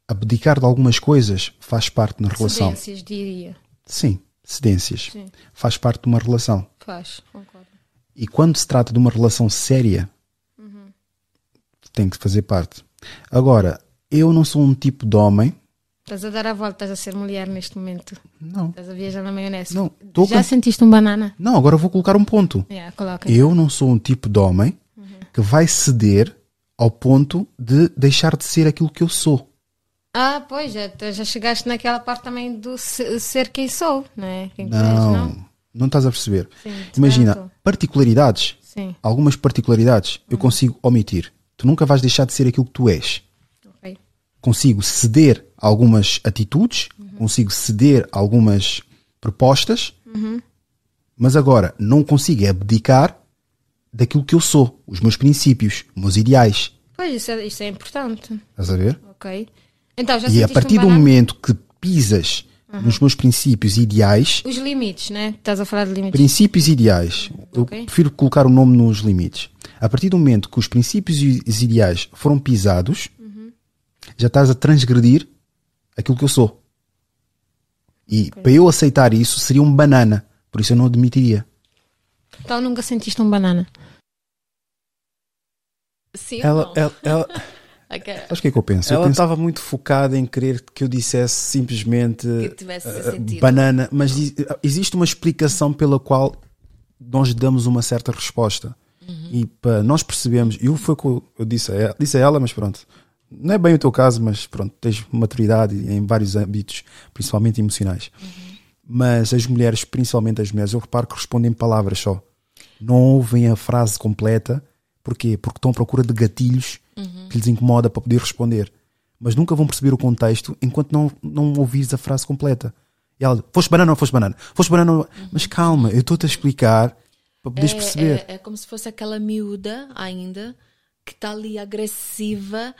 abdicar de algumas coisas faz parte na relação. Cedências, diria. Sim, cedências. Sim. Faz parte de uma relação. Faz, concordo. E quando se trata de uma relação séria, uhum. tem que fazer parte. Agora, eu não sou um tipo de homem Estás a dar a volta, estás a ser mulher neste momento. Não. Estás a viajar na maionese. Não. Já sentiste um banana? Não, agora vou colocar um ponto. Yeah, coloca. Eu não sou um tipo de homem uhum. que vai ceder ao ponto de deixar de ser aquilo que eu sou. Ah, pois, já, já chegaste naquela parte também do ser quem sou, não é? Quem não, és, não, não estás a perceber. Sim, Imagina, particularidades, Sim. algumas particularidades uhum. eu consigo omitir. Tu nunca vais deixar de ser aquilo que tu és. Consigo ceder algumas atitudes, uhum. consigo ceder algumas propostas, Uhum. mas agora não consigo abdicar daquilo que eu sou, os meus princípios, os meus ideais. Pois, isso é, isso é importante. Estás a ver? Ok. Então, já e a partir um do momento que pisas Uhum. nos meus princípios ideais, Os limites, né? Estás a falar de limites. princípios ideais, eu Ok. prefiro colocar o nome nos limites. A partir do momento que os princípios e os ideais foram pisados. Já estás a transgredir aquilo que eu sou. E para eu aceitar isso seria um banana, por isso eu não admitiria. Então nunca sentiste um banana. Sim Ela, ela, ela, Ok. Sabes o que é que eu penso? Ela eu estava muito focada em querer que eu dissesse simplesmente sentido. banana, mas existe uma explicação pela qual nós damos uma certa resposta. Uhum. E para nós percebemos, e foi o que eu- eu disse a, ela, disse a ela, mas pronto, não é bem o teu caso, mas pronto, tens maturidade em vários âmbitos, principalmente emocionais. Uhum. Mas as mulheres, principalmente as mulheres, eu reparo que respondem palavras só. Não ouvem a frase completa. Porquê? Porque estão à procura de gatilhos Uhum. que lhes incomoda para poder responder. Mas nunca vão perceber o contexto enquanto não, não ouvires a frase completa. E ela, foste banana ou foste banana? Foste banana ou... Mas calma, eu estou-te a explicar para poderes Uhum. é, perceber. É, é como se fosse aquela miúda ainda que está ali agressiva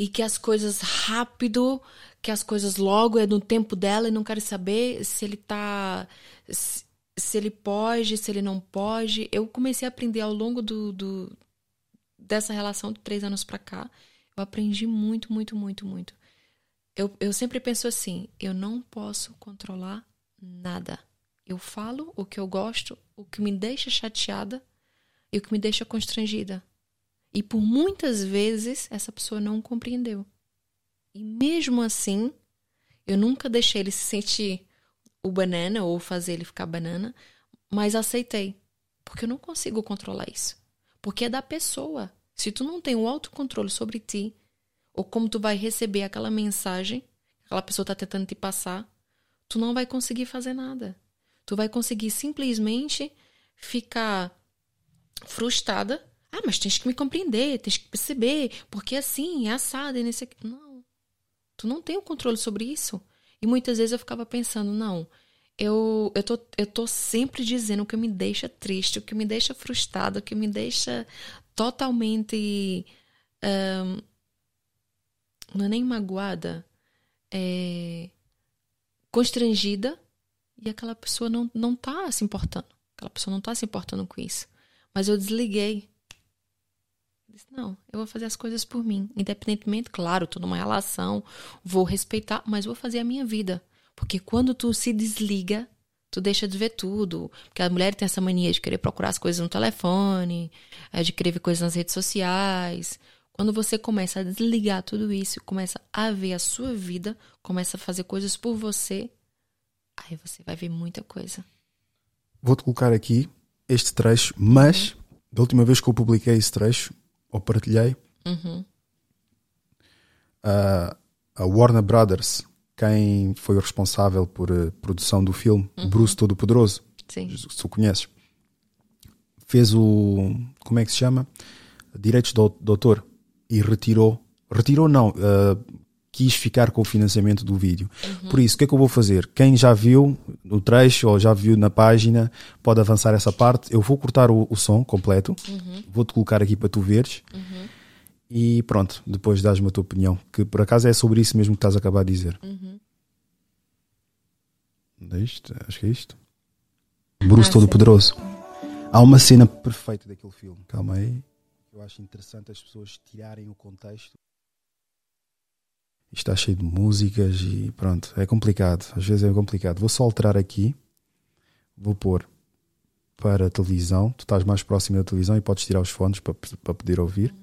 e que as coisas rápido, que as coisas logo é no tempo dela e não quer saber se ele tá. Se, ele pode, se ele não pode. Eu comecei a aprender ao longo do, do dessa relação de três anos pra cá. Eu aprendi muito, muito, muito, muito. Eu, eu sempre penso assim: eu não posso controlar nada. Eu falo o que eu gosto, o que me deixa chateada e o que me deixa constrangida. E por muitas vezes essa pessoa não compreendeu. E mesmo assim, eu nunca deixei ele se sentir o banana ou fazer ele ficar banana, mas aceitei. Porque eu não consigo controlar isso. Porque é da pessoa. Se tu não tem o autocontrole sobre ti, ou como tu vai receber aquela mensagem que aquela pessoa está tentando te passar, tu não vai conseguir fazer nada. Tu vai conseguir simplesmente ficar frustrada. Ah, mas tens que me compreender, tens que perceber, porque assim, é assado e nesse aqui. Não. Tu não tem o controle sobre isso. E muitas vezes eu ficava pensando, não, eu, eu, tô, eu tô sempre dizendo o que me deixa triste, o que me deixa frustrada, o que me deixa totalmente. ahn, não é nem magoada, é constrangida e aquela pessoa não, não tá se importando. Aquela pessoa não tá se importando com isso. Mas eu desliguei. Disse, não, eu vou fazer as coisas por mim. Independentemente, claro, tô numa relação, vou respeitar, mas vou fazer a minha vida. Porque quando tu se desliga, tu deixa de ver tudo. Porque a mulher tem essa mania de querer procurar as coisas no telefone, eh, de querer ver coisas nas redes sociais. Quando você começa a desligar tudo isso, começa a ver a sua vida, começa a fazer coisas por você, aí você vai ver muita coisa. Vou-te colocar aqui este trecho, mas da última vez que eu publiquei esse trecho, ou partilhei, Uhum. a, a Warner Brothers, quem foi o responsável por a produção do filme, o Uhum. Bruce Todo-Poderoso, se tu conheces, fez o. Como é que se chama? Direitos do, do autor e retirou. Retirou, não. ah, quis ficar com o financiamento do vídeo. Uhum. Por isso, o que é que eu vou fazer? Quem já viu no trecho ou já viu na página pode avançar essa parte. Eu vou cortar o, o som completo, Uhum. vou-te colocar aqui para tu veres. Uhum. E pronto, depois dás-me a tua opinião. Que por acaso é sobre isso mesmo que estás a acabar de dizer. Uhum. É isto? Acho que é isto. Bruce Ah, Todo sim. Poderoso. Há uma cena perfeita daquele filme. Calma aí. Eu acho interessante as pessoas tirarem o contexto. Está cheio de músicas e pronto. É complicado. Às vezes é complicado. Vou só alterar aqui. Vou pôr para a televisão. Tu estás mais próximo da televisão e podes tirar os fones para, para poder ouvir.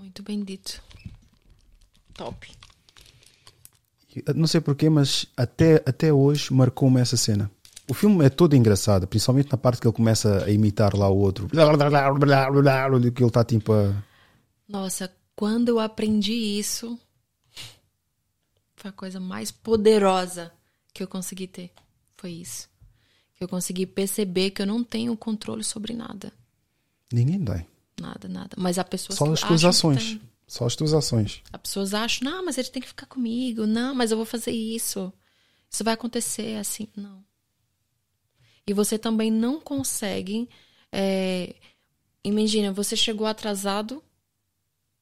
Muito bem dito. Top. E, Não sei porquê, mas até, até hoje marcou-me essa cena. O filme é todo engraçado, principalmente na parte que ele começa a imitar lá o outro. Que ele está tipo a. Nossa, quando eu aprendi isso, foi a coisa mais poderosa que eu consegui ter. Foi isso. Que eu consegui perceber que eu não tenho controle sobre nada. Ninguém tem. Nada, nada. Mas há pessoas Só que as tuas ações. Só as tuas ações. As pessoas acham, não, mas ele tem que ficar comigo. Não, mas eu vou fazer isso. Isso vai acontecer assim. Não. E você também não consegue. é, Imagina, você chegou atrasado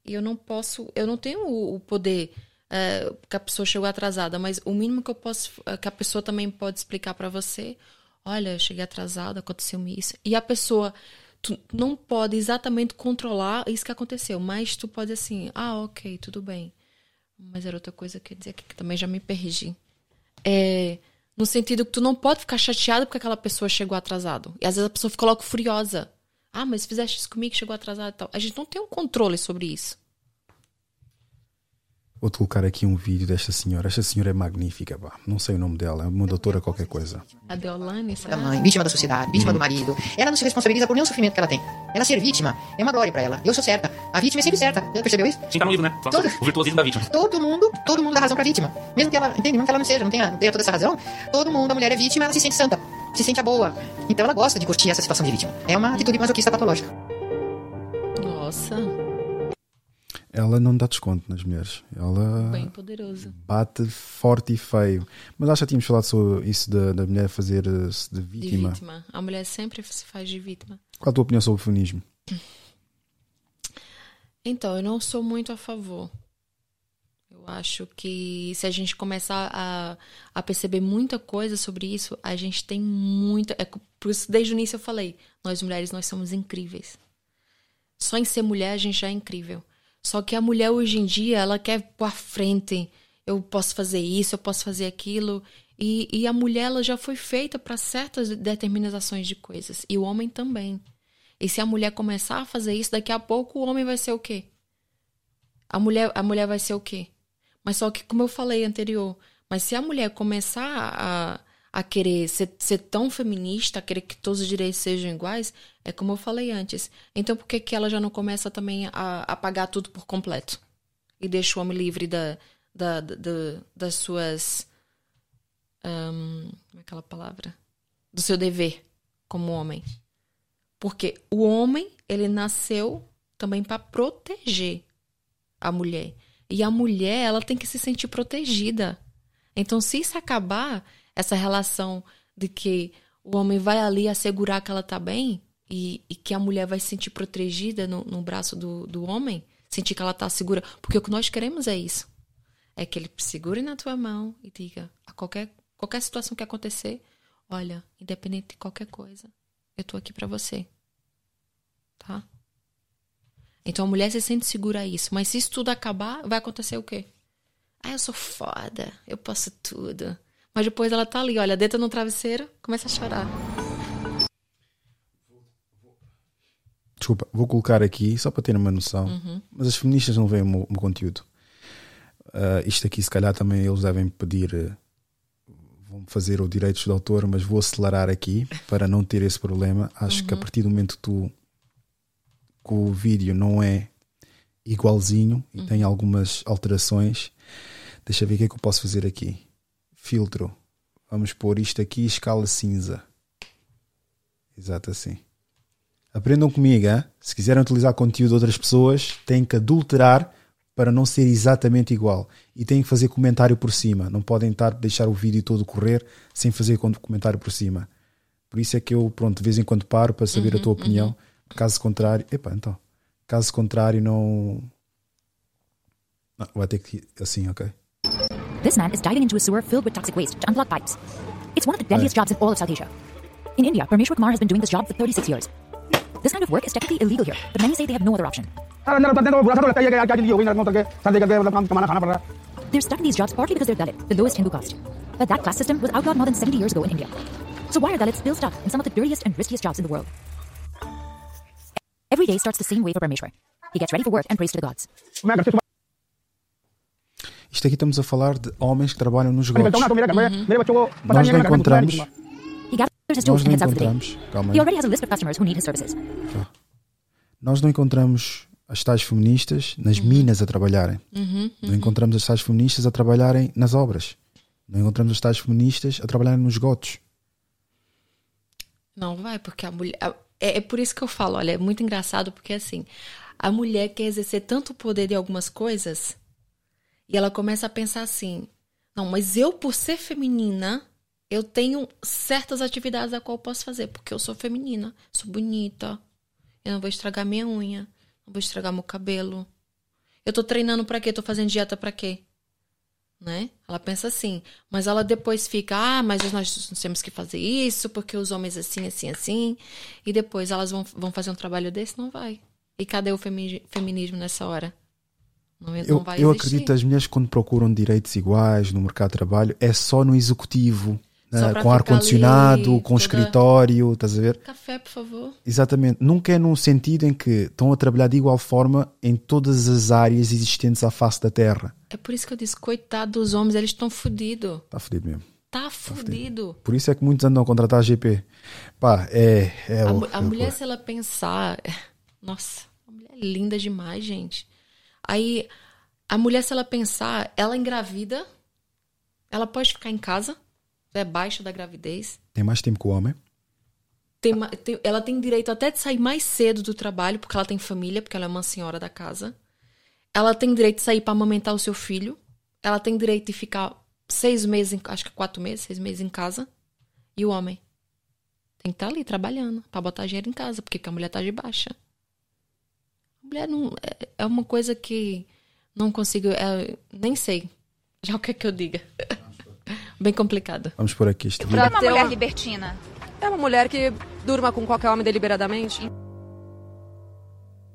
e eu não posso. Eu não tenho o, poder é, que a pessoa chegou atrasada, mas o mínimo que eu posso. que a pessoa também pode explicar pra você: olha, eu cheguei atrasado, aconteceu-me isso. E a pessoa. Tu não pode exatamente controlar isso que aconteceu, mas tu pode assim, ah, ok, tudo bem. Mas era outra coisa que eu dizer aqui, que também já me perdi. É, no sentido que tu não pode ficar chateado porque aquela pessoa chegou atrasado. E às vezes a pessoa fica logo furiosa. Ah, mas fizeste isso comigo, chegou atrasado e tal. A gente não tem um controle sobre isso. Vou-te colocar aqui um vídeo desta senhora. Esta senhora é magnífica, pá. Não sei o nome dela, é uma doutora qualquer coisa. A Deolane, da será? mãe, vítima da sociedade, vítima do marido. Ela não se responsabiliza por nenhum sofrimento que ela tem. Ela ser vítima é uma glória pra ela. Eu sou certa. A vítima é sempre certa. Já percebeu isso? Sim, tá no livro, né? Todo- O virtuosismo da vítima. Todo mundo, todo mundo dá razão pra vítima. Mesmo que ela, entende? Mesmo que ela não seja, não tenha, tenha toda essa razão, todo mundo, a mulher é vítima, ela se sente santa, se sente a boa. Então ela gosta de curtir essa situação de vítima. É uma atitude masoquista patológica. Nossa, Ela não dá desconto nas mulheres. Ela bem poderoso. bate forte e feio. Mas acho que tínhamos falado sobre isso da, da mulher fazer-se de De vítima. vítima. A mulher sempre se faz de vítima. Qual a tua opinião sobre o feminismo? Então, eu não sou muito a favor. Eu acho que se a gente começar a, a perceber muita coisa sobre isso, a gente tem muita. É por isso, desde o início eu falei: nós mulheres, nós somos incríveis. Só em ser mulher a gente já é incrível. Só que a mulher hoje em dia, ela quer pôr à frente. Eu posso fazer isso, eu posso fazer aquilo. E, e a mulher, ela já foi feita para certas determinações de coisas. E o homem também. E se a mulher começar a fazer isso, daqui a pouco o homem vai ser o quê? A mulher, a mulher vai ser o quê? Mas só que, como eu falei anterior, mas se a mulher começar a, a querer ser, ser tão feminista, a querer que todos os direitos sejam iguais, é como eu falei antes. Então por que, que ela já não começa também a apagar tudo por completo? E deixa o homem livre da, da, da- da- das suas. ahn, como é aquela palavra? Do seu dever como homem. Porque o homem, ele nasceu também para proteger a mulher. E a mulher, ela tem que se sentir protegida. Então, se isso acabar, essa relação de que o homem vai ali assegurar que ela tá bem e, e que a mulher vai se sentir protegida no, no braço do, do homem, sentir que ela tá segura. Porque o que nós queremos é isso. É que ele segure na tua mão e diga a qualquer, qualquer situação que acontecer, olha, independente de qualquer coisa, eu tô aqui para você. Tá? Então a mulher se sente segura a isso. Mas se isso tudo acabar, vai acontecer o quê? Ah, eu sou foda, eu posso tudo. Mas depois ela tá ali, olha, deita no travesseiro, começa a chorar. Desculpa, vou colocar aqui só para ter uma noção. Uhum. Mas as feministas não veem o meu, o meu conteúdo. Ah, isto aqui, se calhar, também eles devem pedir. eh, vão fazer o direitos de autor, mas vou acelerar aqui para não ter esse problema. Acho que a Uhum. partir do momento que tu. que o vídeo não é igualzinho e Uhum. tem algumas alterações, deixa eu ver o que é que eu posso fazer aqui. Filtro. Vamos pôr isto aqui, escala cinza. Exato assim. Aprendam comigo, hein? se quiserem utilizar conteúdo de outras pessoas, têm que adulterar para não ser exatamente igual. E têm que fazer comentário por cima. Não podem estar deixar o vídeo todo correr sem fazer comentário por cima. Por isso é que eu, pronto, de vez em quando paro para saber a tua Uhum, opinião. Caso contrário, epá, então. Caso contrário, não. não vai ter que assim, ok? This man is diving into a sewer filled with toxic waste to unplug pipes. It's one of the deadliest jobs in all of South Asia. In India, Parmeshwar Kumar has been doing this job for 36 years. This kind of work is technically illegal here, but many say they have no other option. They're stuck in these jobs partly because they're Dalit, the lowest Hindu caste. But that class system was outlawed more than 70 years ago in India. So why are Dalits still stuck in some of the dirtiest and riskiest jobs in the world? Every day starts the same way for Parmeshwar. He gets ready for work and prays to the gods. Isto aqui estamos a falar de homens que trabalham nos Uhum. gotos. Nós não encontramos. Nós não encontramos. Calma aí. services. Nós não encontramos as tais feministas nas minas a trabalharem. Uhum, Não uhum. encontramos as tais feministas a trabalharem nas obras. Não encontramos as tais feministas a trabalharem nos gotos. Não vai, porque a mulher. É, é por isso que eu falo, olha, é muito engraçado, porque assim, a mulher quer exercer tanto poder de algumas coisas e ela começa a pensar assim: não, mas eu, por ser feminina, eu tenho certas atividades a qual eu posso fazer, porque eu sou feminina, sou bonita, eu não vou estragar minha unha, não vou estragar meu cabelo. Eu tô treinando pra quê? Tô fazendo dieta pra quê? né? Ela pensa assim, mas ela depois fica, ah, mas nós temos que fazer isso porque os homens assim, assim, assim, e depois elas vão, vão fazer um trabalho desse, não vai. E cadê o femi- feminismo nessa hora? Não, não Eu, vai eu acredito que as mulheres, quando procuram direitos iguais no mercado de trabalho, é só no executivo, Só né? com ar-condicionado, com toda- escritório, estás a ver? Café, por favor. Exatamente. Nunca é num sentido em que estão a trabalhar de igual forma em todas as áreas existentes à face da Terra. É por isso que eu disse, coitado dos homens, eles estão fodidos. Está fodido mesmo. Tá fudido. Por isso é que muitos andam a contratar a GP. Pá, é. é A, o- a é mulher, se ela pensar. Nossa, a mulher é linda demais, gente. Aí, a mulher, se ela pensar, ela engravida, ela pode ficar em casa, é baixa da gravidez. Tem mais tempo que o homem. Tem tem- ela tem direito até de sair mais cedo do trabalho, porque ela tem família, porque ela é uma senhora da casa. Ela tem direito de sair para amamentar o seu filho. Ela tem direito de ficar seis meses, acho que quatro meses, seis meses em casa. E o homem tem que estar ali trabalhando para botar dinheiro em casa, porque a mulher tá de baixa. Mulher não é, é uma coisa que não consigo, é, nem sei já o que é que eu diga. Bem complicado. Vamos por aqui este O que vídeo. é uma mulher libertina? É uma mulher que durma com qualquer homem deliberadamente.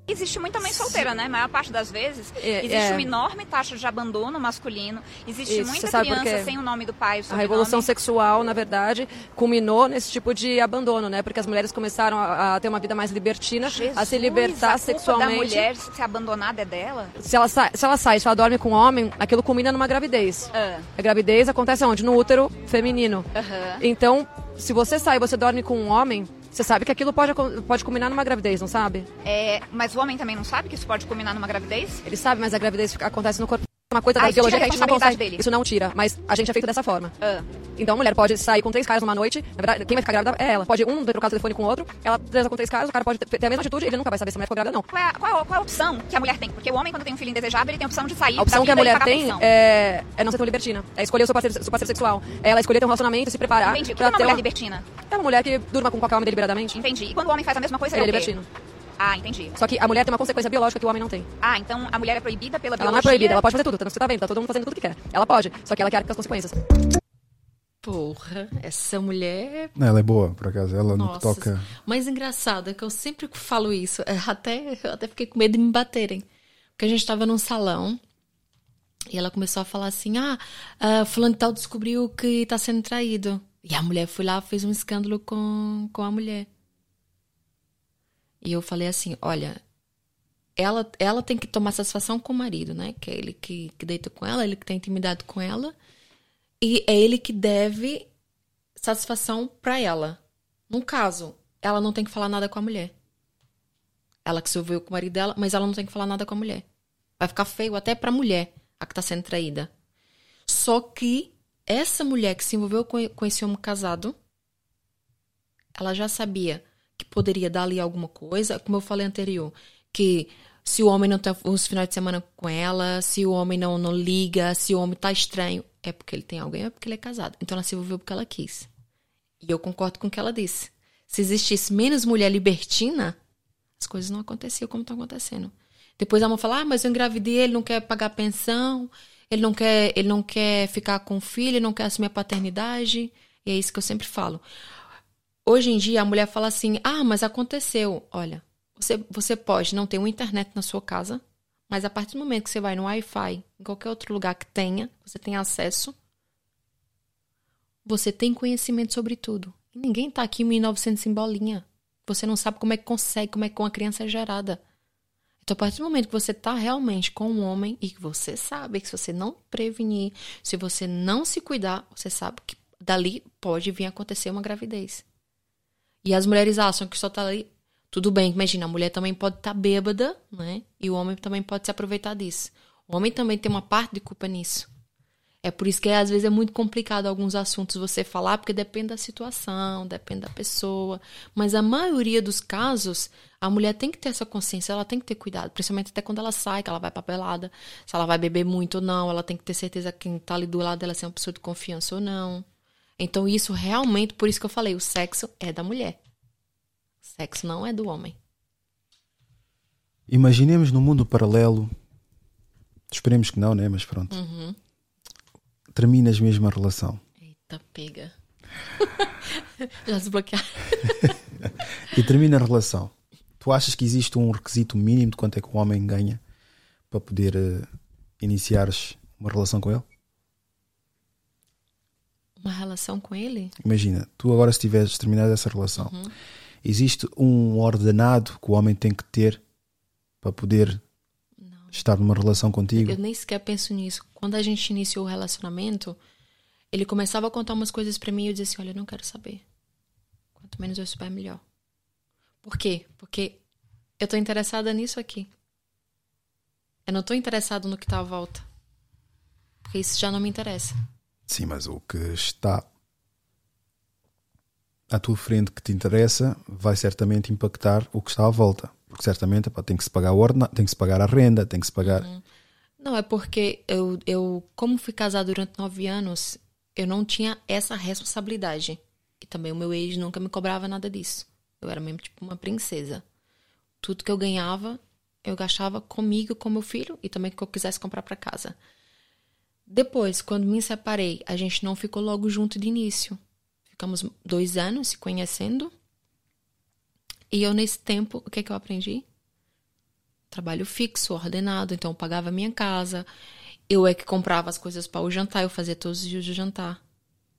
Existe muita mãe solteira, né? A maior parte das vezes. É, existe é. uma enorme taxa de abandono masculino. Existe Isso, muita criança sem o nome do pai. o A revolução sexual, na verdade, culminou nesse tipo de abandono, né? Porque as mulheres começaram a, a ter uma vida mais libertina, a se Jesus, libertar a sexualmente. da mulher ser abandonada é dela? Se ela, sai, se ela sai, se ela dorme com um homem, aquilo culmina numa gravidez. Ah. A gravidez acontece onde? No útero feminino. Aham. Então, se você sai e você dorme com um homem, você sabe que aquilo pode, pode culminar numa gravidez, não sabe? É, mas o homem também não sabe que isso pode culminar numa gravidez? Ele sabe, mas a gravidez acontece no corpo. Uma coisa da biologia que a gente não consegue. dele. Isso não tira, mas a gente é feito dessa forma. Ah. Então a mulher pode sair com três caras numa noite. Na verdade, quem vai ficar grávida é ela. Pode um trocar o telefone com o outro, ela transa com três caras, o cara pode ter a mesma atitude, ele nunca vai saber se a mulher ficou grávida ou não. Qual é, a, qual, é qual é a opção que a mulher tem? Porque o homem, quando tem um filho indesejado, ele tem a opção de sair A opção que a mulher tem é, é não ser tão libertina. É escolher o seu parceiro, seu parceiro sexual. É ela escolher ter um relacionamento e se preparar. Entendi. O que é uma mulher uma- libertina? É uma mulher que durma com qualquer homem deliberadamente. Entendi. E quando o homem faz a mesma coisa, Ele é ele é libertino. Ah, entendi. Só que a mulher tem uma consequência biológica que o homem não tem. Ah, então a mulher é proibida pela Ela não é biologia? proibida, ela pode fazer tudo. Que você tá vendo, tá todo mundo fazendo tudo que quer. Ela pode, só que ela quer com as consequências. Porra, essa mulher Não, ela é boa, por acaso. Ela Nossa, toca. Mas engraçado é que eu sempre falo isso. é, Até, eu até fiquei com medo de me baterem. Porque a gente tava num salão e ela começou a falar assim: Ah, ah, fulano de tal descobriu que tá sendo traído. E a mulher foi lá fez um escândalo com, com a mulher. E eu falei assim: Olha, ela, ela tem que tomar satisfação com o marido, né? Que é ele que, que deita com ela, ele que tem intimidade com ela. E é ele que deve satisfação pra ela. No caso, ela não tem que falar nada com a mulher. Ela que se envolveu com o marido dela, mas ela não tem que falar nada com a mulher. Vai ficar feio até pra mulher, a que tá sendo traída. Só que essa mulher que se envolveu com, com esse homem casado, ela já sabia que poderia dar ali alguma coisa, como eu falei anterior, que se o homem não tá os finais de semana com ela, se o homem não, não liga, se o homem tá estranho, é porque ele tem alguém, é porque ele é casado. Então ela se envolveu porque ela quis. E eu concordo com o que ela disse. Se existisse menos mulher libertina, as coisas não aconteciam como estão acontecendo. Depois a mãe fala, ah, mas eu engravidei, ele não quer pagar pensão, ele não quer, ele não quer ficar com o filho, ele não quer assumir a paternidade. E é isso que eu sempre falo. Hoje em dia a mulher fala assim, ah, mas aconteceu. Olha, você, você pode não ter uma internet na sua casa, mas a partir do momento que você vai no Wi-Fi, em qualquer outro lugar que tenha, você tem acesso, você tem conhecimento sobre tudo. E ninguém tá aqui em 1900 em bolinha. Você não sabe como é que consegue, como é que uma criança é gerada. Então a partir do momento que você tá realmente com um homem e que você sabe que se você não prevenir, se você não se cuidar, você sabe que dali pode vir acontecer uma gravidez. E as mulheres acham que só tá ali. Tudo bem, imagina, a mulher também pode estar bêbada, né? E o homem também pode se aproveitar disso. O homem também tem uma parte de culpa nisso. É por isso que às vezes é muito complicado alguns assuntos você falar, porque depende da situação, depende da pessoa. Mas a maioria dos casos, a mulher tem que ter essa consciência, ela tem que ter cuidado, principalmente até quando ela sai, que ela vai pra pelada, se ela vai beber muito ou não, ela tem que ter certeza que quem tá ali do lado dela é uma pessoa de confiança ou não. Então, isso realmente, por isso que eu falei, o sexo é da mulher. O sexo não é do homem. Imaginemos num mundo paralelo. Esperemos que não, né? Mas pronto. Uhum. Terminas mesmo a relação. Eita, pega. Já desbloquearam. e termina a relação. Tu achas que existe um requisito mínimo de quanto é que o homem ganha para poder uh, iniciares uma relação com ele? Uma relação com ele? Imagina, tu agora se tiveres terminado essa relação, Uhum. existe um ordenado que o homem tem que ter para poder estar numa relação contigo? Eu nem sequer penso nisso. Quando a gente iniciou o relacionamento, ele começava a contar umas coisas pra mim e eu dizia assim: Olha, eu não quero saber. Quanto menos eu souber, melhor. Por quê? Porque eu tô interessada nisso aqui. Eu não tô interessado no que tá à volta. Porque isso já não me interessa. Sim, mas o que está à tua frente que te interessa vai certamente impactar o que está à volta. Porque certamente tem que se pagar o ordenado, tem que se pagar a renda, tem que se pagar. Não, é porque eu, eu, como fui casada durante nove anos, eu não tinha essa responsabilidade. E também o meu ex nunca me cobrava nada disso. Eu era mesmo tipo uma princesa. Tudo que eu ganhava, eu gastava comigo, com meu filho e também o que eu quisesse comprar para casa. Depois, quando me separei, a gente não ficou logo junto de início. Ficamos dois anos se conhecendo. E eu, nesse tempo, o que, é que eu aprendi? Trabalho fixo, ordenado. Então, eu pagava a minha casa. Eu é que comprava as coisas para o jantar. Eu fazia todos os dias de jantar.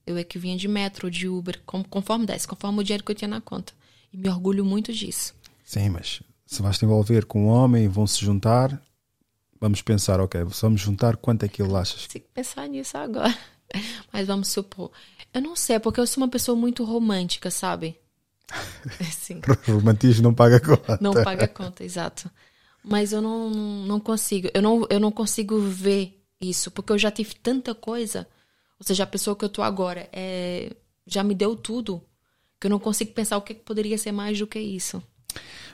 Eu é que vinha de metro, de Uber, conforme desse, conforme o dinheiro que eu tinha na conta. E me orgulho muito disso. Sim, mas se vais te envolver com um homem, vão se juntar, vamos pensar, ok, vamos juntar quanto é que ele achas? Tem que pensar nisso agora. Mas vamos supor. Eu não sei, é porque eu sou uma pessoa muito romântica, sabe? Assim. Romantismo não paga conta. Não paga conta, exato. Mas eu não, não consigo. Eu não, eu não consigo ver isso, porque eu já tive tanta coisa. Ou seja, a pessoa que eu tô agora é, já me deu tudo, que eu não consigo pensar o que que poderia ser mais do que isso.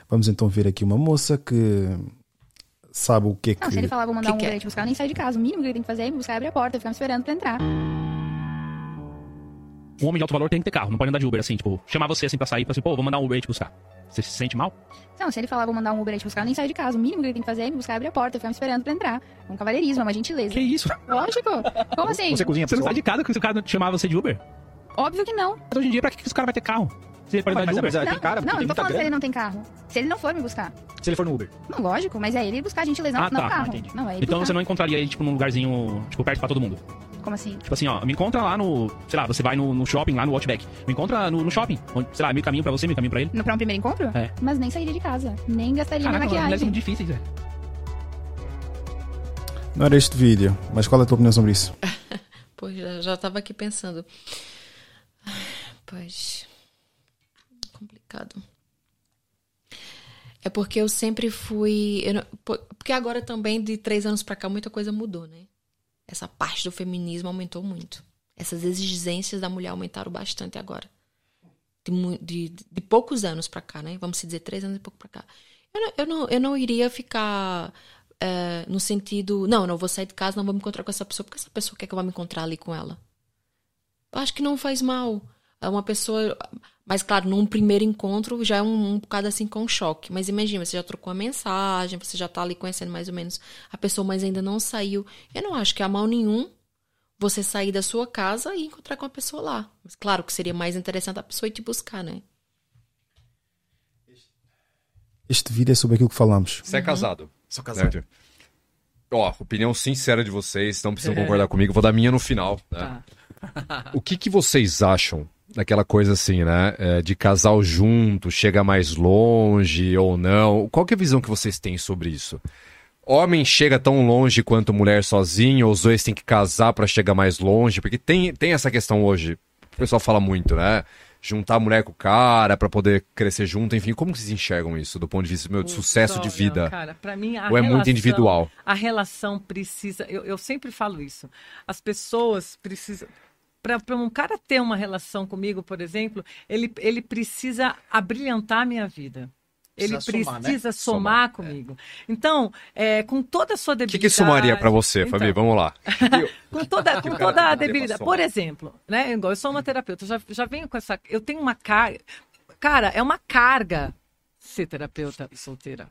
Vamos então ver aqui uma moça que sabe o que é que. Não, se ele falar, vou mandar Que um que é? Uber aí te buscar, eu nem saio de casa. O mínimo que ele tem que fazer é me buscar, abrir a porta, ficar me esperando pra entrar. Um homem de alto valor tem que ter carro, não pode andar de Uber assim, tipo, chamar você assim pra sair, pra assim, pô, vou mandar um Uber te buscar. Você se sente mal? Não, se ele falar, vou mandar um Uber te buscar, eu nem saio de casa. O mínimo que ele tem que fazer é me buscar, abrir a porta, ficar me esperando pra entrar. É um cavalheirismo, é uma gentileza. Que isso? Lógico. Como assim? Você cozinha Você não sai de casa se o cara chamar você de Uber? Óbvio que não. Mas hoje em dia, pra que que os caras vai ter carro? Se ele pode andar de Uber? não, não, eu não tô falando se ele não tem carro. Se ele não for me buscar. Se ele for no Uber. Não, lógico, mas é ele buscar a gentileza, não, ah, não tá, carro. entendi. Não, é ele então buscar. você não encontraria ele, tipo, num lugarzinho, tipo, perto pra todo mundo? Como assim? Tipo assim, ó, me encontra lá no, sei lá, você vai no, no shopping, lá no Outback. Me encontra no, no shopping, onde, sei lá, meio caminho pra você, meio caminho pra ele. No, pra um primeiro encontro? É. Mas nem sairia de casa. Nem gastaria Caraca, minha são maquiagem. muito difíceis, velho. Não era este vídeo, mas qual é a tua opinião sobre isso? Pois, já, já tava aqui pensando. Pois. É porque eu sempre fui. eu não- po- porque agora também, de três anos pra cá, muita coisa mudou, né? Essa parte do feminismo aumentou muito. Essas exigências da mulher aumentaram bastante agora. De, de, de poucos anos pra cá, né? Vamos dizer, três anos e pouco pra cá. Eu não, eu não, eu não iria ficar eh, no sentido. Não, não vou sair de casa, não vou me encontrar com essa pessoa, porque essa pessoa quer que eu vá me encontrar ali com ela. Acho que não faz mal. É uma pessoa. Mas, claro, num primeiro encontro já é um, um bocado assim com choque. Mas imagina, você já trocou a mensagem, você já tá ali conhecendo mais ou menos a pessoa, mas ainda não saiu. Eu não acho que há mal nenhum você sair da sua casa e encontrar com a pessoa lá. Mas claro que seria mais interessante a pessoa ir te buscar, né? Este vídeo é sobre aquilo que falamos. Você é casado. Sou casado. Certo? Ó, opinião sincera de vocês, não precisam É. concordar comigo, vou dar a minha no final. Né? Tá. O que, que vocês acham daquela coisa assim, né? É, de casal junto, chega mais longe ou não. Qual que é a visão que vocês têm sobre isso? Homem chega tão longe quanto mulher sozinho, ou os dois têm que casar para chegar mais longe? Porque tem, tem essa questão hoje. O pessoal fala muito, né? Juntar a mulher com o cara para poder crescer junto, enfim, como vocês enxergam isso do ponto de vista meu, de sucesso de vida? Cara, para mim a ou é relação, muito individual? A relação precisa, eu, eu sempre falo isso. As pessoas precisam para um cara ter uma relação comigo, por exemplo, ele, ele precisa abrilhantar a minha vida. Ele Precisa somar, né? precisa somar, comigo. Então, é, com toda a sua O que, debilidade. que somaria para você, Então, Fabi? Vamos lá. com toda, com toda a debilidade. somar. Por exemplo, né? Igual eu sou uma terapeuta, eu já, já venho com essa. Eu tenho uma carga. Cara, é uma carga ser terapeuta solteira.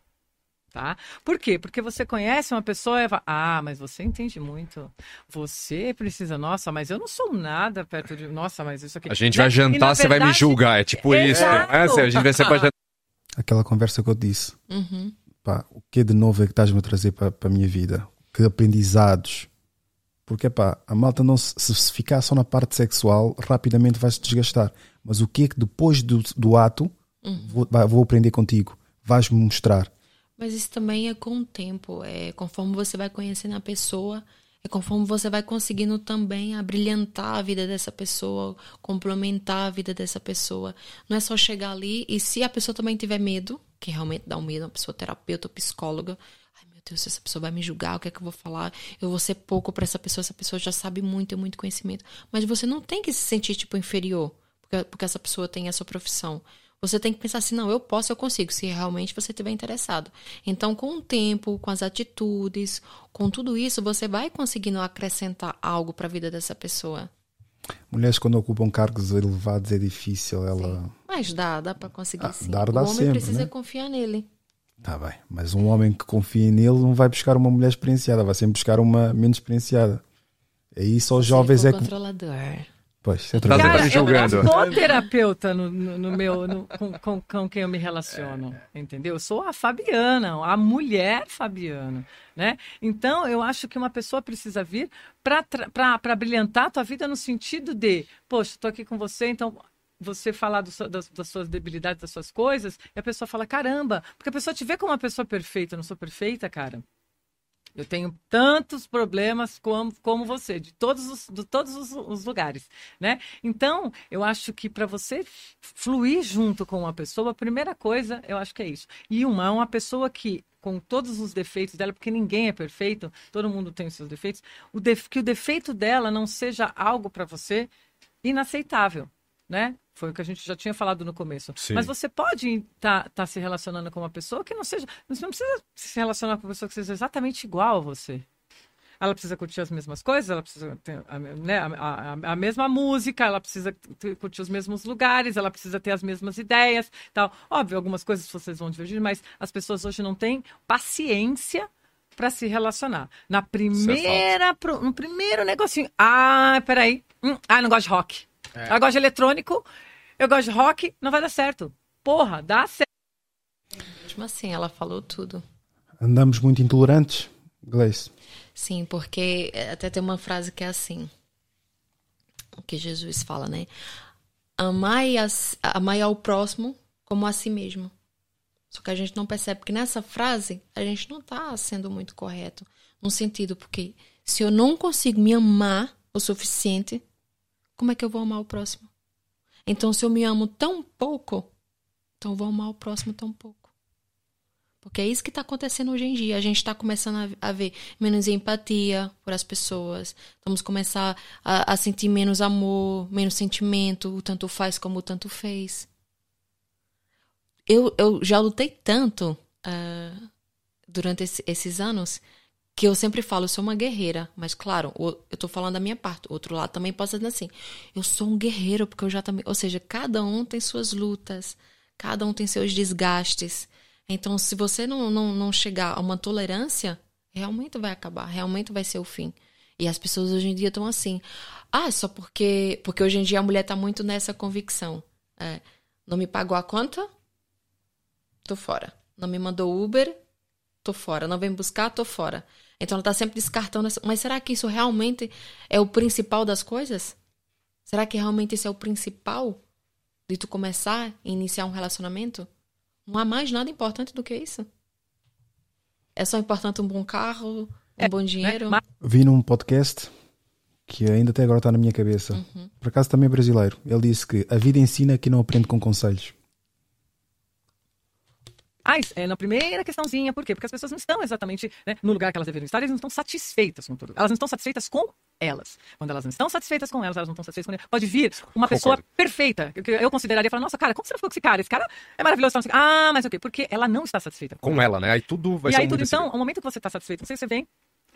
Tá? Por quê? Porque você conhece uma pessoa e fala, ah, mas você entende muito. Você precisa, nossa, mas eu não sou nada perto de. Nossa, mas isso aqui. A gente Né? vai jantar, você vai me verdade, julgar. É tipo isso. Exato. Assim, a gente vai ser pra jantar. Aquela conversa que eu disse. Uhum. Pá, o que de novo é que estás-me a trazer para a minha vida? Que aprendizados. Porque pá, a malta não se, se ficar só na parte sexual, rapidamente vai se desgastar. Mas o que é que depois do, do ato Uhum. vou, vou aprender contigo? Vais-me mostrar. Mas isso também é com o tempo, é conforme você vai conhecendo a pessoa, é conforme você vai conseguindo também abrilhantar a vida dessa pessoa, complementar a vida dessa pessoa. Não é só chegar ali e se a pessoa também tiver medo, que realmente dá um medo, uma pessoa terapeuta psicóloga, ai meu Deus, essa pessoa vai me julgar, o que é que eu vou falar? Eu vou ser pouco para essa pessoa, essa pessoa já sabe muito, tem muito conhecimento. Mas você não tem que se sentir tipo inferior, porque, porque essa pessoa tem essa profissão. Você tem que pensar assim, não, eu posso, eu consigo, se realmente você estiver interessado. Então, com o tempo, com as atitudes, com tudo isso, você vai conseguindo acrescentar algo para a vida dessa pessoa. Mulheres quando ocupam cargos elevados é difícil. Ela. Mas dá, dá para conseguir Ah, sim. dar dá o homem sempre, precisa né? confiar nele. Tá bem. Mas um homem que confia nele não vai buscar uma mulher experienciada, vai sempre buscar uma menos experienciada. Aí só os jovens é que. controlador. Pois, é Tá coisa. julgando. Eu sou terapeuta no, no- no meu, no- com, com, com quem eu me relaciono, entendeu? Eu sou a Fabiana, a mulher Fabiana, né? Então, eu acho que uma pessoa precisa vir para brilhantar a tua vida no sentido de, poxa, estou aqui com você, então você falar do das, das suas debilidades, das suas coisas, e a pessoa fala, caramba, porque a pessoa te vê como uma pessoa perfeita, eu não sou perfeita, cara. Eu tenho tantos problemas como, como você, de todos, os, de todos os, os lugares, né? Então, eu acho que para você fluir junto com uma pessoa, a primeira coisa, eu acho que é isso. E uma, uma pessoa que, com todos os defeitos dela, porque ninguém é perfeito, todo mundo tem os seus defeitos, o def, que o defeito dela não seja algo para você inaceitável, né? Foi o que a gente já tinha falado no começo. Sim. Mas você pode estar se relacionando com uma pessoa que não seja. Você não precisa se relacionar com uma pessoa que seja exatamente igual a você. Ela precisa curtir as mesmas coisas, ela precisa ter a, né, a, a- a mesma música, ela precisa ter- curtir os mesmos lugares, ela precisa ter as mesmas ideias, tal. Óbvio, algumas coisas vocês vão divergir, mas as pessoas hoje não têm paciência para se relacionar. Na primeira, pro- no primeiro negocinho, ah, peraí, hum, ah, não gosto de rock. É. Gosto de eletrônico, eu gosto de rock, não vai dar certo. Porra, dá certo. Mesmo assim, ela falou tudo. Andamos muito intolerantes, Gleice. Sim, porque eh, até tem uma frase que é assim, que Jesus fala, né? Amai, as, amai ao próximo como a si mesmo. Só que a gente não percebe que nessa frase a gente não está sendo muito correto. No sentido, porque se eu não consigo me amar o suficiente, como é que eu vou amar o próximo? Então, se eu me amo tão pouco, então vou amar o próximo tão pouco. Porque é isso que está acontecendo hoje em dia. A gente está começando a, ver menos empatia por as pessoas. Vamos começar a, a sentir menos amor, menos sentimento, o tanto faz como o tanto fez. Eu, eu já lutei tanto ah, durante esse- esses anos que eu sempre falo, eu sou uma guerreira. Mas, claro, eu tô falando da minha parte. O outro lado também pode ser assim. Eu sou um guerreiro, porque eu já também. Ou seja, cada um tem suas lutas, cada um tem seus desgastes. Então, se você não, não, não chegar a uma tolerância, realmente vai acabar, realmente vai ser o fim. E as pessoas hoje em dia estão assim. Ah, só porque. Porque hoje em dia a mulher tá muito nessa convicção. É, não me pagou a conta? Tô fora. Não me mandou Uber? Tô fora. Não vem buscar? Tô fora. Então ela tá sempre descartando. essa- Mas será que isso realmente é o principal das coisas? Será que realmente esse é o principal de tu começar a iniciar um relacionamento? Não há mais nada importante do que isso. É só importante um bom carro, um bom dinheiro. Vi num podcast que ainda até agora está na minha cabeça. Uhum. Por acaso também é brasileiro. Ele disse que a vida ensina que não aprende com conselhos. Ah, é na primeira questãozinha, por quê? Porque as pessoas não estão exatamente né, no lugar que elas deveriam estar, elas não estão satisfeitas com tudo. Elas não estão satisfeitas com elas. Quando elas não estão satisfeitas com elas, elas não estão satisfeitas com elas. Pode vir uma pessoa perfeita, que eu consideraria falar, nossa, cara, como você não ficou com esse cara? Esse cara é maravilhoso. Assim, Ah, mas o quê? Porque ela não está satisfeita. Com ela, né? Aí tudo vai e ser aí um tudo, então, ao momento que você está satisfeito, não sei se você vem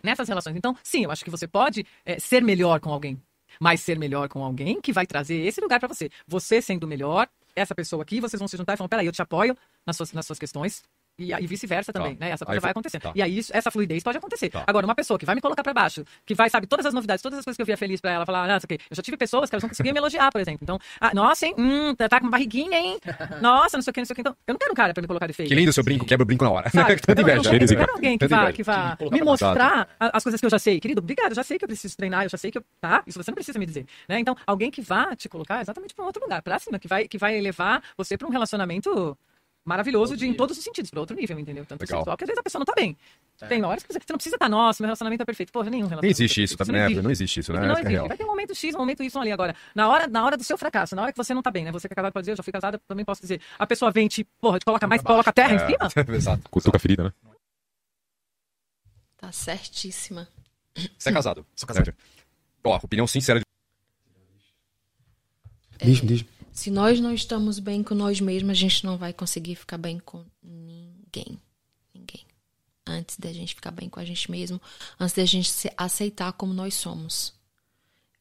nessas relações. Então, sim, eu acho que você pode é, ser melhor com alguém, mas ser melhor com alguém que vai trazer esse lugar para você. Você sendo melhor, essa pessoa aqui, vocês vão se juntar e falar, peraí, eu te apoio nas suas, nas suas questões. E, e vice-versa também, Tá. né? Essa Aí coisa vai foi- acontecer. tá. E aí isso- essa fluidez pode acontecer. Tá. Agora, uma pessoa que vai me colocar pra baixo, que vai, sabe, todas as novidades, todas as coisas que eu via feliz pra ela, falar, ah, não sei o quê. Eu já tive pessoas que elas não conseguiam me elogiar, por exemplo. Então, ah, nossa, hein? Hum, tá, tá com barriguinha, hein? Nossa, não sei o que, não sei o que. Então, eu não quero um cara pra me colocar defeito. Que lindo seu brinco, quebra o brinco na hora. Sabe? Tanta Eu não- inveja. Eu não quero alguém que Tanta vá, que vá me mostrar as coisas que eu já sei. Querido, obrigado, eu já sei que eu preciso treinar, eu já sei que eu. Tá? Isso você não precisa me dizer. Né? Então, alguém que vá te colocar exatamente para um outro lugar, pra cima, que vai, que vai levar você pra um relacionamento maravilhoso de, em todos os sentidos, pra outro nível, entendeu? Tanto Legal. sexual, que às vezes a pessoa não tá bem. Tem horas que você você não precisa estar, nossa, meu relacionamento é perfeito. Porra, nenhum relacionamento. Nem existe é isso, tá, né? Não existe isso, né? Não é existe. Vai ter um momento X, um momento Y ali agora. Na hora, na hora do seu fracasso, na hora que você não tá bem, né? Você que é casado pode dizer, eu já fui casada, também posso dizer. A pessoa vem te, porra, te coloca mais, coloca terra em cima. É, Exato. Cutuca a ferida, né? Tá certíssima. Você é casado. Sou casado. Ó, opinião sincera de Diz-me, diz-me. Se nós não estamos bem com nós mesmos, a gente não vai conseguir ficar bem com ninguém. Ninguém. Antes da gente ficar bem com a gente mesmo, antes da gente se aceitar como nós somos.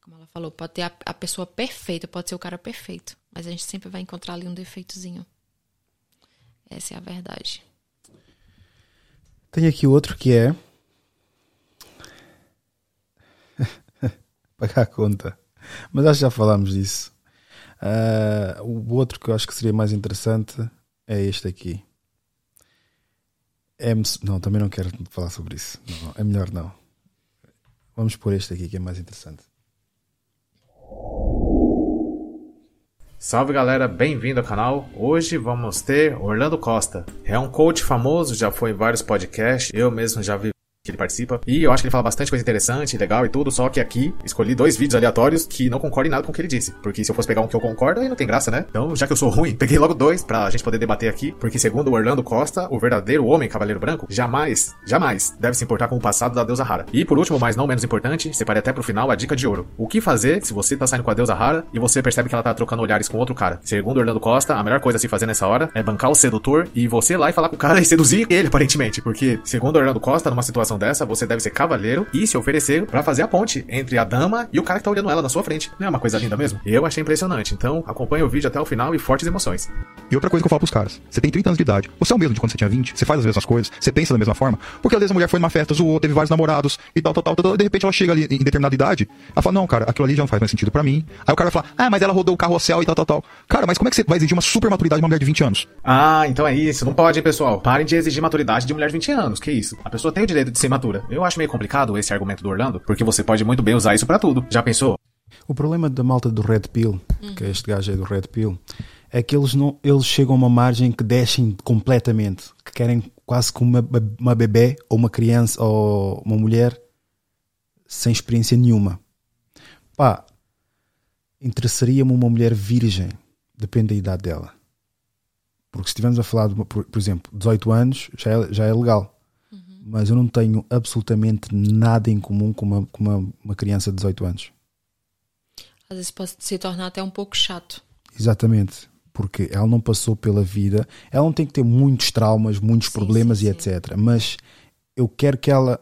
Como ela falou, pode ter a, a pessoa perfeita, pode ser o cara perfeito, mas a gente sempre vai encontrar ali um defeitozinho. Essa é a verdade. Tem aqui outro que é. Pagar a conta. Mas acho que já falámos disso. Ah, o outro que eu acho que seria mais interessante é este aqui. É, não, também não quero falar sobre isso. Não, é melhor não. Vamos por este aqui que é mais interessante. Salve galera, bem-vindo ao canal. Hoje vamos ter Orlando Costa. É um coach famoso, já foi em vários podcasts, eu mesmo já vi que ele participa. E eu acho que ele fala bastante coisa interessante, legal e tudo, só que aqui escolhi dois vídeos aleatórios que não concordam em nada com o que ele disse. Porque se eu fosse pegar um que eu concordo, aí não tem graça, né? Então, já que eu sou ruim, peguei logo dois pra gente poder debater aqui. Porque segundo o Orlando Costa, o verdadeiro homem cavaleiro branco jamais, jamais deve se importar com o passado da deusa Hara. E por último, mas não menos importante, separei até pro final a dica de ouro. O que fazer se você tá saindo com a deusa Hara e você percebe que ela tá trocando olhares com outro cara? Segundo Orlando Costa, a melhor coisa a se fazer nessa hora é bancar o sedutor e você ir lá e falar com o cara e seduzir ele, aparentemente. Porque, segundo Orlando Costa, numa situação dessa, você deve ser cavaleiro e se oferecer pra fazer a ponte entre a dama e o cara que tá olhando ela na sua frente. Não é uma coisa linda mesmo? Eu achei impressionante. Então, acompanhe o vídeo até o final e fortes emoções. E outra coisa que eu falo pros caras: você tem 30 anos de idade, você é o mesmo de quando você tinha 20, você faz as mesmas coisas, você pensa da mesma forma, porque às vezes a mulher foi numa festa, zoou, teve vários namorados e tal, tal, tal, tal, e de repente ela chega ali em determinada idade, ela fala: não, cara, aquilo ali já não faz mais sentido pra mim. Aí o cara vai falar: ah, mas ela rodou o carrossel e tal, tal, tal. Cara, mas como é que você vai exigir uma super maturidade de uma mulher de 20 anos? Ah, então é isso. Não pode, hein, pessoal. Parem de exigir maturidade de mulher de 20 anos. Que isso? A pessoa tem o direito de ser matura. Eu acho meio complicado esse argumento do Orlando, porque você pode muito bem usar isso pra tudo. Já pensou? O problema da malta do Red Pill, que este gajo é do Red Pill, é que eles, não, eles chegam a uma margem que descem completamente, que querem quase como uma, uma bebê ou uma criança ou uma mulher sem experiência nenhuma. Pá, interessaria-me uma mulher virgem, depende da idade dela. Porque se estivermos a falar, de uma, por, por exemplo, 18 anos, já é, já é legal. Mas eu não tenho absolutamente nada em comum com uma, com uma, uma criança de 18 anos. Às vezes pode se tornar até um pouco chato. Exatamente. Porque ela não passou pela vida. Ela não tem que ter muitos traumas, muitos problemas e etc. Mas eu quero que ela.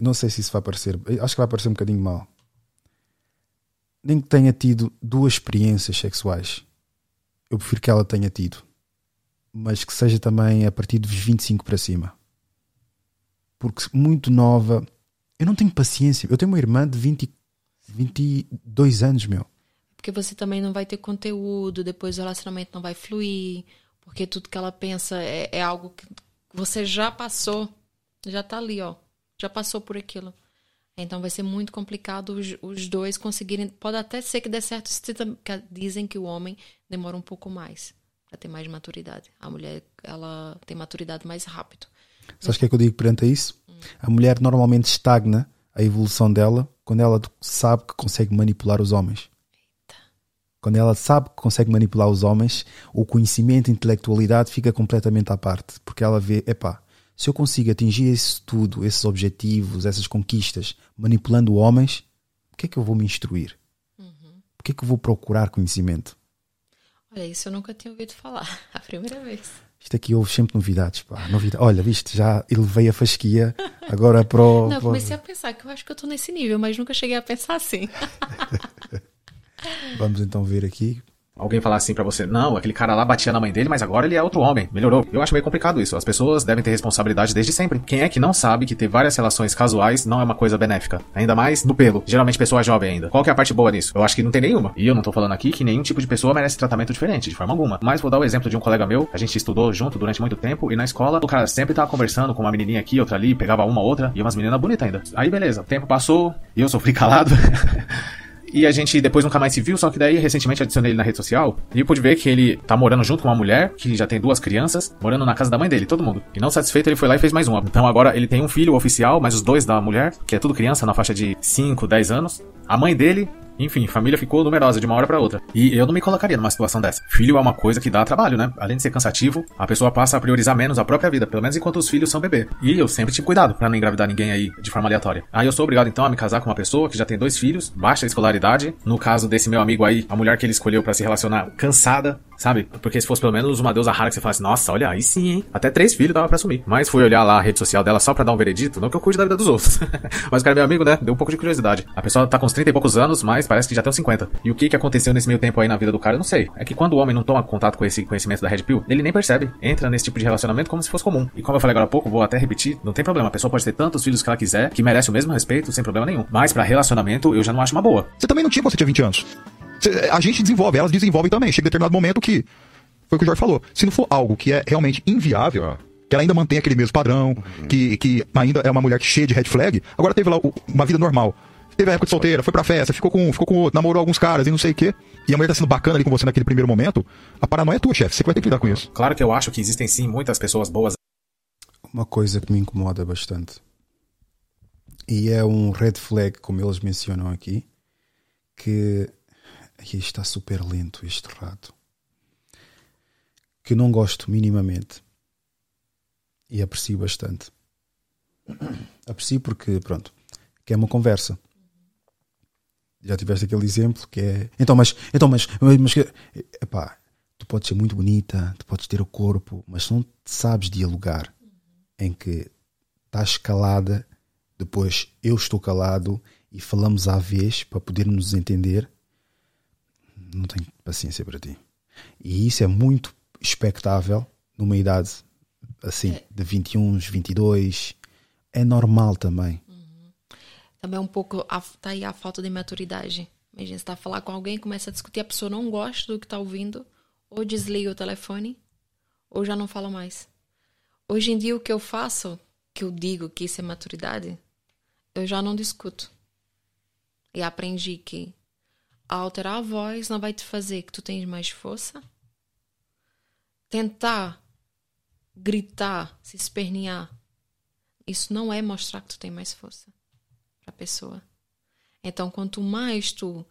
Não sei se isso vai parecer. Acho que vai parecer um bocadinho mal. Nem que tenha tido duas experiências sexuais. Eu prefiro que ela tenha tido. Mas que seja também a partir dos 25 para cima. Porque muito nova. Eu não tenho paciência. Eu tenho uma irmã de 20, 22 anos, meu. Porque você também não vai ter conteúdo, depois o relacionamento não vai fluir, porque tudo que ela pensa é, é algo que você já passou, já tá ali, ó, já passou por aquilo. Então vai ser muito complicado os, os dois conseguirem. Pode até ser que dê certo, dizem que o homem demora um pouco mais para ter mais maturidade. A mulher, ela tem maturidade mais rápido. Sabes o que é que eu digo perante a isso? A mulher normalmente estagna a evolução dela quando ela sabe que consegue manipular os homens. Quando ela sabe que consegue manipular os homens, o conhecimento, a intelectualidade fica completamente à parte. Porque ela vê, epá, se eu consigo atingir isso tudo, esses objetivos, essas conquistas, manipulando homens, por que é que eu vou me instruir? Por que é que eu vou procurar conhecimento? Olha, isso eu nunca tinha ouvido falar. A primeira vez. Isto aqui houve sempre novidades, pá. Novidade. Olha, viste, já elevei a fasquia agora para o. Não, comecei a pensar que eu acho que eu estou nesse nível, mas nunca cheguei a pensar assim. Vamos então ver aqui. Alguém falar assim pra você, não, aquele cara lá batia na mãe dele, mas agora ele é outro homem, melhorou. Eu acho meio complicado isso. As pessoas devem ter responsabilidade desde sempre. Quem é que não sabe que ter várias relações casuais não é uma coisa benéfica? Ainda mais no pelo. Geralmente pessoa jovem ainda. Qual que é a parte boa nisso? Eu acho que não tem nenhuma. E eu não tô falando aqui que nenhum tipo de pessoa merece tratamento diferente, de forma alguma. Mas vou dar o exemplo de um colega meu, a gente estudou junto durante muito tempo, e na escola o cara sempre tava conversando com uma menininha aqui, outra ali, pegava uma outra, e umas meninas bonitas ainda. Aí beleza, o tempo passou, e eu sofri calado. E a gente depois nunca mais se viu, só que daí recentemente adicionei ele na rede social e pude ver que ele tá morando junto com uma mulher que já tem duas crianças, morando na casa da mãe dele, todo mundo. E não satisfeito, ele foi lá e fez mais uma. Então agora ele tem um filho oficial, mas os dois da mulher, que é tudo criança na faixa de 5, 10 anos. A mãe dele enfim, família ficou numerosa de uma hora pra outra. E eu não me colocaria numa situação dessa. Filho é uma coisa que dá trabalho, né? Além de ser cansativo, a pessoa passa a priorizar menos a própria vida, pelo menos enquanto os filhos são bebê. E eu sempre tive cuidado pra não engravidar ninguém aí de forma aleatória. Aí eu sou obrigado então a me casar com uma pessoa que já tem dois filhos, baixa escolaridade. No caso desse meu amigo aí, a mulher que ele escolheu pra se relacionar cansada, sabe? Porque se fosse pelo menos uma deusa rara que você falasse, nossa, olha, aí sim, hein? Até três filhos dava pra assumir. Mas fui olhar lá a rede social dela só pra dar um veredito, não que eu cuide da vida dos outros. mas o cara é meu amigo, né? Deu um pouco de curiosidade. A pessoa tá com uns 30 e poucos anos, mas parece que já tem uns 50. E o que que aconteceu nesse meio tempo aí na vida do cara, eu não sei. É que quando o homem não toma contato com esse conhecimento da Red Pill, ele nem percebe. Entra nesse tipo de relacionamento como se fosse comum. E como eu falei agora há pouco, vou até repetir, não tem problema. A pessoa pode ter tantos filhos que ela quiser, que merece o mesmo respeito, sem problema nenhum. Mas pra relacionamento, eu já não acho uma boa. Você também não tinha quando você tinha 20 anos. A gente desenvolve, elas desenvolvem também. Chega em determinado momento que. Foi o que o Jorge falou. Se não for algo que é realmente inviável, que ela ainda mantém aquele mesmo padrão, que, que ainda é uma mulher que cheia de red flag, agora teve lá uma vida normal. Teve a época de solteira, foi pra festa, ficou com, ficou com outro, namorou alguns caras e não sei o quê. E a mulher tá sendo bacana ali com você naquele primeiro momento. A paranoia é tua, chefe. Você que vai ter que lidar com isso. Claro que eu acho que existem sim muitas pessoas boas Uma coisa que me incomoda bastante. E é um red flag, como eles mencionam aqui, que Ai, está super lento este rato. Que não gosto minimamente. E aprecio bastante. Aprecio porque, pronto, que é uma conversa. Já tiveste aquele exemplo que é. Então, mas. Então, mas. mas que- epá, tu podes ser muito bonita, tu podes ter o corpo, mas se não sabes dialogar em que estás calada, depois eu estou calado e falamos à vez para podermos entender, não tenho paciência para ti. E isso é muito expectável numa idade assim, de 21, 22. É normal também. Também um pouco, a, tá aí a falta de maturidade. Imagina, você tá a falar com alguém, começa a discutir, a pessoa não gosta do que tá ouvindo, ou desliga o telefone, ou já não fala mais. Hoje em dia, o que eu faço, que eu digo que isso é maturidade, eu já não discuto. E aprendi que alterar a voz não vai te fazer que tu tens mais força. Tentar gritar, se espernear, isso não é mostrar que tu tem mais força para a pessoa. Então, quanto mais tu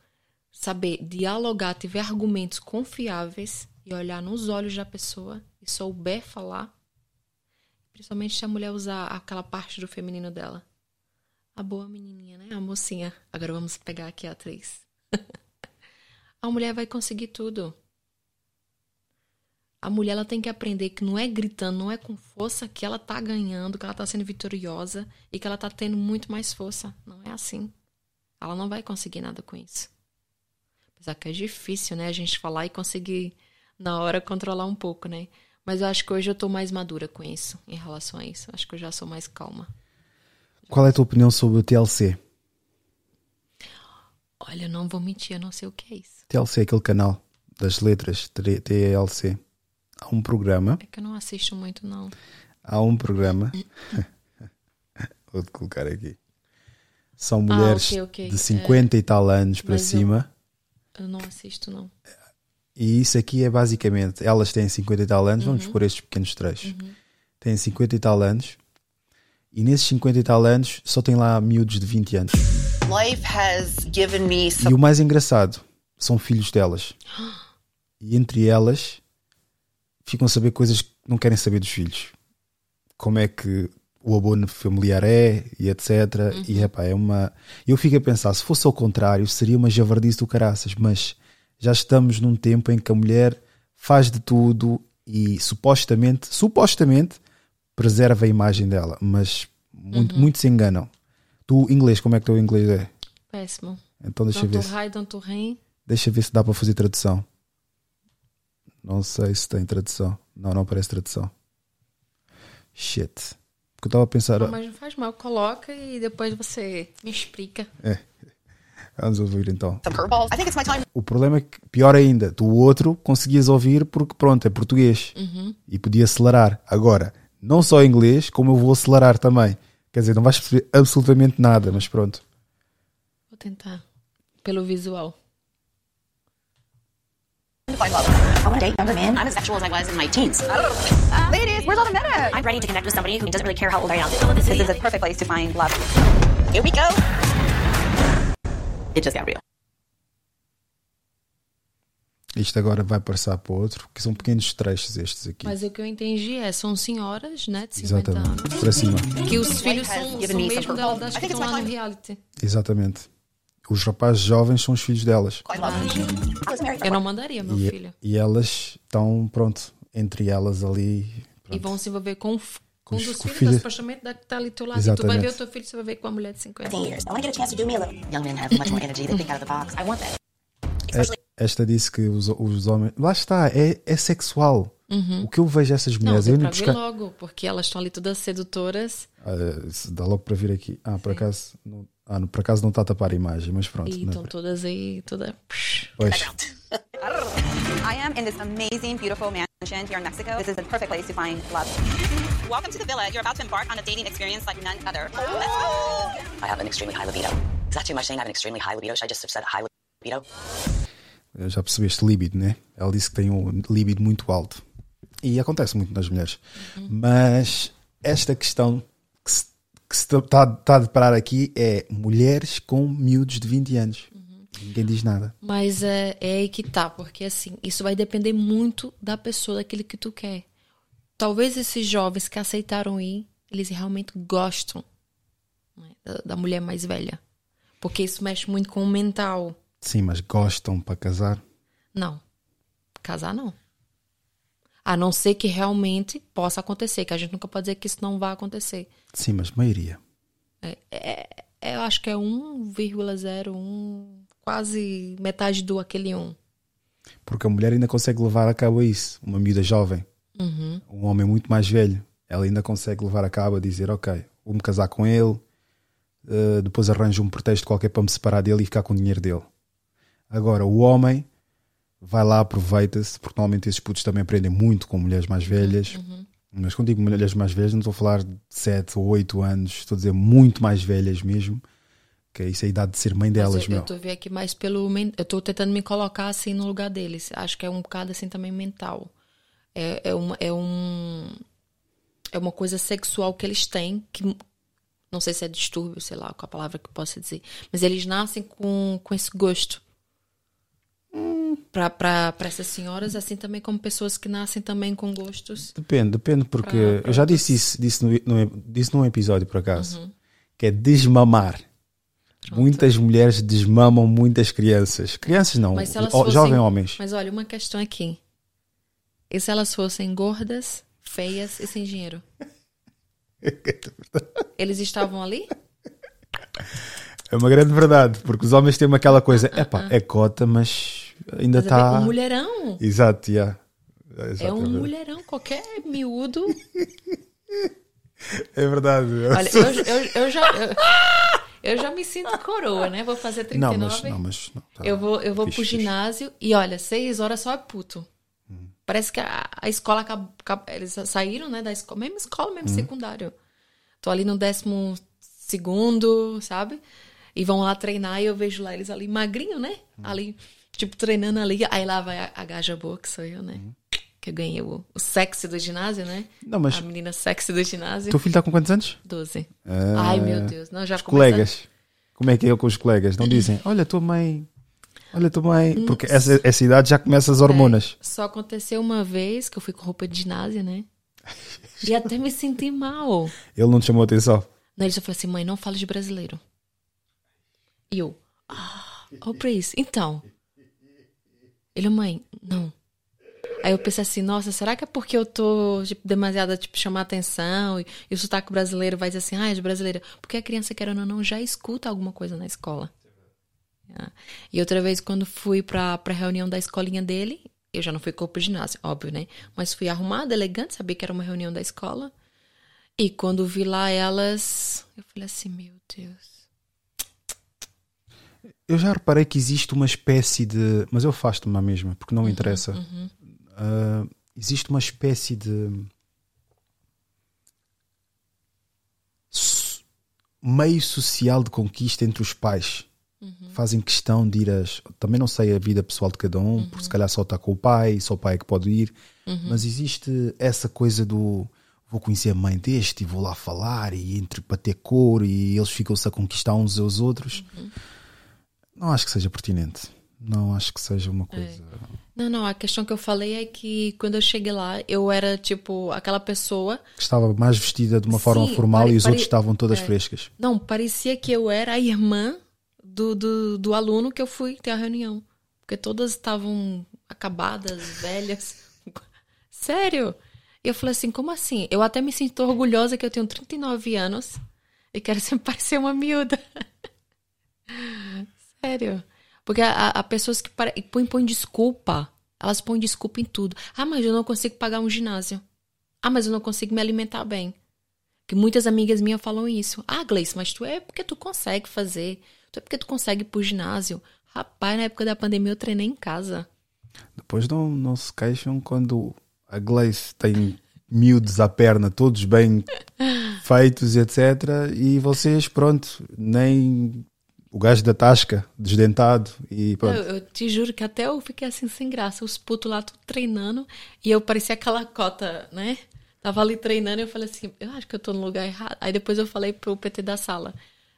saber dialogar, tiver argumentos confiáveis e olhar nos olhos da pessoa e souber falar, principalmente se a mulher usar aquela parte do feminino dela. A boa menininha, né? A mocinha. Agora vamos pegar aqui a atriz. a mulher vai conseguir tudo. A mulher ela tem que aprender que não é gritando, não é com força que ela tá ganhando, que ela tá sendo vitoriosa e que ela tá tendo muito mais força. Não é assim. Ela não vai conseguir nada com isso. Apesar que é difícil, né, a gente falar e conseguir na hora controlar um pouco, né? Mas eu acho que hoje eu tô mais madura com isso, em relação a isso. Acho que eu já sou mais calma. Qual é a tua opinião sobre o TLC? Olha, eu não vou mentir, eu não sei o que é isso. TLC é aquele canal das letras, TLC. Há um programa, É que eu não assisto muito, não. há um programa, vou-te colocar aqui. São mulheres ok, ok. de 50 e tal anos para Mas eu- cima. Eu não assisto, não. E isso aqui é basicamente, elas têm 50 e tal anos, vamos Uhum. por estes pequenos trechos. Têm 50 e tal anos, e nesses 50 e tal anos só tem lá miúdos de 20 anos. Life has given me E some. o mais engraçado são filhos delas. E entre elas ficam a saber coisas que não querem saber dos filhos. Como é que o abono familiar é e etc. E epá, é uma. Eu fico a pensar, se fosse ao contrário, seria uma javardice do caraças, mas já estamos num tempo em que a mulher faz de tudo e supostamente, supostamente, preserva a imagem dela, mas muito, Uhum. muito se enganam. Tu, inglês, como é que o teu inglês é? Péssimo. Então deixa eu Tanto ver. se- high, tanto rain. Deixa ver se dá para fazer tradução. Não sei se tem tradução. Não, não parece tradução. Shit. Porque eu estava a pensar. Não, mas não faz mal, coloca e depois você me explica. É. Vamos ouvir então. Some curveballs. I think it's my time. O problema é que, pior ainda, tu o outro conseguias ouvir porque, pronto, é português. Uhum. E podia acelerar. Agora, não só em inglês, como eu vou acelerar também. Quer dizer, não vais perceber absolutamente nada, mas pronto. Vou tentar. Pelo visual. To find love. I want to date younger men. I'm as sexual as I was in my teens. Ladies, where's all the men? I'm ready to connect with somebody who doesn't really care how old I am. This is a perfect place to find love. Here we go. It just got real. Isto agora vai passar para o outro, que são pequenos trechos estes aqui. Mas o que eu entendi é, são senhoras, né, de 50 Exatamente. anos. Para cima. Que os filhos são, são mesmo que estão lá no reality. Exatamente. Os rapazes jovens são os filhos delas. Eu não mandaria meu e, filho. e elas estão, pronto, entre elas ali. E vão se envolver com, com Com os- dos com filhos, filhos. da, supostamente da que tá ali do teu lado. E tu vai Exatamente. ver o teu filho, você vai ver com uma mulher de 50 I want to get a chance to do me a little. Young men have much more energy. They think out of the box. I want that. É- Esta disse que os, os homens. Lá está, é, é sexual. Uhum. O que eu vejo essas Não, mulheres. deu eu ver buscar... logo, porque elas estão ali todas sedutoras Ah, dá logo para vir aqui. Ah, por acaso. Não, ah, não- por acaso não está a tapar a imagem, mas pronto. e não- estão todas aí, toda... Pois. I am in this amazing, beautiful mansion here in Mexico. This is the perfect place to find love. Welcome to the villa. You're about to embark on a dating experience like none other. Let's go. I have an extremely high libido. Is that too much saying I have an extremely high libido? Should I just have said high libido? Eu Já percebeste líbido, né? Ela disse que tem um líbido muito alto. E acontece muito nas mulheres. Mas esta questão que se, está, está a deparar aqui é mulheres com miúdos de 20 anos. Ninguém diz nada. Mas é, é aí que tá, porque assim, isso vai depender muito da pessoa, daquele que tu quer. Talvez esses jovens que aceitaram ir, eles realmente gostam né, da, da mulher mais velha. Porque isso mexe muito com o mental. Sim, mas gostam para casar. Não. Casar não. A não ser que realmente possa acontecer, que a gente nunca pode dizer que isso não vai acontecer. Sim, mas maioria. É, é- é- eu acho que é 1,01, quase metade do aquele 1. Porque a mulher ainda consegue levar a cabo isso. Uma miúda jovem. Uhum. Um homem muito mais velho. Ela ainda consegue levar a cabo a dizer: Ok, vou-me casar com ele. eh, depois arranjo um pretexto qualquer para me separar dele e ficar com o dinheiro dele. Agora, o homem vai lá, aproveita-se, porque normalmente esses putos também aprendem muito com mulheres mais velhas. Mas quando digo mulheres mais velhas, não estou a falar de 7 ou 8 anos, estou a dizer muito mais velhas mesmo. Que é isso a idade de ser mãe delas, Mas eu, meu. eu tô vendo aqui mais pelo. Eu tô tentando me colocar assim no lugar deles. Acho que é um bocado assim também mental. É, é, uma, é um. É uma coisa sexual que eles têm, que não sei se é distúrbio, sei lá qual a palavra que eu posso dizer. Mas eles nascem com, com esse gosto. Pra, pra, pra essas senhoras, assim também como pessoas que nascem também com gostos. Depende, depende, porque Pra- eu já disse isso disse no, no, disse num episódio por acaso, Uhum. que é desmamar. Muitas mulheres desmamam muitas crianças. Crianças não, Mas fossem, jovens homens. Mas olha, uma questão aqui. E se elas fossem gordas, feias e sem dinheiro? Eles estavam ali? É uma grande verdade, porque os homens têm aquela coisa, epá, é cota, mas ainda é está. um mulherão. Exato, yeah. É Exato, um verdade. mulherão, qualquer miúdo. É verdade. Olha, eu, eu, eu já. Eu, eu já me sinto coroa, né? Vou fazer 39. Não, mas- não, mas não, tá. eu vou, eu vou Fixe, pro fixe. ginásio e olha, seis horas só é puto. Parece que a, a escola acabou, acabou- Eles saíram, né? Da escola, mesma escola, mesmo Uhum. secundário. Tô ali no décimo segundo, sabe? E vão lá treinar e eu vejo lá eles ali magrinho, né? Ali, tipo, treinando ali. Aí lá vai a, a gaja boa, que sou eu, né? Que eu ganhei o, o sexy do ginásio, né? Não, mas- A menina sexy do ginásio. Teu filho está com quantos anos? 12. Ah, Ai, meu Deus. Não, já os colegas. Como é que é com os colegas? Não dizem, olha, tua mãe. Olha, tua mãe. Porque essa, essa idade já começa as hormonas. É, só aconteceu uma vez que eu fui com roupa de ginásio, né? E até me senti mal. Ele não te chamou atenção. Daí ele só falou assim: mãe, não fale de brasileiro. E eu, ah, oh, Pris, então. Ele, mãe, não. Aí eu pensei assim, nossa, será que é porque eu tô tipo, demasiado, tipo, chamar atenção e, e o sotaque brasileiro vai dizer assim, ah, é de brasileira? Porque a criança, querendo ou não, já escuta alguma coisa na escola. Ah, E outra vez, quando fui pra, pra reunião da escolinha dele, eu já não fui com roupa de ginásio, óbvio, né? Mas fui arrumada, elegante, sabia que era uma reunião da escola. E quando vi lá elas, eu falei assim, meu Deus. Eu já reparei que existe uma espécie de. Mas eu faço-me a mesma, porque não me interessa. uhum. Ah, existe uma espécie de. meio social de conquista entre os pais. Uhum. Fazem questão de ir às. Também não sei a vida pessoal de cada um, porque se calhar só está com o pai, só o pai é que pode ir. Uhum. Mas existe essa coisa do. Vou conhecer a mãe deste e vou lá falar, e entre para ter cor, e eles ficam-se a conquistar uns aos outros. Uhum. Não acho que seja pertinente. Não acho que seja uma coisa. Não, não, a questão que eu falei é que quando eu cheguei lá, eu era tipo aquela pessoa. que estava mais vestida de uma forma Sim, formal pare- e os pare- outros estavam todas é. frescas. Não, parecia que eu era a irmã do, do, do aluno que eu fui ter a reunião. Porque todas estavam acabadas, velhas. Sério? E eu falei assim, como assim? Eu até me sinto orgulhosa que eu tenho 39 anos e quero sempre parecer uma miúda. Sério. Porque há, pessoas que pare- põem, põem desculpa. Elas põem desculpa em tudo. Ah, mas eu não consigo pagar um ginásio. Ah, mas eu não consigo me alimentar bem. Que muitas amigas minhas falam isso. Ah, Gleice, mas tu é porque tu consegue fazer. Tu é porque tu consegue ir pro ginásio. Rapaz, na época da pandemia eu treinei em casa. Depois não, não se queixam quando a Gleice tem miúdos à perna, todos bem feitos, etc. E vocês, pronto, nem o gajo da tasca, desdentado e pronto. Eu, eu te juro que até eu fiquei assim sem graça. Os putos lá tudo treinando e eu parecia aquela cota, né? Tava ali treinando e eu falei assim, eu acho que eu tô no lugar errado. Aí depois eu falei pro PT da sala.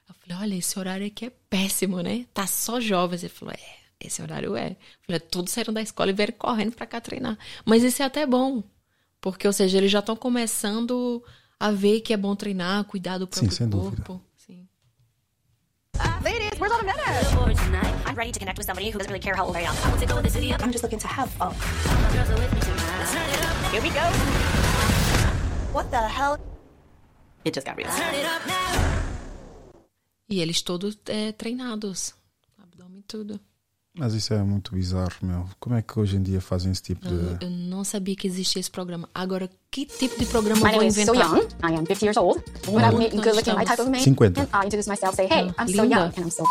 Eu falei, olha, esse horário aqui é péssimo, né? Tá só jovens. Ele falou, é, esse horário é. Eu falei, todos saíram da escola e vieram correndo pra cá treinar. Mas isso é até bom. Porque, ou seja, eles já estão começando a ver que é bom treinar, cuidar do próprio sem dúvida. corpo. Ladies, where's all the minutes? I'm ready to connect with somebody who doesn't really care how old I am. I want to go with the city. I'm just looking to have fun. Here we go. What the hell? It just got real. E eles todos é, treinados. Abdômen e tudo. Mas isso é muito bizarro, meu. Como é que hoje em dia fazem esse tipo de. eu não sabia que existia esse programa. Agora, que tipo de programa My vou is So inventar? Young. I am 50 years old. When I'm Quanto making good looking, my type of man. 50. And I introduce myself, say, hey, I'm so Linda. young and I'm so.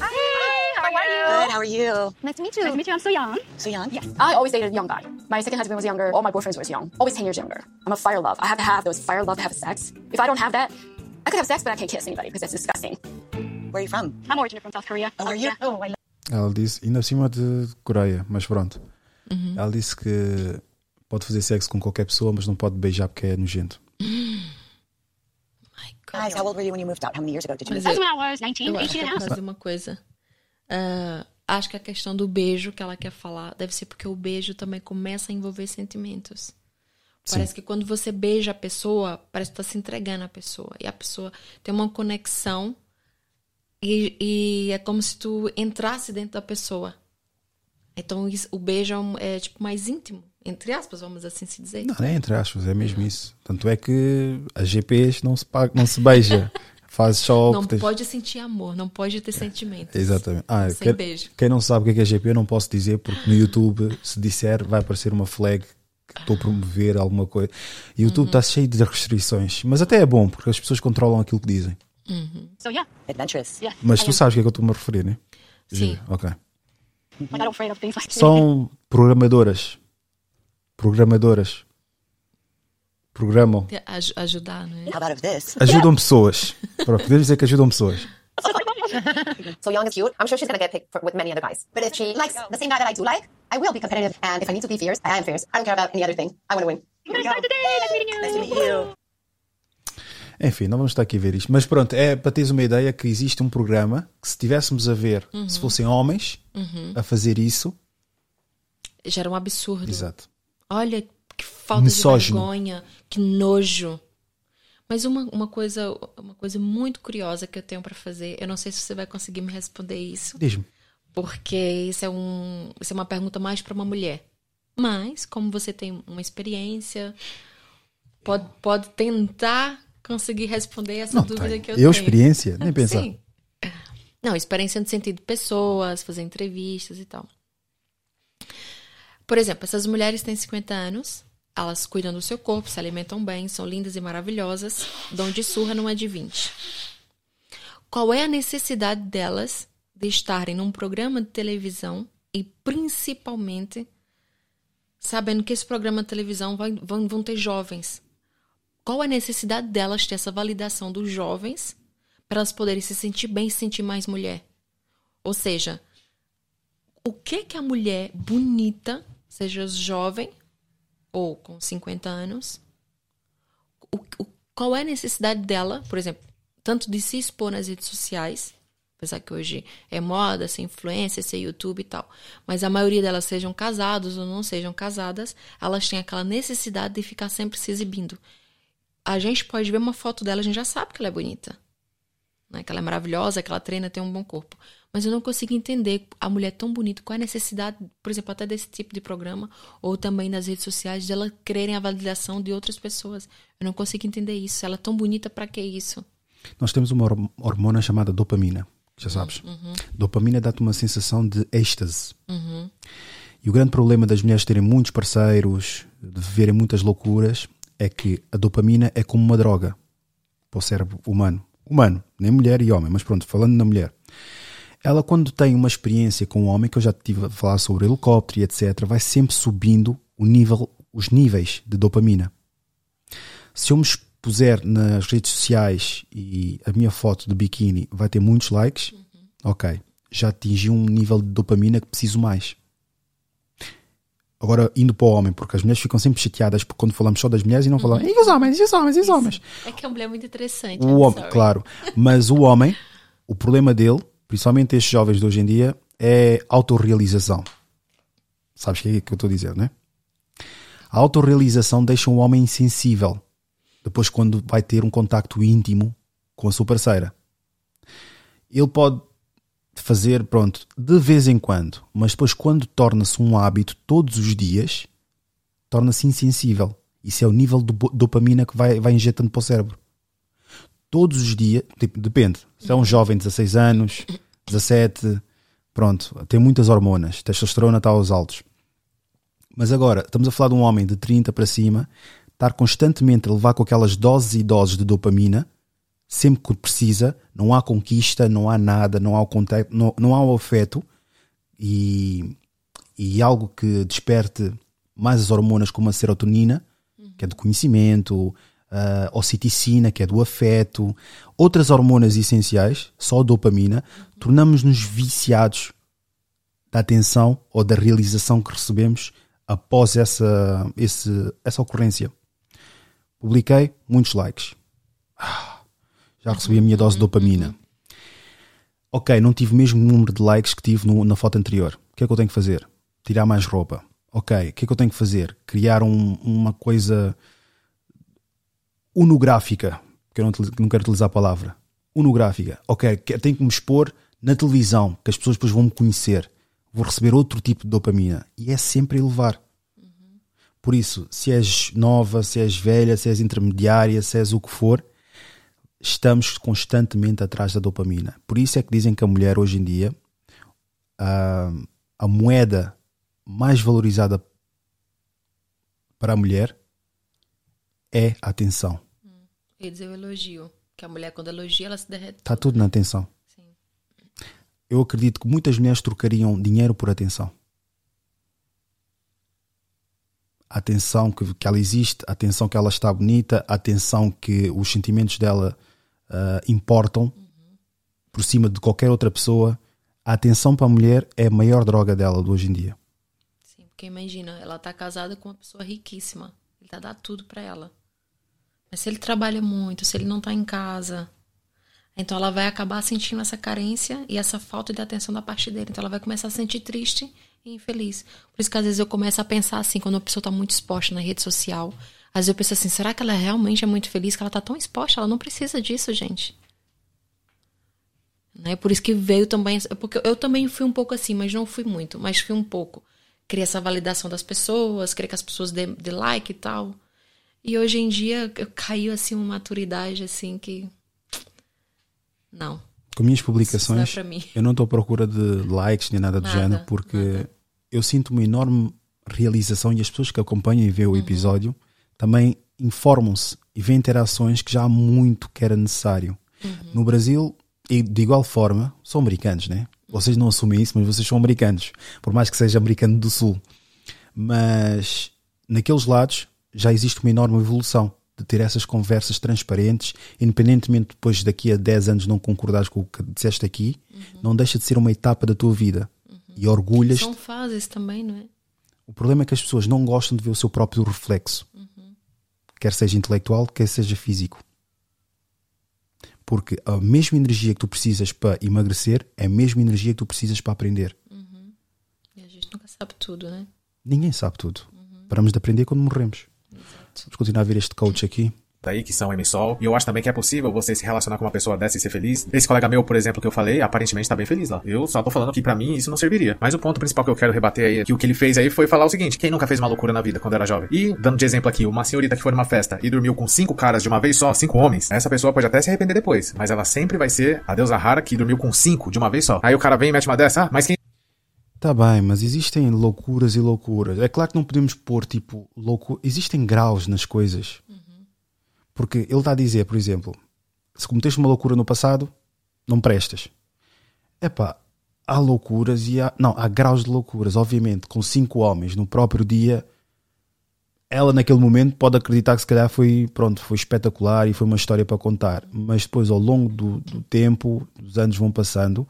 Hi, how are you? Good, how are you? Nice to meet you. Nice to meet you. I'm so young. So young? Yes. I always dated a young guy. My second husband was younger. All my boyfriends were young. Always 10 years younger. I'm a fire love. I have to have those fire love to have sex. If I don't have that, I could have sex, but I can't kiss anybody because that's disgusting. Where are you from? I'm originally from South Korea. Oh, are you? Oh, I love Ela disse, ainda acima de Coreia, mas pronto. Uhum. Ela disse que pode fazer sexo com qualquer pessoa, mas não pode beijar porque é nojento. Guys, how old were you when you moved out? How many years ago did you Mas move out? when I was 19, Eu 18 acho and a half. fazer uma coisa. Ah, acho que a questão do beijo que ela quer falar deve ser porque o beijo também começa a envolver sentimentos. Sim. Parece que quando você beija a pessoa, parece que tá se entregando à pessoa. E a pessoa tem uma conexão e, e é como se tu entrasse dentro da pessoa. Então isso- o beijo é, é, tipo mais íntimo, entre aspas, vamos assim se dizer. Não, é entre aspas, é mesmo isso. Tanto é que as GPs não se, paga, não se beija. Faz só Não tens- pode sentir amor, não pode ter sentimentos. Exatamente. Ah, Sem quem, beijo. quem não sabe o que é que é GP, eu não posso dizer, porque no YouTube, se disser, vai aparecer uma flag que estou a promover alguma coisa. E o Uhum. YouTube está cheio de restrições. Mas até é bom, porque as pessoas controlam aquilo que dizem. So yeah. Adventurous. Yeah. Mas tu sabes o que é que eu estou-me a referir, né? Sim. Ok. Like, São programadoras. Programadoras. Programam. Aj- ajudar, não é? How about of this? Ajudam pessoas. Pronto, podemos dizer que ajudam pessoas. so Young is cute. I'm sure she's gonna get picked for, with many other guys. But if she likes the same guy that I do like, I will be competitive. And if I need to be fierce, I am fierce. I don't care about any other thing. I want to win. Nice meeting you. Nice to meet you. Enfim, não vamos estar aqui a ver isto. Mas pronto, é para teres uma ideia que existe um programa que se estivéssemos a ver, Uhum. se fossem homens Uhum. a fazer isso, Já era um absurdo. Exato. Olha que falta Misógino. de vergonha, que nojo. Mas uma, uma coisa uma coisa muito curiosa que eu tenho para fazer, eu não sei se você vai conseguir me responder isso. diz-me. Porque isso é, um, isso é uma pergunta mais para uma mulher. Mas, como você tem uma experiência, pode, pode tentar conseguir responder essa Não, dúvida tem. que eu, Eu, tenho. experiência? Nem pensar. Sim. Não, experiência no sentido de pessoas, fazer entrevistas e tal. Por exemplo, essas mulheres têm 50 anos, elas cuidam do seu corpo, se alimentam bem, são lindas e maravilhosas, dão de surra numa de 20. Qual é a necessidade delas de estarem num programa de televisão e principalmente sabendo que esse programa de televisão vai, vão, vão ter jovens? Qual a necessidade delas ter essa validação dos jovens para elas poderem se sentir bem e se sentir mais mulher? Ou seja, o que que a mulher bonita, seja jovem ou com 50 anos, o, o- qual é a necessidade dela, por exemplo, tanto de se expor nas redes sociais, apesar que hoje é moda, ser influência, ser YouTube e tal, mas a maioria delas sejam casados ou não sejam casadas, elas têm aquela necessidade de ficar sempre se exibindo. A gente pode ver uma foto dela, a gente já sabe que ela é bonita né? que ela é maravilhosa, que ela treina, tem um bom corpo. Mas eu não consigo entender a mulher tão bonita, qual é a necessidade, por exemplo, até desse tipo de programa, ou também nas redes sociais, dela quererem a validação de outras pessoas. Eu não consigo entender isso. Ela é tão bonita, pra que isso? Nós temos uma horm- hormona chamada dopamina, já sabes. Uhum. Dopamina dá-te uma sensação de êxtase. Uhum. E o grande problema das mulheres terem muitos parceiros, de viverem muitas loucuras, é que a dopamina é como uma droga para o cérebro humano. Humano, nem mulher e homem, mas pronto, falando na mulher. Ela, quando tem uma experiência com um homem, que eu já tive a falar sobre helicóptero e etc., vai sempre subindo o nível, os níveis de dopamina. Se eu me expuser nas redes sociais e a minha foto de biquíni vai ter muitos likes, ok, já atingi um nível de dopamina que preciso mais. Agora, indo para o homem, porque as mulheres ficam sempre chateadas porque quando falamos só das mulheres e não falamos, e os homens, e os homens, e os homens. É que a mulher é muito interessante. O homem, claro. Mas o homem, o problema dele, principalmente estes jovens de hoje em dia, é autorrealização. Sabes o que é que eu estou a dizer, não é? A autorrealização deixa um homem insensível. Depois, quando vai ter um contacto íntimo com a sua parceira. Ele pode fazer, pronto, de vez em quando, mas depois, quando torna-se um hábito todos os dias, torna-se insensível. Isso é o nível de dopamina que vai, vai injetando para o cérebro todos os dias, tipo, depende. Se é um jovem de 16 anos, 17, pronto, tem muitas hormonas, testosterona está aos altos. Mas agora, estamos a falar de um homem de 30 para cima, estar constantemente a levar com aquelas doses e doses de dopamina, sempre que precisa, não há conquista, não há nada, não há o contacto, não, não há o afeto e, e algo que desperte mais as hormonas como a serotonina, que é do conhecimento, a oxiticina, que é do afeto, outras hormonas essenciais, só a dopamina, tornamos-nos viciados da atenção ou da realização que recebemos após essa, esse, essa ocorrência. Publiquei, muitos likes. Ah, Já recebi a minha dose de dopamina. Ok, não tive o mesmo número de likes que tive no- na foto anterior. O que é que eu tenho que fazer? Tirar mais roupa. Ok, o que é que eu tenho que fazer? Criar um- uma coisa unográfica, que eu não, não quero utilizar a palavra. Unográfica. Ok, tenho que me expor na televisão, que as pessoas depois vão me conhecer. Vou receber outro tipo de dopamina. E é sempre elevar. Por isso, se és nova, se és velha, se és intermediária, se és o que for, estamos constantemente atrás da dopamina. Por isso é que dizem que a mulher hoje em dia, a, a moeda mais valorizada para a mulher é a atenção. Eu ia dizer o elogio. Que a mulher, quando elogia, ela se derrete. Está tudo na atenção. Eu acredito que muitas mulheres trocariam dinheiro por atenção. A atenção que, que ela existe, a atenção que ela está bonita, a atenção que os sentimentos dela ah, importam por cima de qualquer outra pessoa, a atenção para a mulher é a maior droga dela de hoje em dia. Porque imagina, ela tá casada com uma pessoa riquíssima. Ele tá dando tudo pra ela. Mas se ele trabalha muito, se ele não tá em casa, então ela vai acabar sentindo essa carência e essa falta de atenção da parte dele. Então ela vai começar a se sentir triste e infeliz. Por isso que às vezes eu começo a pensar assim, quando a pessoa tá muito exposta na rede social, às vezes eu penso assim, será que ela realmente é muito feliz? Que ela tá tão exposta? Ela não precisa disso, gente. Né? Por isso que veio também. Porque eu também fui um pouco assim, mas não fui muito, mas fui um pouco. Queria essa validação das pessoas, queria que as pessoas dê, dê like e tal. E hoje em dia eu caiu assim uma maturidade assim que. Não. Com minhas Isso não é publicações, eu não estou à procura de likes nem nada do Nada, género, porque eu sinto uma enorme realização e as pessoas que acompanham e Uhum. o episódio também informam-se e veem interações que já há muito que era necessário. Uhum. No Brasil, e de igual forma, são americanos, né? Vocês não assumem isso, mas vocês são americanos, por mais que seja americano do Sul. Mas naqueles lados já existe uma enorme evolução de ter essas conversas transparentes, independentemente depois daqui a 10 anos não concordares com o que disseste aqui, não deixa de ser uma etapa da tua vida. E orgulhas. São fases também, não é? O problema é que as pessoas não gostam de ver o seu próprio reflexo, quer seja intelectual, quer seja físico. Porque a mesma energia que tu precisas para emagrecer é a mesma energia que tu precisas para aprender. E a gente nunca sabe tudo, né? Ninguém sabe tudo. Paramos de aprender quando morremos. Vamos continuar a ver este coach aqui. Aí, que são emissol. E eu acho também que é possível você se relacionar com uma pessoa dessa e ser feliz. Esse colega meu, por exemplo, que eu falei, aparentemente tá bem feliz lá. Eu só tô falando que pra mim isso não serviria. Mas o ponto principal que eu quero rebater aí é que o que ele fez aí foi falar o seguinte: quem nunca fez uma loucura na vida quando era jovem? E, dando de exemplo aqui, uma senhorita que foi numa festa e dormiu com cinco caras de uma vez só, cinco homens, essa pessoa pode até se arrepender depois. Mas ela sempre vai ser a deusa rara que dormiu com cinco de uma vez só. Aí o cara vem e mete uma dessa, ah, mas quem Tá bem, mas existem loucuras e loucuras. É claro que não podemos pôr, tipo, louco. Existem graus nas coisas. Porque ele está a dizer, por exemplo, se cometeste uma loucura no passado, não prestas. Epá, há loucuras e há. Não, há graus de loucuras. Obviamente, com cinco homens no próprio dia, ela naquele momento pode acreditar que se calhar foi, pronto, foi espetacular e foi uma história para contar. Mas depois, ao longo do, do tempo, os anos vão passando,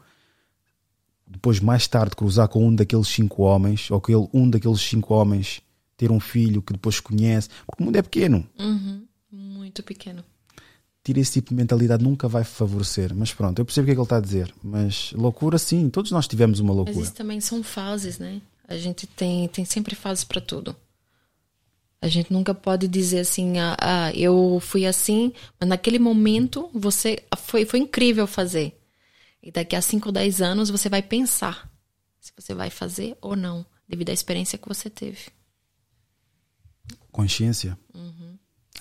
depois mais tarde cruzar com um daqueles cinco homens, ou que ele, um daqueles cinco homens ter um filho que depois conhece, porque o mundo é pequeno. Uhum. Muito pequeno. Ter esse tipo de mentalidade nunca vai favorecer. Mas pronto, eu percebo o que é que ele está a dizer. Mas loucura, sim, todos nós tivemos uma Mas loucura. isso também são fases, né? A gente tem, tem sempre fases para tudo. A gente nunca pode dizer assim, ah, ah, eu fui assim, mas naquele momento você foi, foi incrível fazer. E daqui a 5 ou 10 anos você vai pensar se você vai fazer ou não, devido à experiência que você teve. Consciência.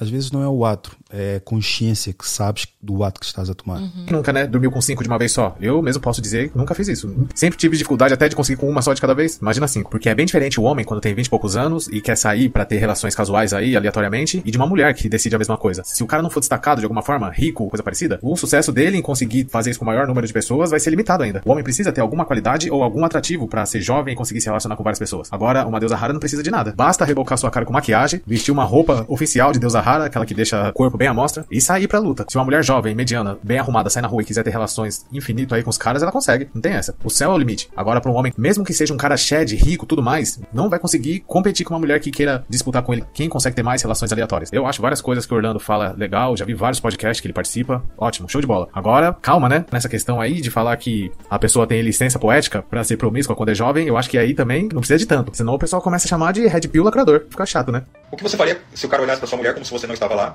Às vezes não é o ato, é a consciência que sabes do ato que estás a tomar. nunca, né, dormiu com cinco de uma vez só? Eu mesmo posso dizer que nunca fiz isso. Sempre tive dificuldade até de conseguir com uma só de cada vez. Imagina cinco. Porque é bem diferente o homem quando tem 20 e poucos anos e quer sair pra ter relações casuais aí, aleatoriamente, e de uma mulher que decide a mesma coisa. Se o cara não for destacado de alguma forma, rico, coisa parecida, o sucesso dele em conseguir fazer isso com o maior número de pessoas vai ser limitado ainda. O homem precisa ter alguma qualidade ou algum atrativo pra ser jovem e conseguir se relacionar com várias pessoas. Agora, uma deusa rara não precisa de nada. Basta rebocar sua cara com maquiagem, vestir uma roupa oficial de deusa rara, aquela que deixa o corpo bem à mostra, e sair pra luta. Se uma mulher jovem, mediana, bem arrumada, sai na rua e quiser ter relações infinito aí com os caras, ela consegue. Não tem essa. O céu é o limite. Agora, pra um homem, mesmo que seja um cara shed, rico, tudo mais, não vai conseguir competir com uma mulher que queira disputar com ele quem consegue ter mais relações aleatórias. Eu acho várias coisas que o Orlando fala legal, já vi vários podcasts que ele participa. Ótimo, show de bola. Agora, calma, né? Nessa questão aí de falar que a pessoa tem licença poética pra ser promíscua quando é jovem, eu acho que aí também não precisa de tanto. Senão o pessoal começa a chamar de red pill lacrador. Fica chato, né? O que você faria se o cara olhasse pra sua mulher como se você não estava lá?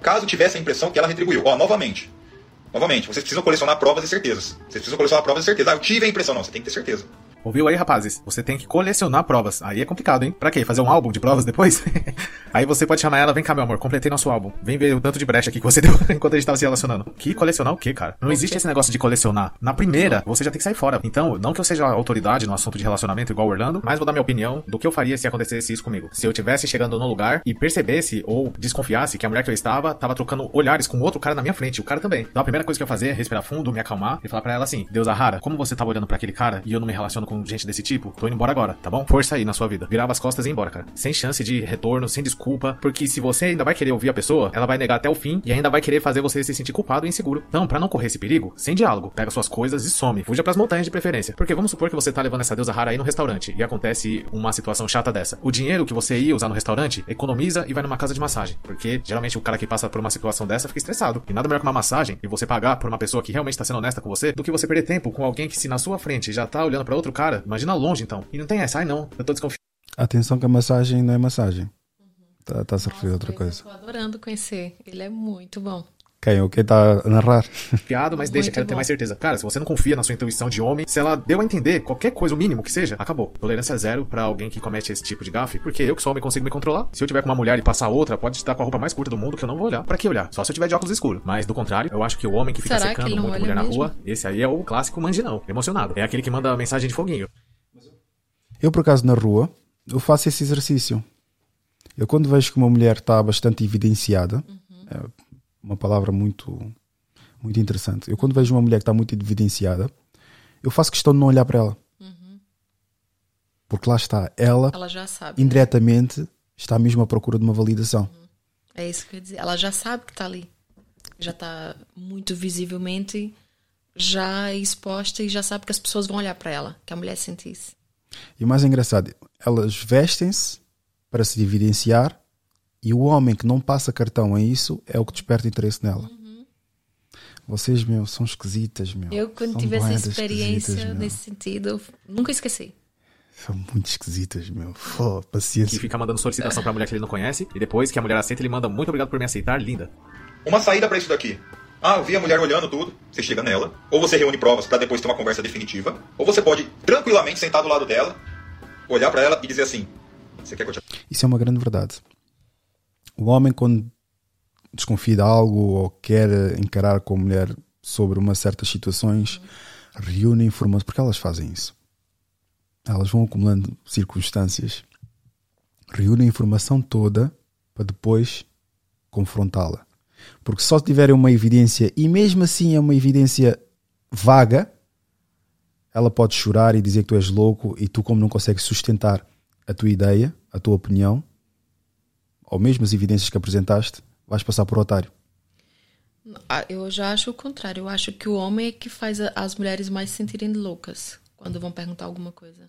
Caso tivesse a impressão que ela retribuiu. Ó, novamente. Novamente, vocês precisam colecionar provas e certezas. Vocês precisam colecionar provas e certezas. Ah, eu tive a impressão. Não, você tem que ter certeza. Ouviu aí, rapazes? Você tem que colecionar provas. Aí é complicado, hein? Pra quê? Fazer um álbum de provas depois? aí você pode chamar ela, vem cá, meu amor, completei nosso álbum. Vem ver o tanto de brecha aqui que você deu enquanto a gente tava se relacionando. Que colecionar o quê, cara? Não existe esse negócio de colecionar. Na primeira, você já tem que sair fora. Então, não que eu seja autoridade no assunto de relacionamento igual o Orlando, mas vou dar minha opinião do que eu faria se acontecesse isso comigo. Se eu tivesse chegando no lugar e percebesse ou desconfiasse que a mulher que eu estava tava trocando olhares com outro cara na minha frente, o cara também. Então a primeira coisa que eu ia fazer é respirar fundo, me acalmar e falar pra ela assim: Deus Rara, como você tava olhando pra aquele cara e eu não me relaciono com gente desse tipo, tô indo embora agora, tá bom? Força aí na sua vida. Virava as costas e ia embora, cara. Sem chance de retorno, sem desculpa, porque se você ainda vai querer ouvir a pessoa, ela vai negar até o fim e ainda vai querer fazer você se sentir culpado e inseguro. Então, pra não correr esse perigo, sem diálogo, pega suas coisas e some. Fuja pras montanhas de preferência. Porque vamos supor que você tá levando essa deusa rara aí no restaurante e acontece uma situação chata dessa. O dinheiro que você ia usar no restaurante, economiza e vai numa casa de massagem. Porque geralmente o cara que passa por uma situação dessa fica estressado. E nada melhor que uma massagem e você pagar por uma pessoa que realmente tá sendo honesta com você do que você perder tempo com alguém que se na sua frente já tá olhando pra outro cara, imagina longe então. E não tem essa, ai não, eu tô desconfiado. Atenção que a massagem não é massagem. Tá, tá a se referir a outra coisa. Tô adorando conhecer. Ele é muito bom. Quem? O que tá a narrar? Confiado, mas deixa, Muito quero ter bom. mais certeza. Cara, se você não confia na sua intuição de homem, se ela deu a entender qualquer coisa, o mínimo que seja, acabou. Tolerância zero pra alguém que comete esse tipo de gafe, porque eu que sou homem consigo me controlar. Se eu tiver com uma mulher e passar outra, pode estar com a roupa mais curta do mundo que eu não vou olhar. Pra que olhar? Só se eu tiver de óculos escuros. Mas do contrário, eu acho que o homem que fica Será que secando não muito mulher na mesmo? rua, esse aí é o clássico mandinão, emocionado. É aquele que manda mensagem de foguinho. Eu, por acaso, na rua, eu faço esse exercício. Eu, quando vejo que uma mulher está bastante evidenciada, é uma palavra muito, muito interessante. Eu, quando vejo uma mulher que está muito evidenciada, eu faço questão de não olhar para ela. Porque lá está, ela, Ela já sabe, né? indiretamente, está mesmo à procura de uma validação. É isso que eu ia dizer. Ela já sabe que tá ali. Já tá muito visivelmente já exposta e já sabe que as pessoas vão olhar para ela, que a mulher sente isso. E o mais engraçado, elas vestem-se para se evidenciar e o homem que não passa cartão a isso é o que desperta interesse nela. Vocês, meu, são esquisitas, meu. Eu, quando São tive essa experiência nesse sentido, nunca esqueci. São muito esquisitas, meu. Pô, paciência. Que fica mandando solicitação pra mulher que ele não conhece, e depois que a mulher aceita, ele manda muito obrigado por me aceitar, linda. Uma saída pra isso daqui. Ah, eu vi a mulher olhando tudo, você chega nela, ou você reúne provas pra depois ter uma conversa definitiva, ou você pode tranquilamente sentar do lado dela, olhar pra ela e dizer assim: Você quer que eu te Isso é uma grande verdade. O homem, quando desconfia de algo ou quer encarar com a mulher sobre umas certas situações, reúne informações. Porque elas fazem isso. Elas vão acumulando circunstâncias, reúnem a informação toda para depois confrontá-la. Porque só tiverem uma evidência, e mesmo assim é uma evidência vaga, ela pode chorar e dizer que tu és louco e tu, como não consegues sustentar a tua ideia, a tua opinião, ou mesmo as evidências que apresentaste, vais passar por otário. Ah, Eu já acho o contrário. Eu acho que o homem é que faz as mulheres mais se sentirem loucas quando vão perguntar alguma coisa.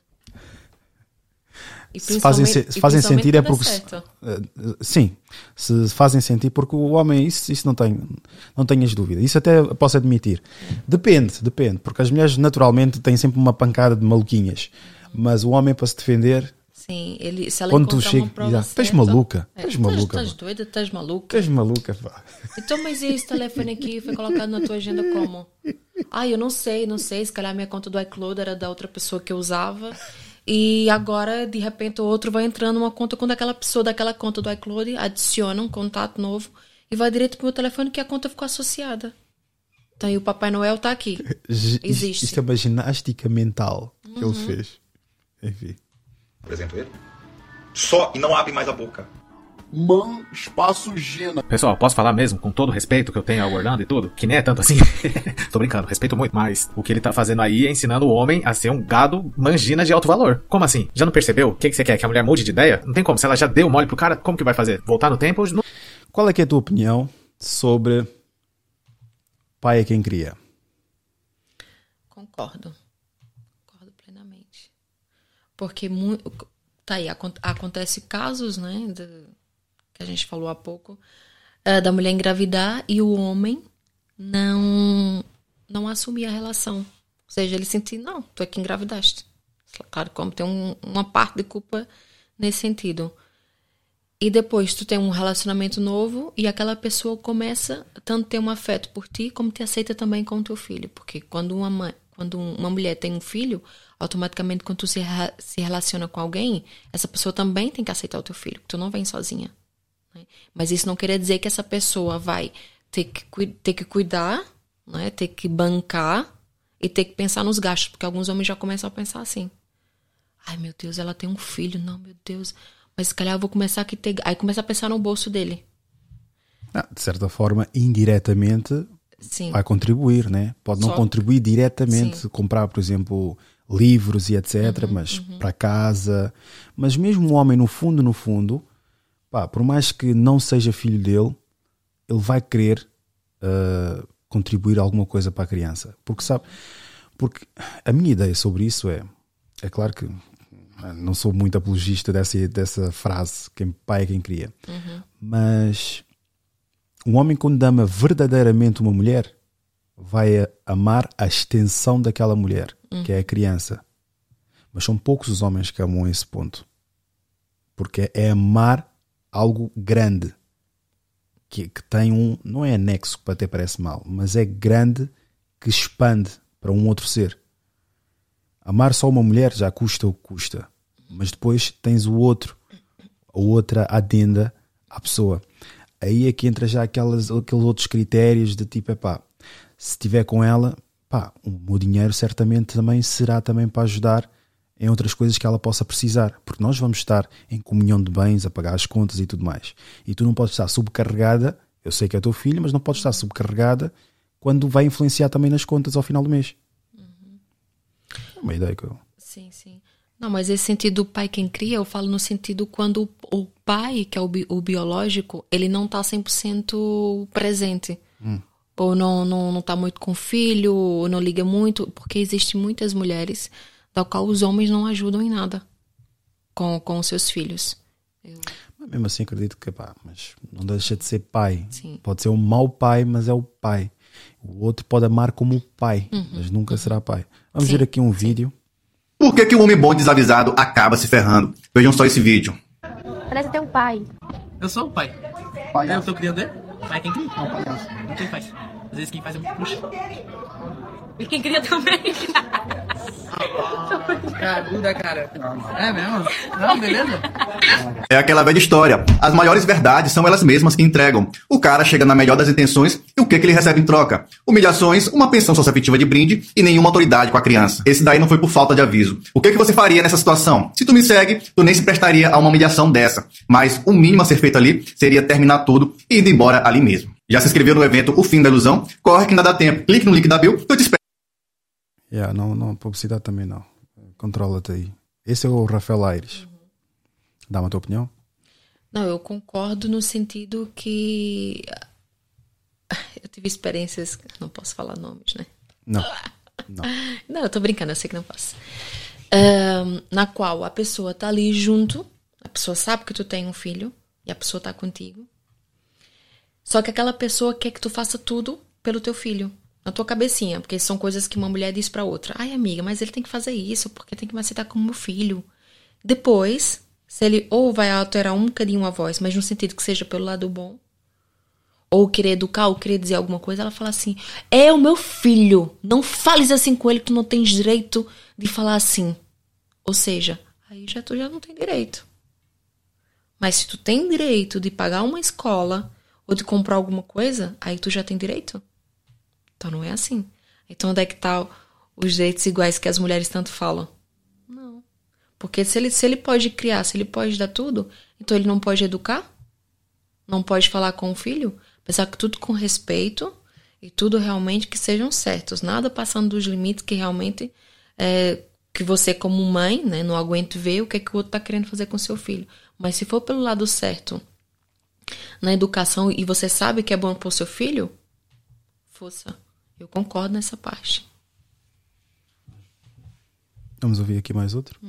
E Se fazem, se, fazem sentir é porque. certo. eh, sim, se fazem sentir porque o homem, isso, isso não, tem, não tenhas dúvida. Isso até posso admitir. Depende, depende, porque as mulheres naturalmente têm sempre uma pancada de maluquinhas, mas o homem para se defender. Sim, ele, se ela Quando tu chega, já, estás maluca, É, estás maluca, Estás doida, estás maluca. Estás maluca, pá. Então, mas e esse telefone aqui foi colocado na tua agenda como? Ah, eu não sei, não sei. Se calhar minha conta do iCloud era da outra pessoa que eu usava. E agora, de repente, o outro vai entrando numa conta com daquela pessoa daquela conta do iCloud, adiciona um contato novo e vai direto pro meu telefone que a conta ficou associada. Então, e o Papai Noel tá aqui. Existe. Isso é uma ginástica mental que Uhum. ele fez. Enfim. Apresento ele? Só e não abre mais a boca. Man, espaço Gina. Pessoal, posso falar mesmo, com todo o respeito que eu tenho ao Orlando e tudo, que nem é tanto assim. Tô brincando, respeito muito, mas o que ele tá fazendo aí é ensinando o homem a ser um gado mangina de alto valor. Como assim? Já não percebeu? O que, que você quer? Que a mulher mude de ideia? Não tem como. Se ela já deu mole pro cara, como que vai fazer? Voltar no tempo? Não... Qual é que é a tua opinião sobre pai é quem cria? Concordo. Porque tá aí, acon- acontece casos, né, que a gente falou há pouco, eh, da mulher engravidar e o homem não não assumir a relação. Ou seja, ele sentir, não, tu é que engravidaste. Claro, como tem um- uma parte de culpa nesse sentido. E depois tu tem um relacionamento novo e aquela pessoa começa tanto ter um afeto por ti como te aceita também com o teu filho. Porque quando uma, mãe, quando uma mulher tem um filho, automaticamente quando tu se, se relaciona com alguém, essa pessoa também tem que aceitar o teu filho. Tu não vem sozinha. né? Mas isso não quer dizer que essa pessoa vai ter que, ter que cuidar, né? ter que bancar e ter que pensar nos gastos. Porque alguns homens já começam a pensar assim. Ai, meu Deus, ela tem um filho. Não, meu Deus. Mas se calhar eu vou começar aqui ter. Aí começa a pensar no bolso dele. Ah, de certa forma, indiretamente, Sim. vai contribuir, né? Pode não Só- contribuir diretamente, Sim. comprar, por exemplo, livros e etc, Uhum, mas para casa. Mas mesmo o homem, no fundo, no fundo, pá, por mais que não seja filho dele, ele vai querer ah, contribuir alguma coisa para a criança. Porque sabe, porque a minha ideia sobre isso é, é claro que ah, não sou muito apologista dessa, dessa frase, quem pai é quem cria, Uhum. mas um homem quando ama verdadeiramente uma mulher vai amar a extensão daquela mulher, Uhum. que é a criança. Mas são poucos os homens que amam esse ponto. Porque é amar algo grande. Que, que tem um. Não é anexo que até parece mal, mas é grande que expande para um outro ser. Amar só uma mulher já custa o que custa. Mas depois tens o outro, a outra adenda à pessoa. Aí é que entra já aquelas, aqueles outros critérios de tipo, epá, se estiver com ela, pá, o meu dinheiro certamente também será também para ajudar em outras coisas que ela possa precisar, porque nós vamos estar em comunhão de bens, a pagar as contas e tudo mais. E tu não podes estar subcarregada, eu sei que é teu filho, mas não podes estar subcarregada quando vai influenciar também nas contas ao final do mês. É uma ideia que eu. Sim, sim. Não, mas esse sentido do pai quem cria, eu falo no sentido quando o, pai, que é o, bi- o biológico, ele não tá 100% presente. Hum. Ou não, não, não tá muito com o filho, ou não liga muito, porque existem muitas mulheres da qual os homens não ajudam em nada com, com os seus filhos. Mas mesmo assim acredito que pá, mas não deixa de ser pai. Sim. Pode ser um mau pai, mas é o pai. O outro pode amar como o pai, Uhum. mas nunca será pai. Vamos Sim. ver aqui um vídeo. Por que, que um homem bom e desavisado acaba se ferrando? Vejam só esse vídeo. Parece ter um pai. Eu sou o pai. Eu tô criando ele? Pai quem palhaço. Não quem faz. Às vezes quem faz é muito puxa. E quem cria também. Caruda, cara. É mesmo? Não, beleza? É aquela velha história. As maiores verdades são elas mesmas que entregam. O cara chega na melhor das intenções e o que, que ele recebe em troca? Humilhações, uma pensão socioafetiva de brinde e nenhuma autoridade com a criança. Esse daí não foi por falta de aviso. O que, que você faria nessa situação? Se tu me segue, tu nem se prestaria a uma humilhação dessa. Mas o mínimo a ser feito ali seria terminar tudo e ir embora ali mesmo. Já se inscreveu no evento O Fim da Ilusão? Corre que ainda dá tempo. Clique no link da bio, eu te espero. Yeah, não, não, publicidade também não. Controla-te aí. Esse é o Rafael Aires. Dá-me a tua opinião? Não, eu concordo no sentido que eu tive experiências, não posso falar nomes, né? Não. Não. Não, eu tô brincando, eu sei que não posso. Na qual a pessoa tá ali junto, a pessoa sabe que tu tem um filho e a pessoa tá contigo. Só que aquela pessoa quer que tu faça tudo pelo teu filho, na tua cabecinha, porque são coisas que uma mulher diz pra outra. Ai, amiga, mas ele tem que fazer isso porque tem que me aceitar como meu filho. Depois, se ele ou vai alterar um bocadinho a voz, mas no sentido que seja pelo lado bom, ou querer educar, ou querer dizer alguma coisa, ela fala assim: É o meu filho, não fales assim com ele, tu não tens direito de falar assim. Ou seja, aí já tu já não tem direito. Mas se tu tem direito de pagar uma escola ou de comprar alguma coisa, aí tu já tem direito. Então não é assim. Então onde é que tá os direitos iguais que as mulheres tanto falam? Não. Porque se ele, se ele pode criar, se ele pode dar tudo, então ele não pode educar? Não pode falar com o filho? Apesar que tudo com respeito e tudo realmente que sejam certos. Nada passando dos limites que realmente é, que você como mãe, né, não aguente ver o que, é que o outro tá querendo fazer com seu filho. Mas se for pelo lado certo, na educação e você sabe que é bom pro seu filho, força. Eu concordo nessa parte. Vamos ouvir aqui mais outro.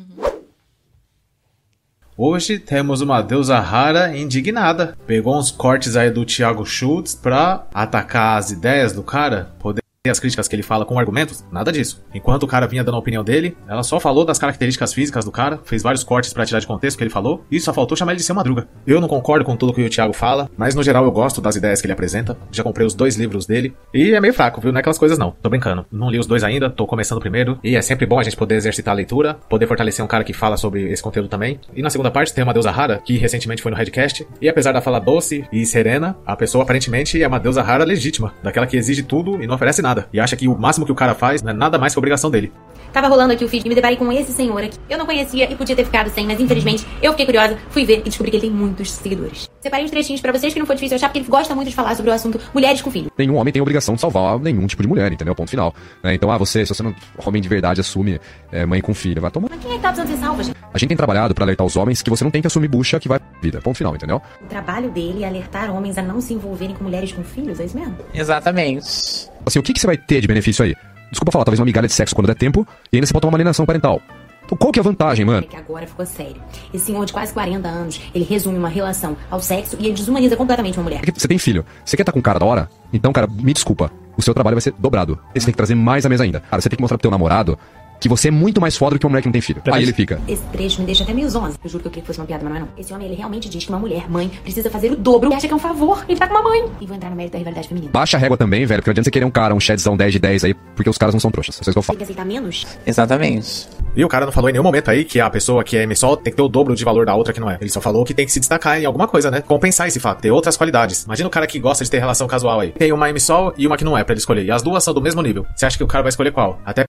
Hoje temos uma deusa rara indignada. Pegou uns cortes aí do Thiago Schultz pra atacar as ideias do cara, poder as críticas que ele fala com argumentos, nada disso. Enquanto o cara vinha dando a opinião dele, ela só falou das características físicas do cara, fez vários cortes pra tirar de contexto o que ele falou, e só faltou chamar ele de seu madruga. Eu não concordo com tudo que o Thiago fala, mas no geral eu gosto das ideias que ele apresenta. Já comprei os dois livros dele, e é meio fraco, viu? Não é aquelas coisas não. Tô brincando. Não li os dois ainda, tô começando primeiro, e é sempre bom a gente poder exercitar a leitura, poder fortalecer um cara que fala sobre esse conteúdo também. E na segunda parte tem uma deusa rara, que recentemente foi no Redcast, e apesar da fala doce e serena, a pessoa aparentemente é uma deusa rara legítima, daquela que exige tudo e não oferece nada. Nada. E acha que o máximo que o cara faz não é nada mais que obrigação dele. Tava rolando aqui o feed e me deparei com esse senhor aqui. Eu não conhecia e podia ter ficado sem, mas infelizmente eu fiquei curiosa, fui ver e descobri que ele tem muitos seguidores. Separei uns trechinhos pra vocês que não foi difícil achar, porque ele gosta muito de falar sobre o assunto mulheres com filho. Nenhum homem tem a obrigação de salvar nenhum tipo de mulher, entendeu? Ponto final. Né? Então, ah, você, se você não homem de verdade assume é, mãe com filho, vai tomar. Mas quem é que tá precisando ser salva, gente? A gente tem trabalhado pra alertar os homens que você não tem que assumir bucha que vai pra vida. Ponto final, entendeu? O trabalho dele é alertar homens a não se envolverem com mulheres com filhos, é isso mesmo? Exatamente. Assim, o que, que você vai ter de benefício aí? Desculpa falar, talvez uma migalha de sexo quando der tempo, e ainda você pode tomar uma alienação parental. Então, qual que é a vantagem, mano? É que agora ficou sério. Esse senhor de quase 40 anos, ele resume uma relação ao sexo e ele desumaniza completamente uma mulher. É Você tem filho, você quer estar com um cara da hora? Então, cara, me desculpa, o seu trabalho vai ser dobrado. Você tem que trazer mais à mesa ainda. Cara, você tem que mostrar pro teu namorado que você é muito mais foda do que uma mulher que não tem filho. Aí ele fica. Esse trecho me deixa até meio zonza. Eu juro que eu queria que fosse uma piada, mas não é não. Esse homem, ele realmente diz que uma mulher, mãe, precisa fazer o dobro e acha que é um favor. Ele tá com uma mãe. E vou entrar no mérito da rivalidade feminina. Baixa a régua também, velho, porque não adianta você querer um cara, um chadzão 10 de 10 aí, porque os caras não são trouxas. Isso que eu Tem que aceitar menos? Exatamente. E o cara não falou em nenhum momento aí que a pessoa que é emissol tem que ter o dobro de valor da outra que não é. Ele só falou que tem que se destacar em alguma coisa, né? Compensar esse fato, ter outras qualidades. Imagina o cara que gosta de ter relação casual aí. Tem uma emissol e uma que não é pra ele escolher. E as duas são do mesmo nível. Você acha que o cara vai escolher qual? Até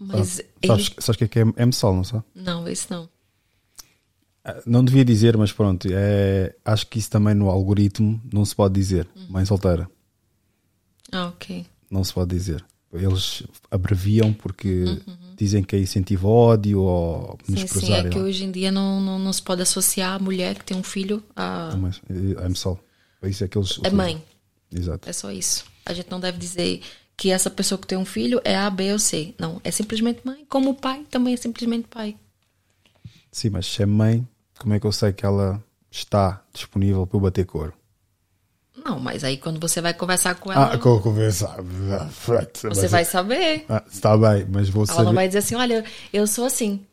Mas ele... Sabes, sabes o que é que é M-Sol, não sabe? Não, isso não. Ah, Não devia dizer, mas pronto. É, acho que isso também no algoritmo não se pode dizer. Mãe solteira. Ah, ok. Não se pode dizer. Eles abreviam porque dizem que é incentivo ao ódio ou Sim, sim, é que hoje em dia não, não, não se pode associar a mulher que tem um filho a. Mas é M-Sol. É isso é que eles É mãe. Exato. É só isso. A gente não deve dizer que essa pessoa que tem um filho é A, B ou C. Não, é simplesmente mãe. Como o pai também é simplesmente pai. Sim, mas se é mãe, como é que eu sei que ela está disponível para eu bater coro? Não, mas aí quando você vai conversar com ela, Ah, com conversar. você vai saber. Ah, está bem, mas vou Ela saber. não vai dizer assim, olha, eu sou assim.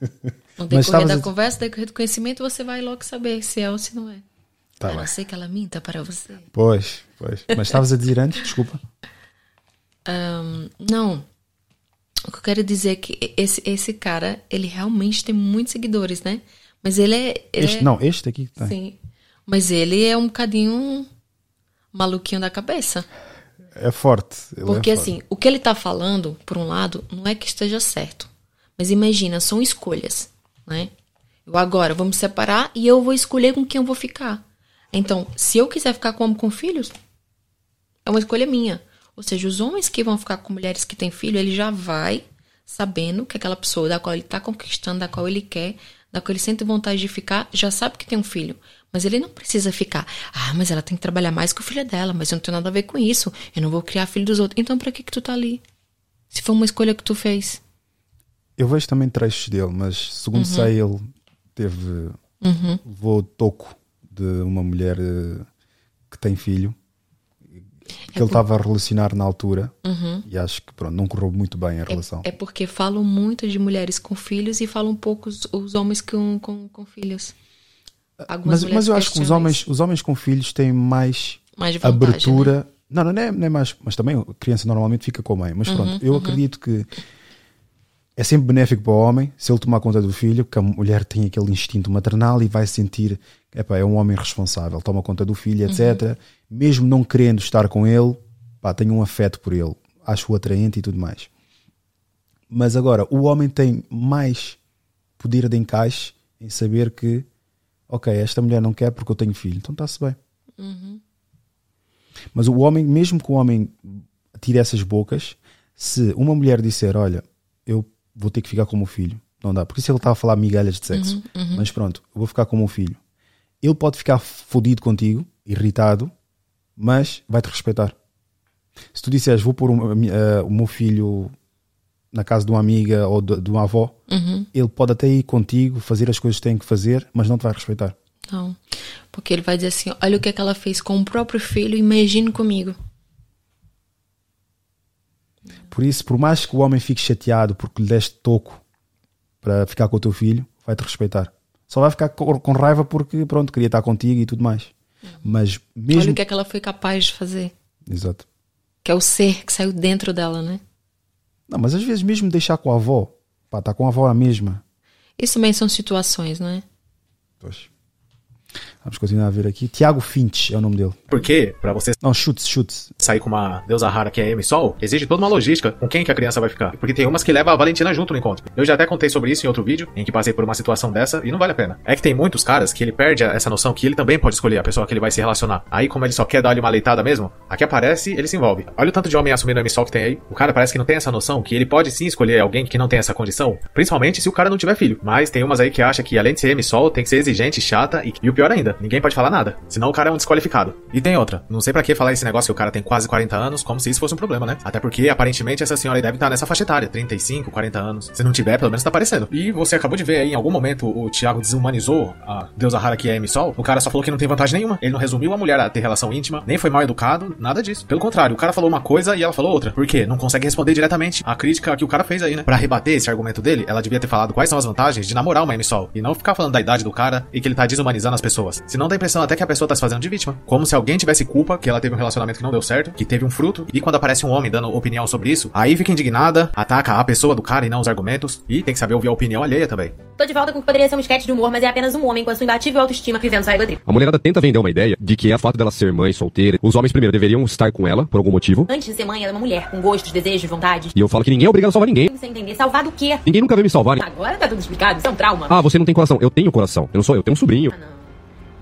No decorrer da conversa, no decorrer do conhecimento, você vai logo saber se é ou se não é. Tá a não ser que ela minta para você. Pois, pois. Mas estavas a dizer antes, desculpa. Ahn, não. O que eu quero dizer é que esse, esse cara, ele realmente tem muitos seguidores, né? Mas ele é. ele Este, é- não, este aqui tem. Sim. Mas ele é um bocadinho maluquinho da cabeça. É forte. ele Porque é forte. assim, o que ele tá falando, por um lado, não é que esteja certo. Mas imagina, são escolhas, né? Eu agora vou me separar e eu vou escolher com quem eu vou ficar. Então, se eu quiser ficar com com filhos, é uma escolha minha. Ou seja, os homens que vão ficar com mulheres que têm filho, ele já vai sabendo que aquela pessoa da qual ele tá conquistando, da qual ele quer, da qual ele sente vontade de ficar, já sabe que tem um filho. Mas ele não precisa ficar. Ah, mas ela tem que trabalhar mais que o filho dela, mas eu não tenho nada a ver com isso. Eu não vou criar filho dos outros. Então, pra que que tu tá ali? Se foi uma escolha que tu fez. Eu vejo também trechos dele, mas segundo Uhum. sei, ele teve. Uhum. levou toco de uma mulher eh, que tem filho. Que É ele estava a relacionar na altura Uhum. e acho que pronto, não correu muito bem a relação. É porque falam muito de mulheres com filhos e falam pouco os, os homens com, com, com filhos. Algumas mas, mas eu acho que os homens, os homens com filhos têm mais, Mais vantagem, né? abertura. Não, não, não é, não é mais. Mas também a criança normalmente fica com a mãe. Mas pronto, Uhum, eu uhum. acredito que é sempre benéfico para o homem se ele tomar conta do filho, porque a mulher tem aquele instinto maternal e vai sentir, epá, é um homem responsável, toma conta do filho, etc. Mesmo não querendo estar com ele, pá, tenho um afeto por ele, acho-o atraente e tudo mais. Mas agora, o homem tem mais poder de encaixe em saber que, ok, esta mulher não quer porque eu tenho filho, então está-se bem. Uhum. Mas o homem, mesmo que o homem tire essas bocas, se uma mulher disser, olha, eu vou ter que ficar com o meu filho, não dá. Porque se ele está a falar migalhas de sexo, Uhum, uhum. mas pronto, eu vou ficar com o meu filho. Ele pode ficar fodido contigo, irritado, mas vai-te respeitar. Se tu disseres, vou pôr um- eh, o meu filho na casa de uma amiga ou de, de uma avó, Uhum. ele pode até ir contigo, fazer as coisas que tem que fazer, mas não te vai respeitar. Não. Porque ele vai dizer assim: olha o que, é que ela fez com o próprio filho, imagine comigo. Por isso, por mais que o homem fique chateado porque lhe deste toco para ficar com o teu filho, vai-te respeitar. Só vai ficar com raiva porque, pronto, queria estar contigo e tudo mais. Mas Olha mesmo. o que, é que ela foi capaz de fazer. Exato. Que é o ser que saiu dentro dela, né? Não, mas às vezes mesmo deixar com a avó, pá, está com a avó a mesma. Isso também são situações, não é? Pois. Vamos continuar a ver aqui. Tiago Finch é o nome dele. Porque, pra você Não, chutes, chutes. sair com uma deusa rara que é M Sol, exige toda uma logística com quem que a criança vai ficar. Porque tem umas que levam a Valentina junto no encontro. Eu já até contei sobre isso em outro vídeo, em que passei por uma situação dessa e não vale a pena. É que tem muitos caras que ele perde essa noção que ele também pode escolher a pessoa que ele vai se relacionar. Aí, como ele só quer dar-lhe uma leitada mesmo, aqui aparece, ele se envolve. Olha o tanto de homem assumindo Sol que tem aí. O cara parece que não tem essa noção que ele pode sim escolher alguém que não tem essa condição. Principalmente se o cara não tiver filho. Mas tem umas aí que acha que além de ser Sol, tem que ser exigente, chata e, e o pior ainda, ninguém pode falar nada. Senão o cara é um desqualificado. E tem outra. Não sei pra que falar esse negócio que o cara tem quase 40 anos, como se isso fosse um problema, né? Até porque aparentemente essa senhora deve estar nessa faixa etária, 35, 40 anos. Se não tiver, pelo menos tá aparecendo. E você acabou de ver aí, em algum momento, o Thiago desumanizou a deusa rara que é M Sol. O cara só falou que não tem vantagem nenhuma. Ele não resumiu a mulher a ter relação íntima, nem foi mal educado, nada disso. Pelo contrário, o cara falou uma coisa e ela falou outra. Por quê? Não consegue responder diretamente a crítica que o cara fez aí, né? Pra rebater esse argumento dele, ela devia ter falado quais são as vantagens de namorar uma M Sol. E não ficar falando da idade do cara e que ele tá desumanizando as pessoas. Senão dá a impressão até que a pessoa tá se fazendo de vítima. Como se alguém tivesse culpa que ela teve um relacionamento que não deu certo, que teve um fruto. E quando aparece um homem dando opinião sobre isso, aí fica indignada, ataca a pessoa do cara e não os argumentos. E tem que saber ouvir a opinião alheia também. Tô de volta com o que poderia ser um sketch de humor, mas é apenas um homem com a sua imbatível autoestima vivendo sua egotria. A mulherada tenta vender uma ideia de que é o fato dela ser mãe solteira, os homens primeiro deveriam estar com ela por algum motivo. Antes de ser mãe, ela é uma mulher com gostos, desejos, vontades. E eu falo que ninguém é obrigado a salvar ninguém. Sem entender, salvar do quê? Ninguém nunca veio me salvar. Agora tá tudo explicado, isso é um trauma. Ah, você não tem coração. Eu tenho coração. Eu não sou eu, tenho um sobrinho.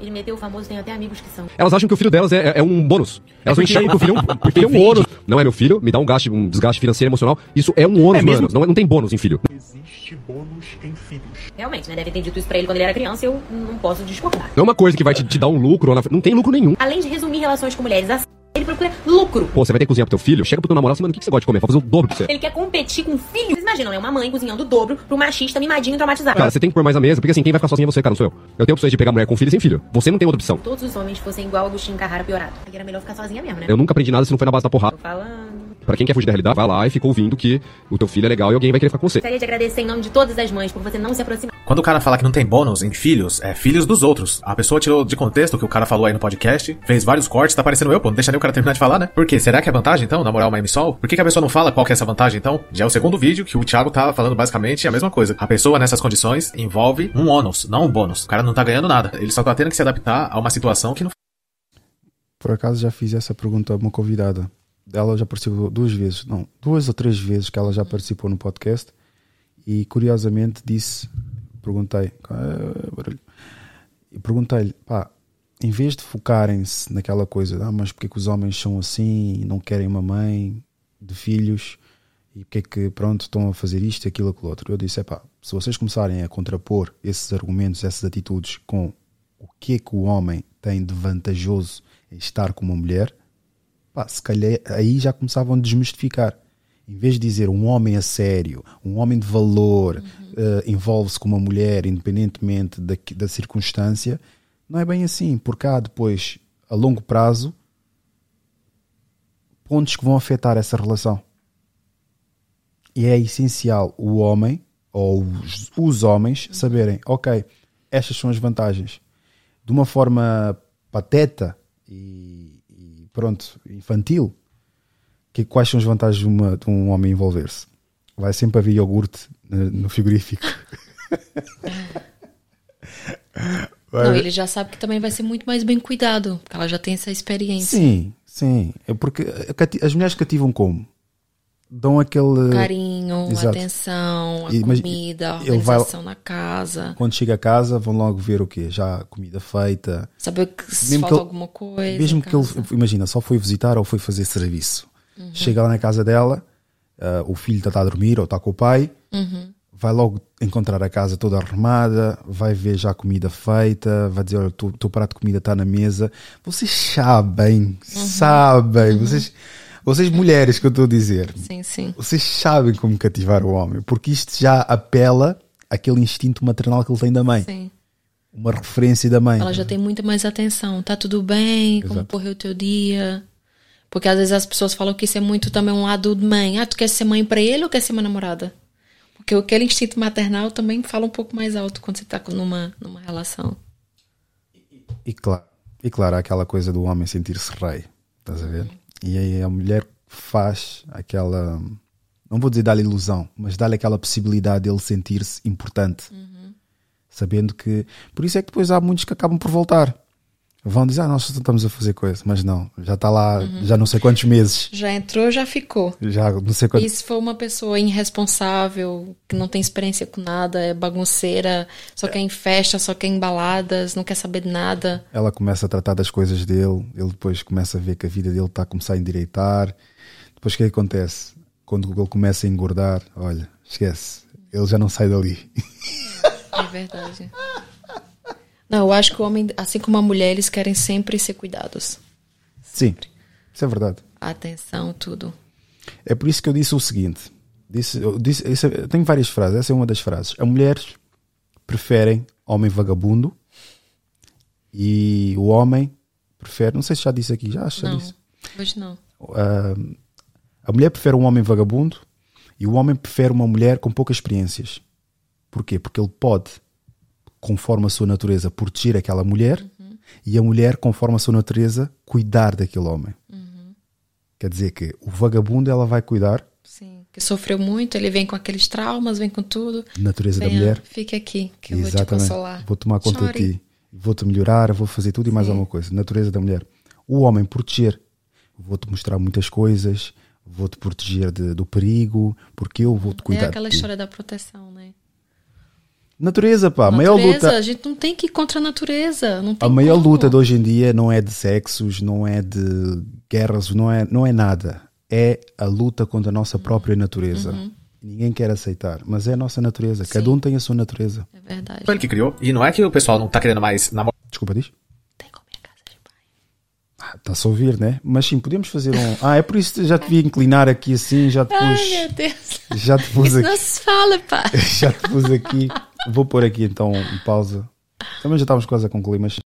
Ele meteu o famoso, tem até amigos que são. Elas acham que o filho delas é, é um bônus. Elas não enxergam que o filho é um, porque é um ônus. Não é meu filho, me dá um gasto, um desgaste financeiro e emocional. Isso é um ônus, É mesmo? mano. Não, é- não tem bônus em filho. Existe bônus em filhos. Realmente, né? Deve ter dito isso pra ele quando ele era criança e eu não posso discordar. Não é uma coisa que vai te, te dar um lucro. Não tem lucro nenhum. Além de resumir relações com mulheres assim, ele procura lucro. Pô, você vai ter que cozinhar pro teu filho? Chega pro teu namorado e mano, o que que você gosta de comer? Vai fazer o dobro pra você. Ele quer competir com filhos. Vocês imaginam, né? Uma mãe cozinhando o dobro pro machista mimadinho e traumatizado. Cara, você tem que pôr mais a mesa, porque assim, quem vai ficar sozinho é você, cara, não sou eu. Eu tenho opções de pegar mulher com filho e sem filho. Você não tem outra opção. Todos os homens fossem igual ao Agostinho Carrara piorado. Porque era melhor ficar sozinha mesmo, né? Eu nunca aprendi nada se não foi na base da porrada. Tô falando. Pra quem quer fugir da realidade, vai lá e fica ouvindo que o teu filho é legal e alguém vai querer ficar com você. Gostaria de agradecer em nome de todas as mães por você não se aproximar. Quando o cara fala que não tem bônus em filhos, é filhos dos outros. A pessoa tirou de contexto o que o cara falou aí no podcast, fez vários cortes, tá parecendo eu, pô. Não deixa nem o cara terminar de falar, né? Por quê? Será que é vantagem então, namorar uma M-Sol? Por que, que a pessoa não fala qual que é essa vantagem então? Já é o segundo vídeo que o Thiago tá falando basicamente a mesma coisa. A pessoa nessas condições envolve um ônus, não um bônus. O cara não tá ganhando nada. Ele só tá tendo que se adaptar a uma situação que não Por acaso já fiz essa pergunta a uma convidada. Ela já participou duas vezes, não, duas ou três vezes que ela já participou no podcast e curiosamente disse, perguntei, ah, e perguntei-lhe, pá, em vez de focarem-se naquela coisa, ah, mas porque é que os homens são assim e não querem uma mãe de filhos e porque é que, pronto, estão a fazer isto, aquilo, aquilo outro. Eu disse, é pá, se vocês começarem a contrapor esses argumentos, essas atitudes com o que é que o homem tem de vantajoso em estar com uma mulher, pá, se calhar aí já começavam a desmistificar. Em vez de dizer um homem a sério, um homem de valor, eh, envolve-se com uma mulher independentemente da, da circunstância, não é bem assim, porque há depois, a longo prazo, pontos que vão afetar essa relação. E é essencial o homem, ou os, os homens, saberem, ok, estas são as vantagens. De uma forma pateta e pronto, infantil, que, quais são as vantagens de, uma- de um homem envolver-se? Vai sempre haver iogurte no, no frigorífico. Não, ele já sabe que também vai ser muito mais bem cuidado, porque ela já tem essa experiência. Sim, sim. É porque as mulheres cativam como? Dão aquele Carinho, Exato. atenção, a E- comida, a ele vai- organização na casa. Quando chega a casa, vão logo ver o quê? Já a comida feita. Saber que se Mesmo falta ele- alguma coisa. Mesmo que ele, imagina, só foi visitar ou foi fazer serviço. Uhum. Chega lá na casa dela, ah, o filho está a dormir ou está com o pai, Uhum. vai logo encontrar a casa toda arrumada, vai ver já a comida feita, vai dizer: Olha, o teu prato de comida está na mesa. Vocês sabem, Uhum. sabem, vocês, vocês mulheres que eu estou a dizer, Sim, sim. vocês sabem como cativar o homem, porque isto já apela àquele instinto maternal que ele tem da mãe. Sim. Uma referência da mãe. Ela já tem muito mais atenção. Tá tudo bem? Como Exato. correu o teu dia? Porque às vezes as pessoas falam que isso é muito também um lado de mãe. Ah, tu quer ser mãe pra ele ou quer ser uma namorada? Porque aquele instinto maternal também fala um pouco mais alto quando você tá com- numa, numa relação. E claro, e claro, há aquela coisa do homem sentir-se rei, estás a ver? E aí a mulher faz aquela, não vou dizer dar-lhe ilusão, mas dar-lhe aquela possibilidade dele sentir-se importante. Sabendo que, por isso é que depois há muitos que acabam por voltar. Vão dizer, ah, nós estamos a fazer coisa, mas não, já está lá, Uhum. já não sei quantos meses, Já entrou, já ficou. já não sei quantos. E se for uma pessoa irresponsável, que não tem experiência com nada, é bagunceira, só quer em festa, só quer em baladas, não quer saber de nada. Ela começa a tratar das coisas dele, ele depois começa a ver que a vida dele está a começar a endireitar. Depois o que é que acontece? Quando ele começa a engordar, olha, esquece, ele já não sai dali. É verdade. Não, eu acho que o homem, assim como a mulher, eles querem sempre ser cuidados. Sim, isso é verdade. Atenção, tudo. É por isso que eu disse o seguinte: disse, eu disse, isso eu tenho várias frases, essa é uma das frases. As mulheres preferem homem vagabundo e o homem prefere, não sei se já disse aqui, já acho que já Não, disse. hoje não. Ah, a mulher prefere um homem vagabundo e o homem prefere uma mulher com poucas experiências. Porquê? Porque ele pode, conforme a sua natureza, proteger aquela mulher e a mulher, conforme a sua natureza, cuidar daquele homem. Quer dizer que o vagabundo ela vai cuidar, Sim. Que sofreu muito, ele vem com aqueles traumas, vem com tudo. natureza da Venha, mulher. Fique aqui, que eu vou te Exatamente. consolar. Vou tomar conta Chore. de ti. Vou-te melhorar, vou fazer tudo e mais alguma coisa. Natureza da mulher. O homem proteger. Vou-te mostrar muitas coisas. Vou-te proteger de- do perigo. Porque eu vou-te cuidar é aquela história da proteção, né? Natureza, pá. A maior natureza, luta. a gente não tem que ir contra a natureza. Não tem A maior como. luta de hoje em dia não é de sexos, não é de guerras, não é, não é nada. É a luta contra a nossa própria natureza. Uhum. Ninguém quer aceitar, mas é a nossa natureza. Cada um tem a sua natureza. É verdade. Foi ele que criou. E não é que o pessoal não tá querendo mais namorar. Desculpa, diz? Ah, Está-se a ouvir, né? Mas sim, podemos fazer um. Ah, é por isso que já te vi inclinar aqui assim, já te pus. Ai, meu Deus. Já te pus Isso aqui. não se fala, pá. Já te pus aqui. Vou pôr aqui então pausa. Também já estávamos quase a concluir, mas.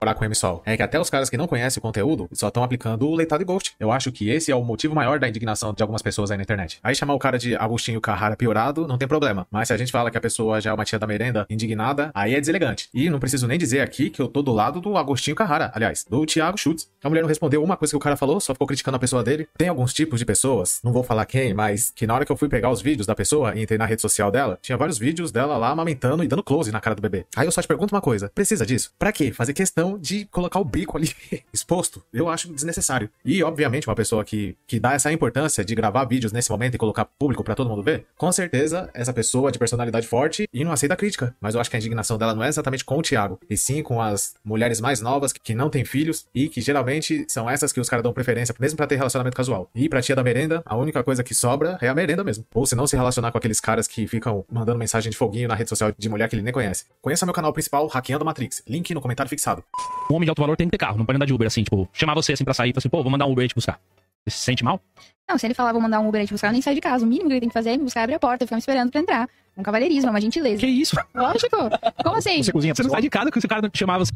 Namorar com o MSOL. É que até os caras que não conhecem o conteúdo só estão aplicando o leitado e ghost. Eu acho que esse é o motivo maior da indignação de algumas pessoas aí na internet. Aí chamar o cara de Agostinho Carrara piorado não tem problema. Mas se a gente fala que a pessoa já é uma tia da merenda indignada, aí é deselegante. E não preciso nem dizer aqui que eu tô do lado do Agostinho Carrara, aliás, do Thiago Schultz. A mulher não respondeu uma coisa que o cara falou, só ficou criticando a pessoa dele. Tem alguns tipos de pessoas, não vou falar quem, mas que na hora que eu fui pegar os vídeos da pessoa e entrei na rede social dela, tinha vários vídeos dela lá amamentando e dando close na cara do bebê. Aí eu só te pergunto uma coisa: precisa disso? Pra quê? Fazer questão de colocar o bico ali exposto? Eu acho desnecessário. E, obviamente, uma pessoa que, que dá essa importância de gravar vídeos nesse momento e colocar público pra todo mundo ver, com certeza essa pessoa de personalidade forte e não aceita crítica. Mas eu acho que a indignação dela não é exatamente com o Thiago, e sim com as mulheres mais novas que, não têm filhos e que geralmente são essas que os caras dão preferência mesmo pra ter relacionamento casual. E pra tia da merenda, a única coisa que sobra é a merenda mesmo. Ou se não se relacionar com aqueles caras que ficam mandando mensagem de foguinho na rede social de mulher que ele nem conhece. Conheça meu canal principal, Hackeando Matrix. Link no comentário fixado. Um homem de alto valor tem que ter carro, não pode andar de Uber assim, tipo, chamar você assim pra sair e falar assim, pô, vou mandar um Uber aí te buscar. Você se sente mal? Não, se ele falar, vou mandar um Uber aí te buscar, eu nem saio de casa. O mínimo que ele tem que fazer é me buscar, abrir a porta, ficar me esperando pra entrar. Um cavalheirismo, é uma gentileza. Que isso? Lógico. Como assim? Você cozinha, você não sai de casa que se o cara chamar você.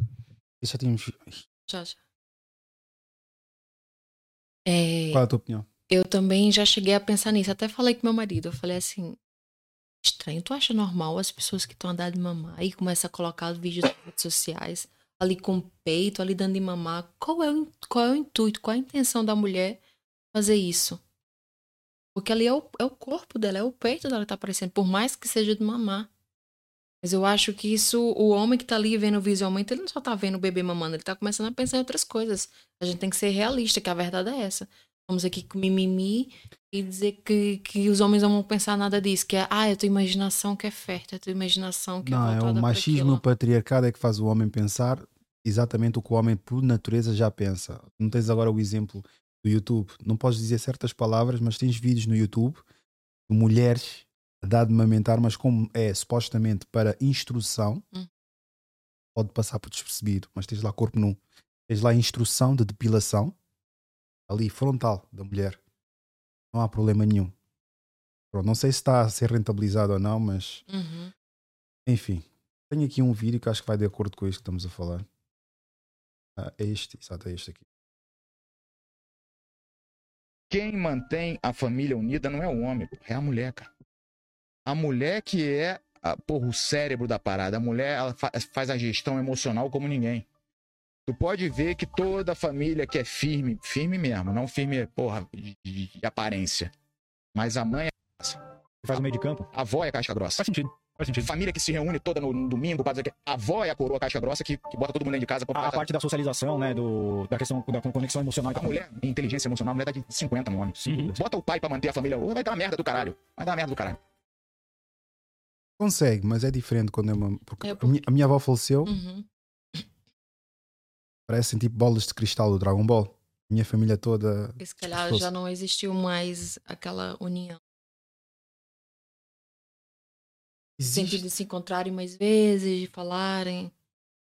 Já tínhamos. Já, já. É, Qual é a tua opinião? eu também já cheguei a pensar nisso. Até falei com meu marido. Eu falei assim: estranho, tu acha normal as pessoas que estão andando de mamar e começam a colocar vídeos nas redes sociais, ali com o peito, ali dando de mamar? Qual é, o, qual é o intuito, qual é a intenção da mulher fazer isso? Porque ali é o, é o corpo dela, é o peito dela que tá aparecendo, por mais que seja de mamar. Mas eu acho que isso, o homem que tá ali vendo visualmente, ele não só tá vendo o bebê mamando, ele tá começando a pensar em outras coisas. A gente tem que ser realista, que a verdade é essa. Vamos aqui com mimimi e dizer que, que os homens não vão pensar nada disso, que é, ah, é a tua imaginação que é fértil, é a tua imaginação que Não, é é voltada o machismo e patriarcado é que faz o homem pensar exatamente o que o homem, por natureza, já pensa. Não tens agora o exemplo do YouTube. Não podes dizer certas palavras, mas tens vídeos no YouTube de mulheres a dar de amamentar, mas como é supostamente para instrução, Hum. pode passar por despercebido, mas tens lá corpo nu. Tens lá instrução de depilação, ali, frontal da mulher. Não há problema nenhum. Pronto, não sei se está a ser rentabilizado ou não, mas Uhum. enfim, tenho aqui um vídeo que acho que vai de acordo com isto que estamos a falar. Ah, é este, exato, é este aqui. Quem mantém a família unida não é o homem, é a mulher, cara. A mulher que é a, porra, o cérebro da parada. A mulher ela fa- faz a gestão emocional como ninguém. Tu pode ver que toda família que é firme, firme mesmo, não firme, porra, de, de- aparência. Mas a mãe é. Faz o meio de campo. A avó é casca grossa. Faz sentido. Família que se reúne toda no, no domingo pra dizer que a avó é a coroa caixa grossa que, que bota todo mundo dentro de casa. Pra, A, a parte da socialização, né? Do, da questão da conexão emocional. A mulher, inteligência emocional, a mulher tá de 50 no homem. Uhum. Bota o pai pra manter a família. Vai dar uma merda do caralho. Vai dar uma merda do caralho. Consegue, mas é diferente quando é uma. Porque, É A, minha, a minha avó faleceu, Uhum. Parecem tipo bolas de cristal do Dragon Ball. Minha família toda. E se calhar já não existiu mais aquela união. Sentido de se encontrarem mais vezes, de falarem.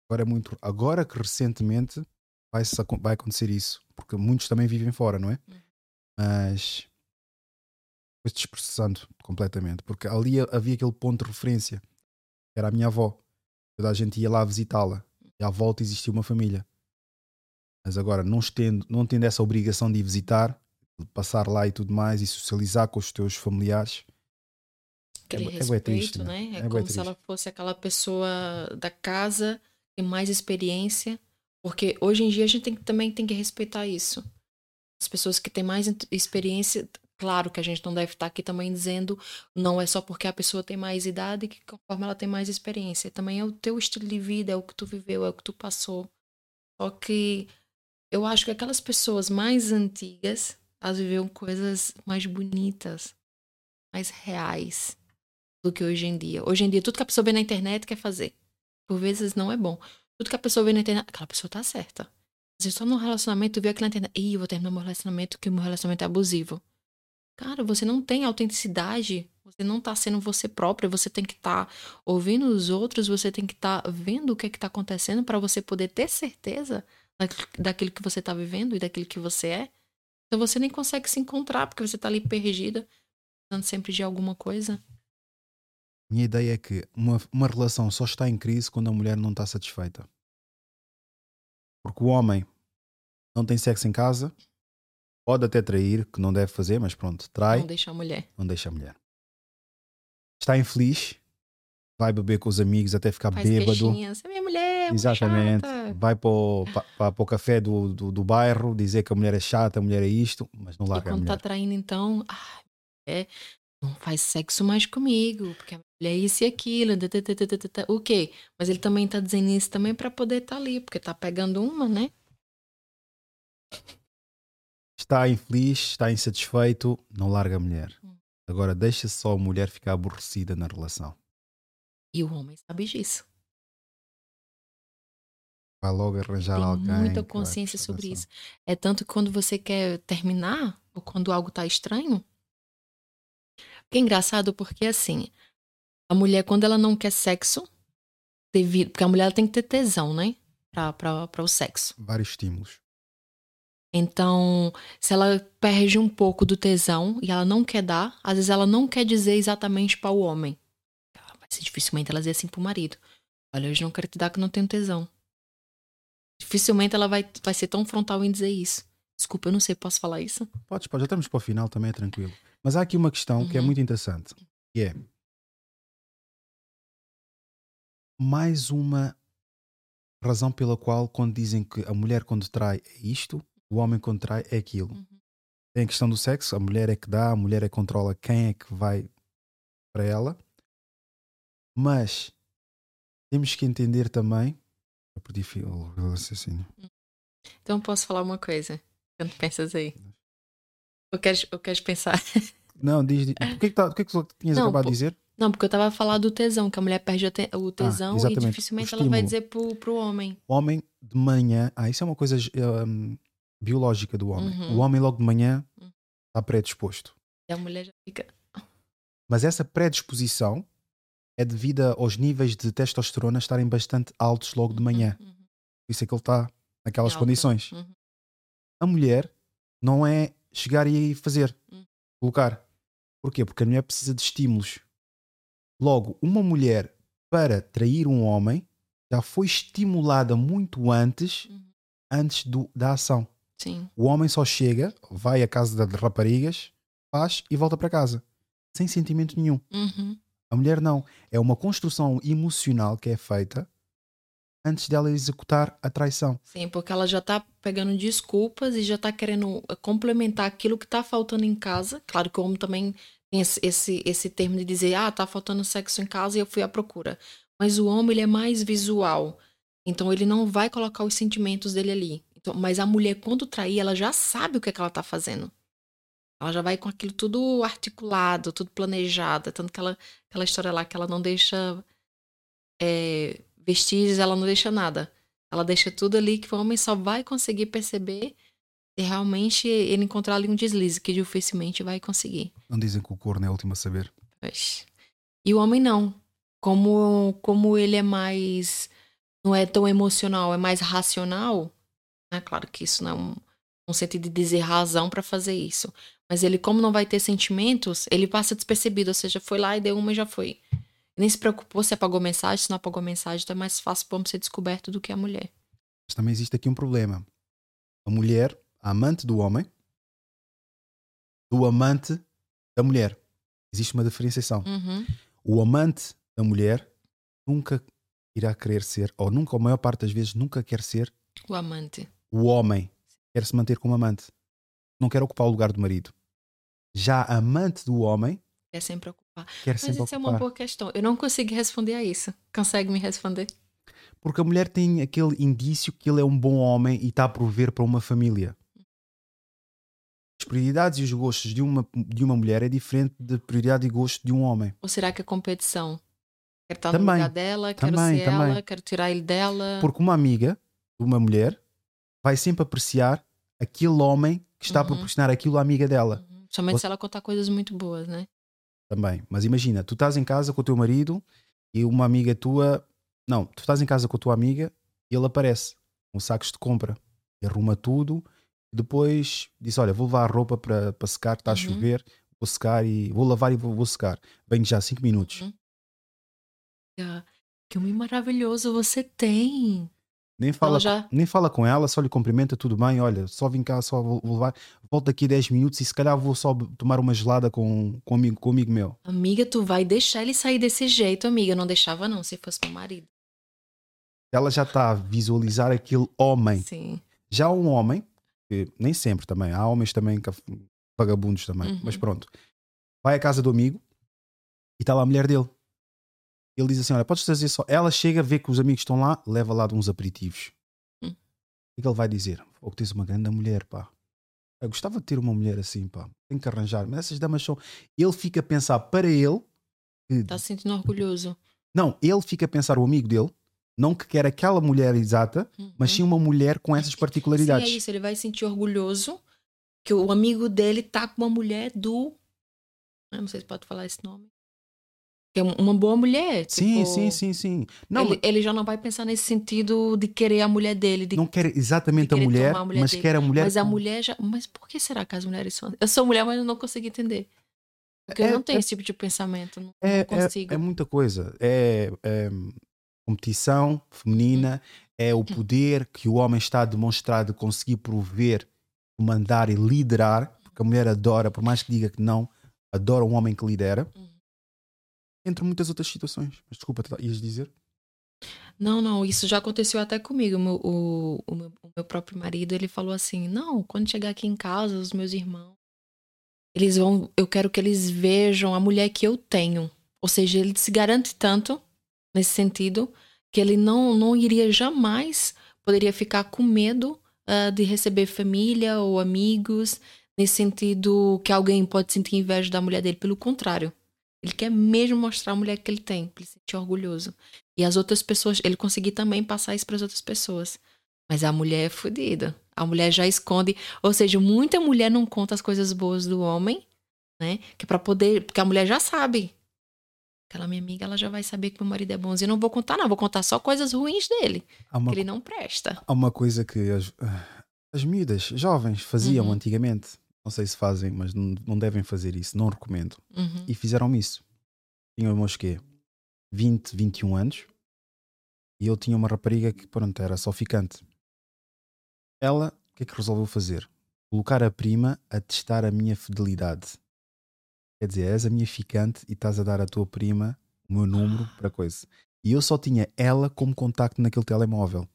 Agora é muito. Agora que recentemente vai, vai acontecer isso. Porque muitos também vivem fora, não é? Mas. Foi dispersando completamente. Porque ali havia aquele ponto de referência. Era a minha avó. Toda a gente ia lá visitá-la. E à volta existia uma família. Mas agora, não tendo, não tendo essa obrigação de ir visitar, de passar lá e tudo mais, e socializar com os teus familiares. Aquele é, bué respeito, triste, né? É, É como se ela fosse aquela pessoa da casa, tem mais experiência. Porque hoje em dia a gente tem, também tem que respeitar isso. As pessoas que têm mais experiência, claro que a gente não deve estar aqui também dizendo não é só porque a pessoa tem mais idade que conforme ela tem mais experiência. Também é o teu estilo de vida, é o que tu viveu, é o que tu passou. Só que eu acho que aquelas pessoas mais antigas, elas viveram coisas mais bonitas, mais reais do que hoje em dia. Hoje em dia, tudo que a pessoa vê na internet quer fazer. Por vezes não é bom. Tudo que a pessoa vê na internet, aquela pessoa tá certa. Vezes só no relacionamento, aquilo na internet, ih, eu vou terminar meu relacionamento que meu relacionamento é abusivo. Cara, você não tem autenticidade, você não tá sendo você própria, você tem que estar ouvindo os outros, você tem que estar vendo o que é que tá acontecendo para você poder ter certeza daquilo que você tá vivendo e daquilo que você é. Então você nem consegue se encontrar porque você tá ali perdida, precisando sempre de alguma coisa. Minha ideia é que uma, uma relação só está em crise quando a mulher não está satisfeita. Porque o homem não tem sexo em casa, pode até trair, que não deve fazer, mas pronto, trai, Não deixa a mulher. não deixa a mulher. Está infeliz, vai beber com os amigos até ficar Faz bêbado. queixinhas. É minha mulher, é Exatamente. chata. Vai para o, para café do, do, do bairro dizer que a mulher é chata, a mulher é isto, mas não E larga a quando mulher. tá traindo, então, ah, é, não faz sexo mais comigo, porque a mulher é isso e aquilo. O quê? Mas ele também tá dizendo isso também pra poder estar ali, porque tá pegando uma, né? Está infeliz, está insatisfeito, não larga a mulher. Hum. Agora deixa só a mulher ficar aborrecida na relação. E o homem sabe disso. Vai logo arranjar Tem alguém. muita consciência sobre isso. É tanto que quando você quer terminar, ou quando algo tá estranho. Que é engraçado porque, assim, a mulher, quando ela não quer sexo, devido, porque a mulher tem que ter tesão, né? Pra o sexo. Vários estímulos. Então, se ela perde um pouco do tesão e ela não quer dar, às vezes ela não quer dizer exatamente para o homem. Mas dificilmente ela diz assim pro marido: Olha, hoje não quero te dar que não tenho tesão. Dificilmente ela vai, vai ser tão frontal em dizer isso. Desculpa, eu não sei, posso falar isso? Podes, pode, já estamos para o final também, é tranquilo. Mas há aqui uma questão que é Uhum. muito interessante, que é mais uma razão pela qual quando dizem que a mulher quando trai é isto, o homem quando trai é aquilo. Tem a questão do sexo, a mulher é que dá, a mulher é que controla quem é que vai para ela. Mas temos que entender também. Eu perdi o raciocínio. Então posso falar uma coisa? Quando pensas aí? Ou queres, ou queres pensar? Não, diz. diz- O que é que, tá, o que, é que tu tinhas Não, acabado de dizer? Não, porque eu tava a falar do tesão, que a mulher perde o o tesão e exatamente, dificilmente o ela vai dizer pro, pro homem. O homem de manhã. Ah, isso é uma coisa hum, biológica do homem. Uhum. O homem logo de manhã está predisposto. E a mulher já fica. Mas essa predisposição é devido aos níveis de testosterona estarem bastante altos logo de manhã. Por isso é que ele está naquelas Alta. condições. Uhum. A mulher não é chegar e fazer, Hum. colocar. Porquê? Porque a mulher precisa de estímulos. Logo, uma mulher para trair um homem já foi estimulada muito antes, antes do, da ação. Uhum. Sim. O homem só chega, vai à casa das raparigas, faz e volta para casa. Sem sentimento nenhum. Uhum. A mulher não. É uma construção emocional que é feita antes dela executar a traição. Sim, porque ela já tá pegando desculpas e já tá querendo complementar aquilo que tá faltando em casa. Claro que o homem também tem tem esse, esse, esse termo de dizer, ah, tá faltando sexo em casa e eu fui à procura. Mas o homem, ele é mais visual. Então, ele não vai colocar os sentimentos dele ali. Então, mas a mulher, quando trair, ela já sabe o que, é que ela tá fazendo. Ela já vai com aquilo tudo articulado, tudo planejado. Tanto que ela, aquela história lá que ela não deixa é, vestígios, ela não deixa nada. Ela deixa tudo ali que o homem só vai conseguir perceber se realmente ele encontrar ali um deslize, que dificilmente vai conseguir. Não dizem que o corno é o último a saber. E o homem não. Como, como ele é mais. não é tão emocional, é mais racional. Né? Claro que isso não é um, um sentido de dizer razão para fazer isso. Mas ele, como não vai ter sentimentos, ele passa despercebido. Ou seja, foi lá e deu uma e já foi. Nem se preocupou se apagou mensagem, se não apagou mensagem, então é mais fácil para o homem ser descoberto do que a mulher. Mas também existe aqui um problema. A mulher, a amante do homem, do amante da mulher. Existe uma diferenciação. Uhum. O amante da mulher nunca irá querer ser, ou nunca, a maior parte das vezes, nunca quer ser O amante. o homem. Quer se manter como amante. Não quer ocupar o lugar do marido. Já a amante do homem Quer sempre ocupar. Quer Mas sempre isso é uma ocupar. boa questão. Eu não consigo responder a isso. Consegue me responder? Porque a mulher tem aquele indício que ele é um bom homem e está a prover para uma família. As prioridades e os gostos de uma, de uma mulher é diferente da prioridade e gosto de um homem. Ou será que é competição? Quero estar no Também, lugar dela, quero também, ser também. ela, quero tirar ele dela. Porque uma amiga uma mulher vai sempre apreciar aquele homem que está a Uhum. proporcionar aquilo à amiga dela. Somente Ou- se ela contar coisas muito boas, né? Também. Mas imagina, tu estás em casa com o teu marido e uma amiga tua. Não, tu estás em casa com a tua amiga e ele aparece com sacos de compra e arruma tudo. E depois diz: Olha, vou levar a roupa para, secar, está a Uhum. chover, vou secar e vou lavar e vou, vou secar. Venho já 5 minutos. Uhum. Ah, Que homem maravilhoso você tem. Nem fala, nem fala com ela, só lhe cumprimenta, tudo bem, olha, só vim cá, só vou, vou levar, volto daqui 10 minutos e se calhar vou só tomar uma gelada com, com, um amigo, com um amigo meu. Amiga, tu vai deixar ele sair desse jeito, amiga. Não deixava, não, se fosse meu marido. Ela já está a visualizar aquele homem. Sim. Já um homem, que nem sempre também, há homens também vagabundos também, Uhum. mas pronto, vai à casa do amigo e está lá a mulher dele. Ele diz assim: Olha, podes trazer só. Ela chega, vê que os amigos estão lá, leva lá de uns aperitivos. Hum. O que ele vai dizer? Ou que tens uma grande mulher, pá. Eu gostava de ter uma mulher assim, pá. Tem que arranjar. Mas essas damas são. Ele fica a pensar para ele. que- Tá se sentindo orgulhoso. Não, ele fica a pensar, o amigo dele, não que quer aquela mulher exata, mas sim uma mulher com essas Sim, particularidades. é isso. Ele vai se sentir orgulhoso que o amigo dele tá com uma mulher do. Eu não sei se pode falar esse nome. Uma boa mulher. Sim, tipo, sim, sim, sim. Não, ele, ele já não vai pensar nesse sentido de querer a mulher dele. De não quer exatamente a mulher, a mulher mas dele. quer a mulher. Mas a mulher já. Mas por que será que as mulheres são. Eu sou mulher, mas eu não consigo entender. Porque eu É- não tenho é- esse tipo de pensamento. Não, é, não é, consigo. é muita coisa. É, é, competição feminina, é o poder que o homem está a demonstrar de conseguir prover, mandar e liderar, porque a mulher adora, por mais que diga que não, adora um homem que lidera. Entre muitas outras situações. Mas desculpa, tá- ias dizer? Não, não, isso já aconteceu até comigo. O meu, o, o meu, o meu próprio marido, ele falou assim: não, quando chegar aqui em casa, os meus irmãos, eles vão, eu quero que eles vejam a mulher que eu tenho. Ou seja, ele se garante tanto nesse sentido que ele não, não iria jamais poderia ficar com medo ah, de receber família ou amigos nesse sentido que alguém pode sentir inveja da mulher dele. Pelo contrário, ele quer mesmo mostrar a mulher que ele tem, pra ele se sentir orgulhoso. E as outras pessoas, ele conseguir também passar isso para as outras pessoas. Mas a mulher é fodida. A mulher já esconde, ou seja, muita mulher não conta as coisas boas do homem, né? Que para poder, porque a mulher já sabe. Aquela minha amiga, ela já vai saber que meu marido é bonzinho. Eu não vou contar, não, vou contar só coisas ruins dele. Uma Que ele não presta. Há uma coisa que as, as miúdas, jovens, faziam Uhum. antigamente. Não sei se fazem, mas não, não devem fazer isso. Não recomendo. Uhum. E fizeram isso. Tinham meus quê? 20, 21 anos. E eu tinha uma rapariga que, pronto, era só ficante. Ela, o que é que resolveu fazer? Colocar a prima a testar a minha fidelidade. Quer dizer, és a minha ficante e estás a dar à tua prima o meu número para coisa. E eu só tinha ela como contacto naquele telemóvel.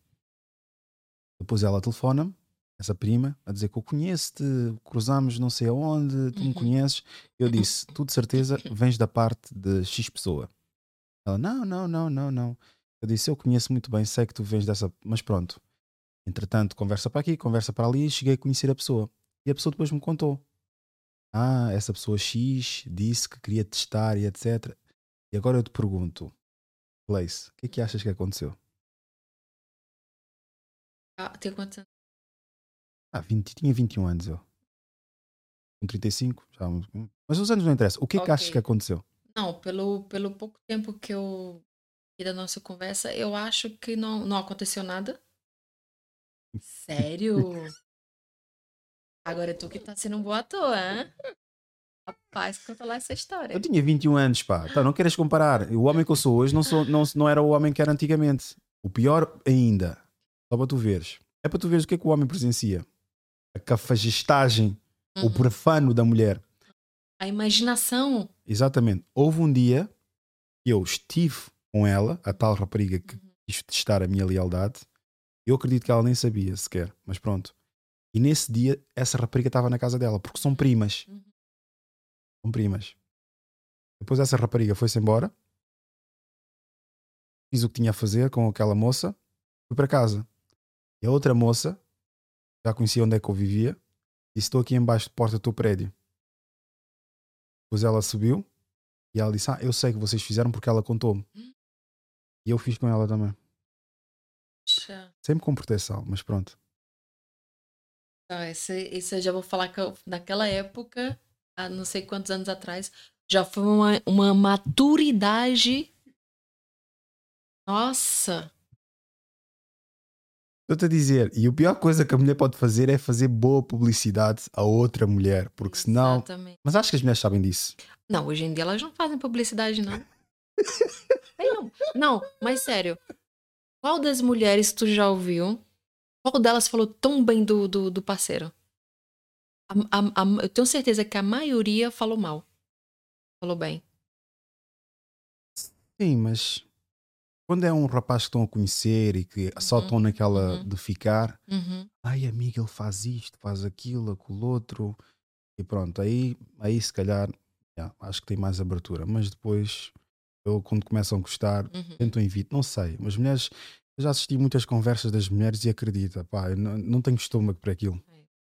Depois ela telefona-me essa prima, a dizer que eu conheço-te, cruzamos não sei aonde, tu me conheces. Eu disse, tu de certeza vens da parte de X pessoa. Ela, não, não, não, não, não. Eu disse, eu conheço muito bem, sei que tu vens dessa, mas pronto. Entretanto, conversa para aqui, conversa para ali, cheguei a conhecer a pessoa. E a pessoa depois me contou. Ah, essa pessoa X disse que queria testar e etc. E agora eu te pergunto, Place, o que é que achas que aconteceu? Ah, tem quantos anos? Ah, 20, tinha 21 anos eu. Com 35, já. Mas os anos não interessam. O que é que Ok. achas que aconteceu? Não, pelo, pelo pouco tempo que eu vi da nossa conversa, eu acho que não, não aconteceu nada. Sério? Agora é tu que tá sendo um boa à toa, hein? Rapaz, conta lá essa história. Eu tinha 21 anos, pá. Tá, não queres comparar. O homem que eu sou hoje não, sou, não, não era o homem que era antigamente. O pior ainda, só para tu veres, é para tu veres o que é que o homem presencia. A cafagistagem, o Uhum. profano da mulher. A imaginação. Exatamente. Houve um dia que eu estive com ela, a tal rapariga que quis testar a minha lealdade. Eu acredito que ela nem sabia sequer, mas pronto. E nesse dia, essa rapariga estava na casa dela, porque são primas. São primas. Depois essa rapariga foi-se embora. Fiz o que tinha a fazer com aquela moça. Fui para casa. E a outra moça, já conhecia onde é que eu vivia, disse: Estou aqui embaixo da porta do teu prédio. Depois ela subiu e ela disse: Ah, eu sei que vocês fizeram porque ela contou-me. E eu fiz com ela também. Puxa. Sempre com proteção, mas pronto. Tá, esse, esse eu já vou falar que eu- naquela época, há não sei quantos anos atrás, já foi uma, uma maturidade. Nossa! Estou-te a dizer, e a pior coisa que a mulher pode fazer é fazer boa publicidade a outra mulher, porque senão. Exatamente. Mas acho que as mulheres sabem disso. Não, hoje em dia elas não fazem publicidade, não. Não. Não, mas sério. Qual das mulheres tu já ouviu? Qual delas falou tão bem do, do, do parceiro? A- a- a- eu tenho certeza que a maioria falou mal. Falou bem. Sim, mas quando é um rapaz que estão a conhecer e que só estão naquela de ficar, Uhum. ai amiga, ele faz isto, faz aquilo, aquilo outro, e pronto, aí, aí se calhar já, acho que tem mais abertura, mas depois eu quando começam a gostar, Uhum. tento invito, não sei, mas mulheres, eu já assisti muitas conversas das mulheres e acredita, pá, eu não, não tenho estômago para aquilo.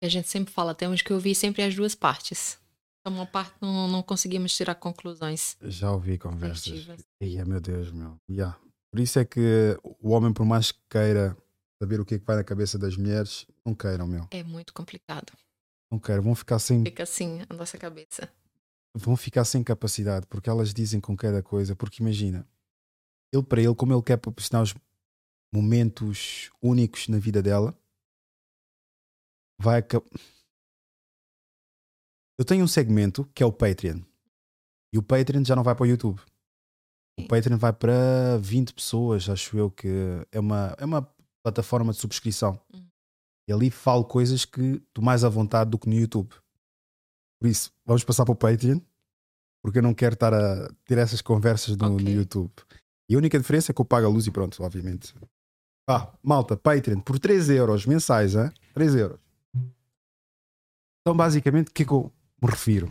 A gente sempre fala, temos que ouvir sempre as duas partes. Então, uma parte não, não conseguimos tirar conclusões. Já ouvi conversas. Ia, meu Deus, meu. Yeah. Por isso é que o homem, por mais que queira saber o que é que vai na cabeça das mulheres, não queiram, meu. É muito complicado. Não queiram. Vão ficar sem, Fica assim a nossa cabeça. vão ficar sem capacidade, porque elas dizem com cada coisa. Porque imagina, ele para ele, como ele quer proporcionar os momentos únicos na vida dela, vai acabar. Eu tenho um segmento que é o Patreon. E o Patreon já não vai para o YouTube. O Patreon vai para 20 pessoas, acho eu que é uma, é uma plataforma de subscrição. E ali falo coisas que estou mais à vontade do que no YouTube. Por isso, vamos passar para o Patreon, porque eu não quero estar a ter essas conversas no, no YouTube. E a única diferença é que eu pago a luz e pronto, obviamente. Ah, malta, Patreon, por 3 euros mensais, hein? 3 euros. Então, basicamente, o que é que eu me refiro?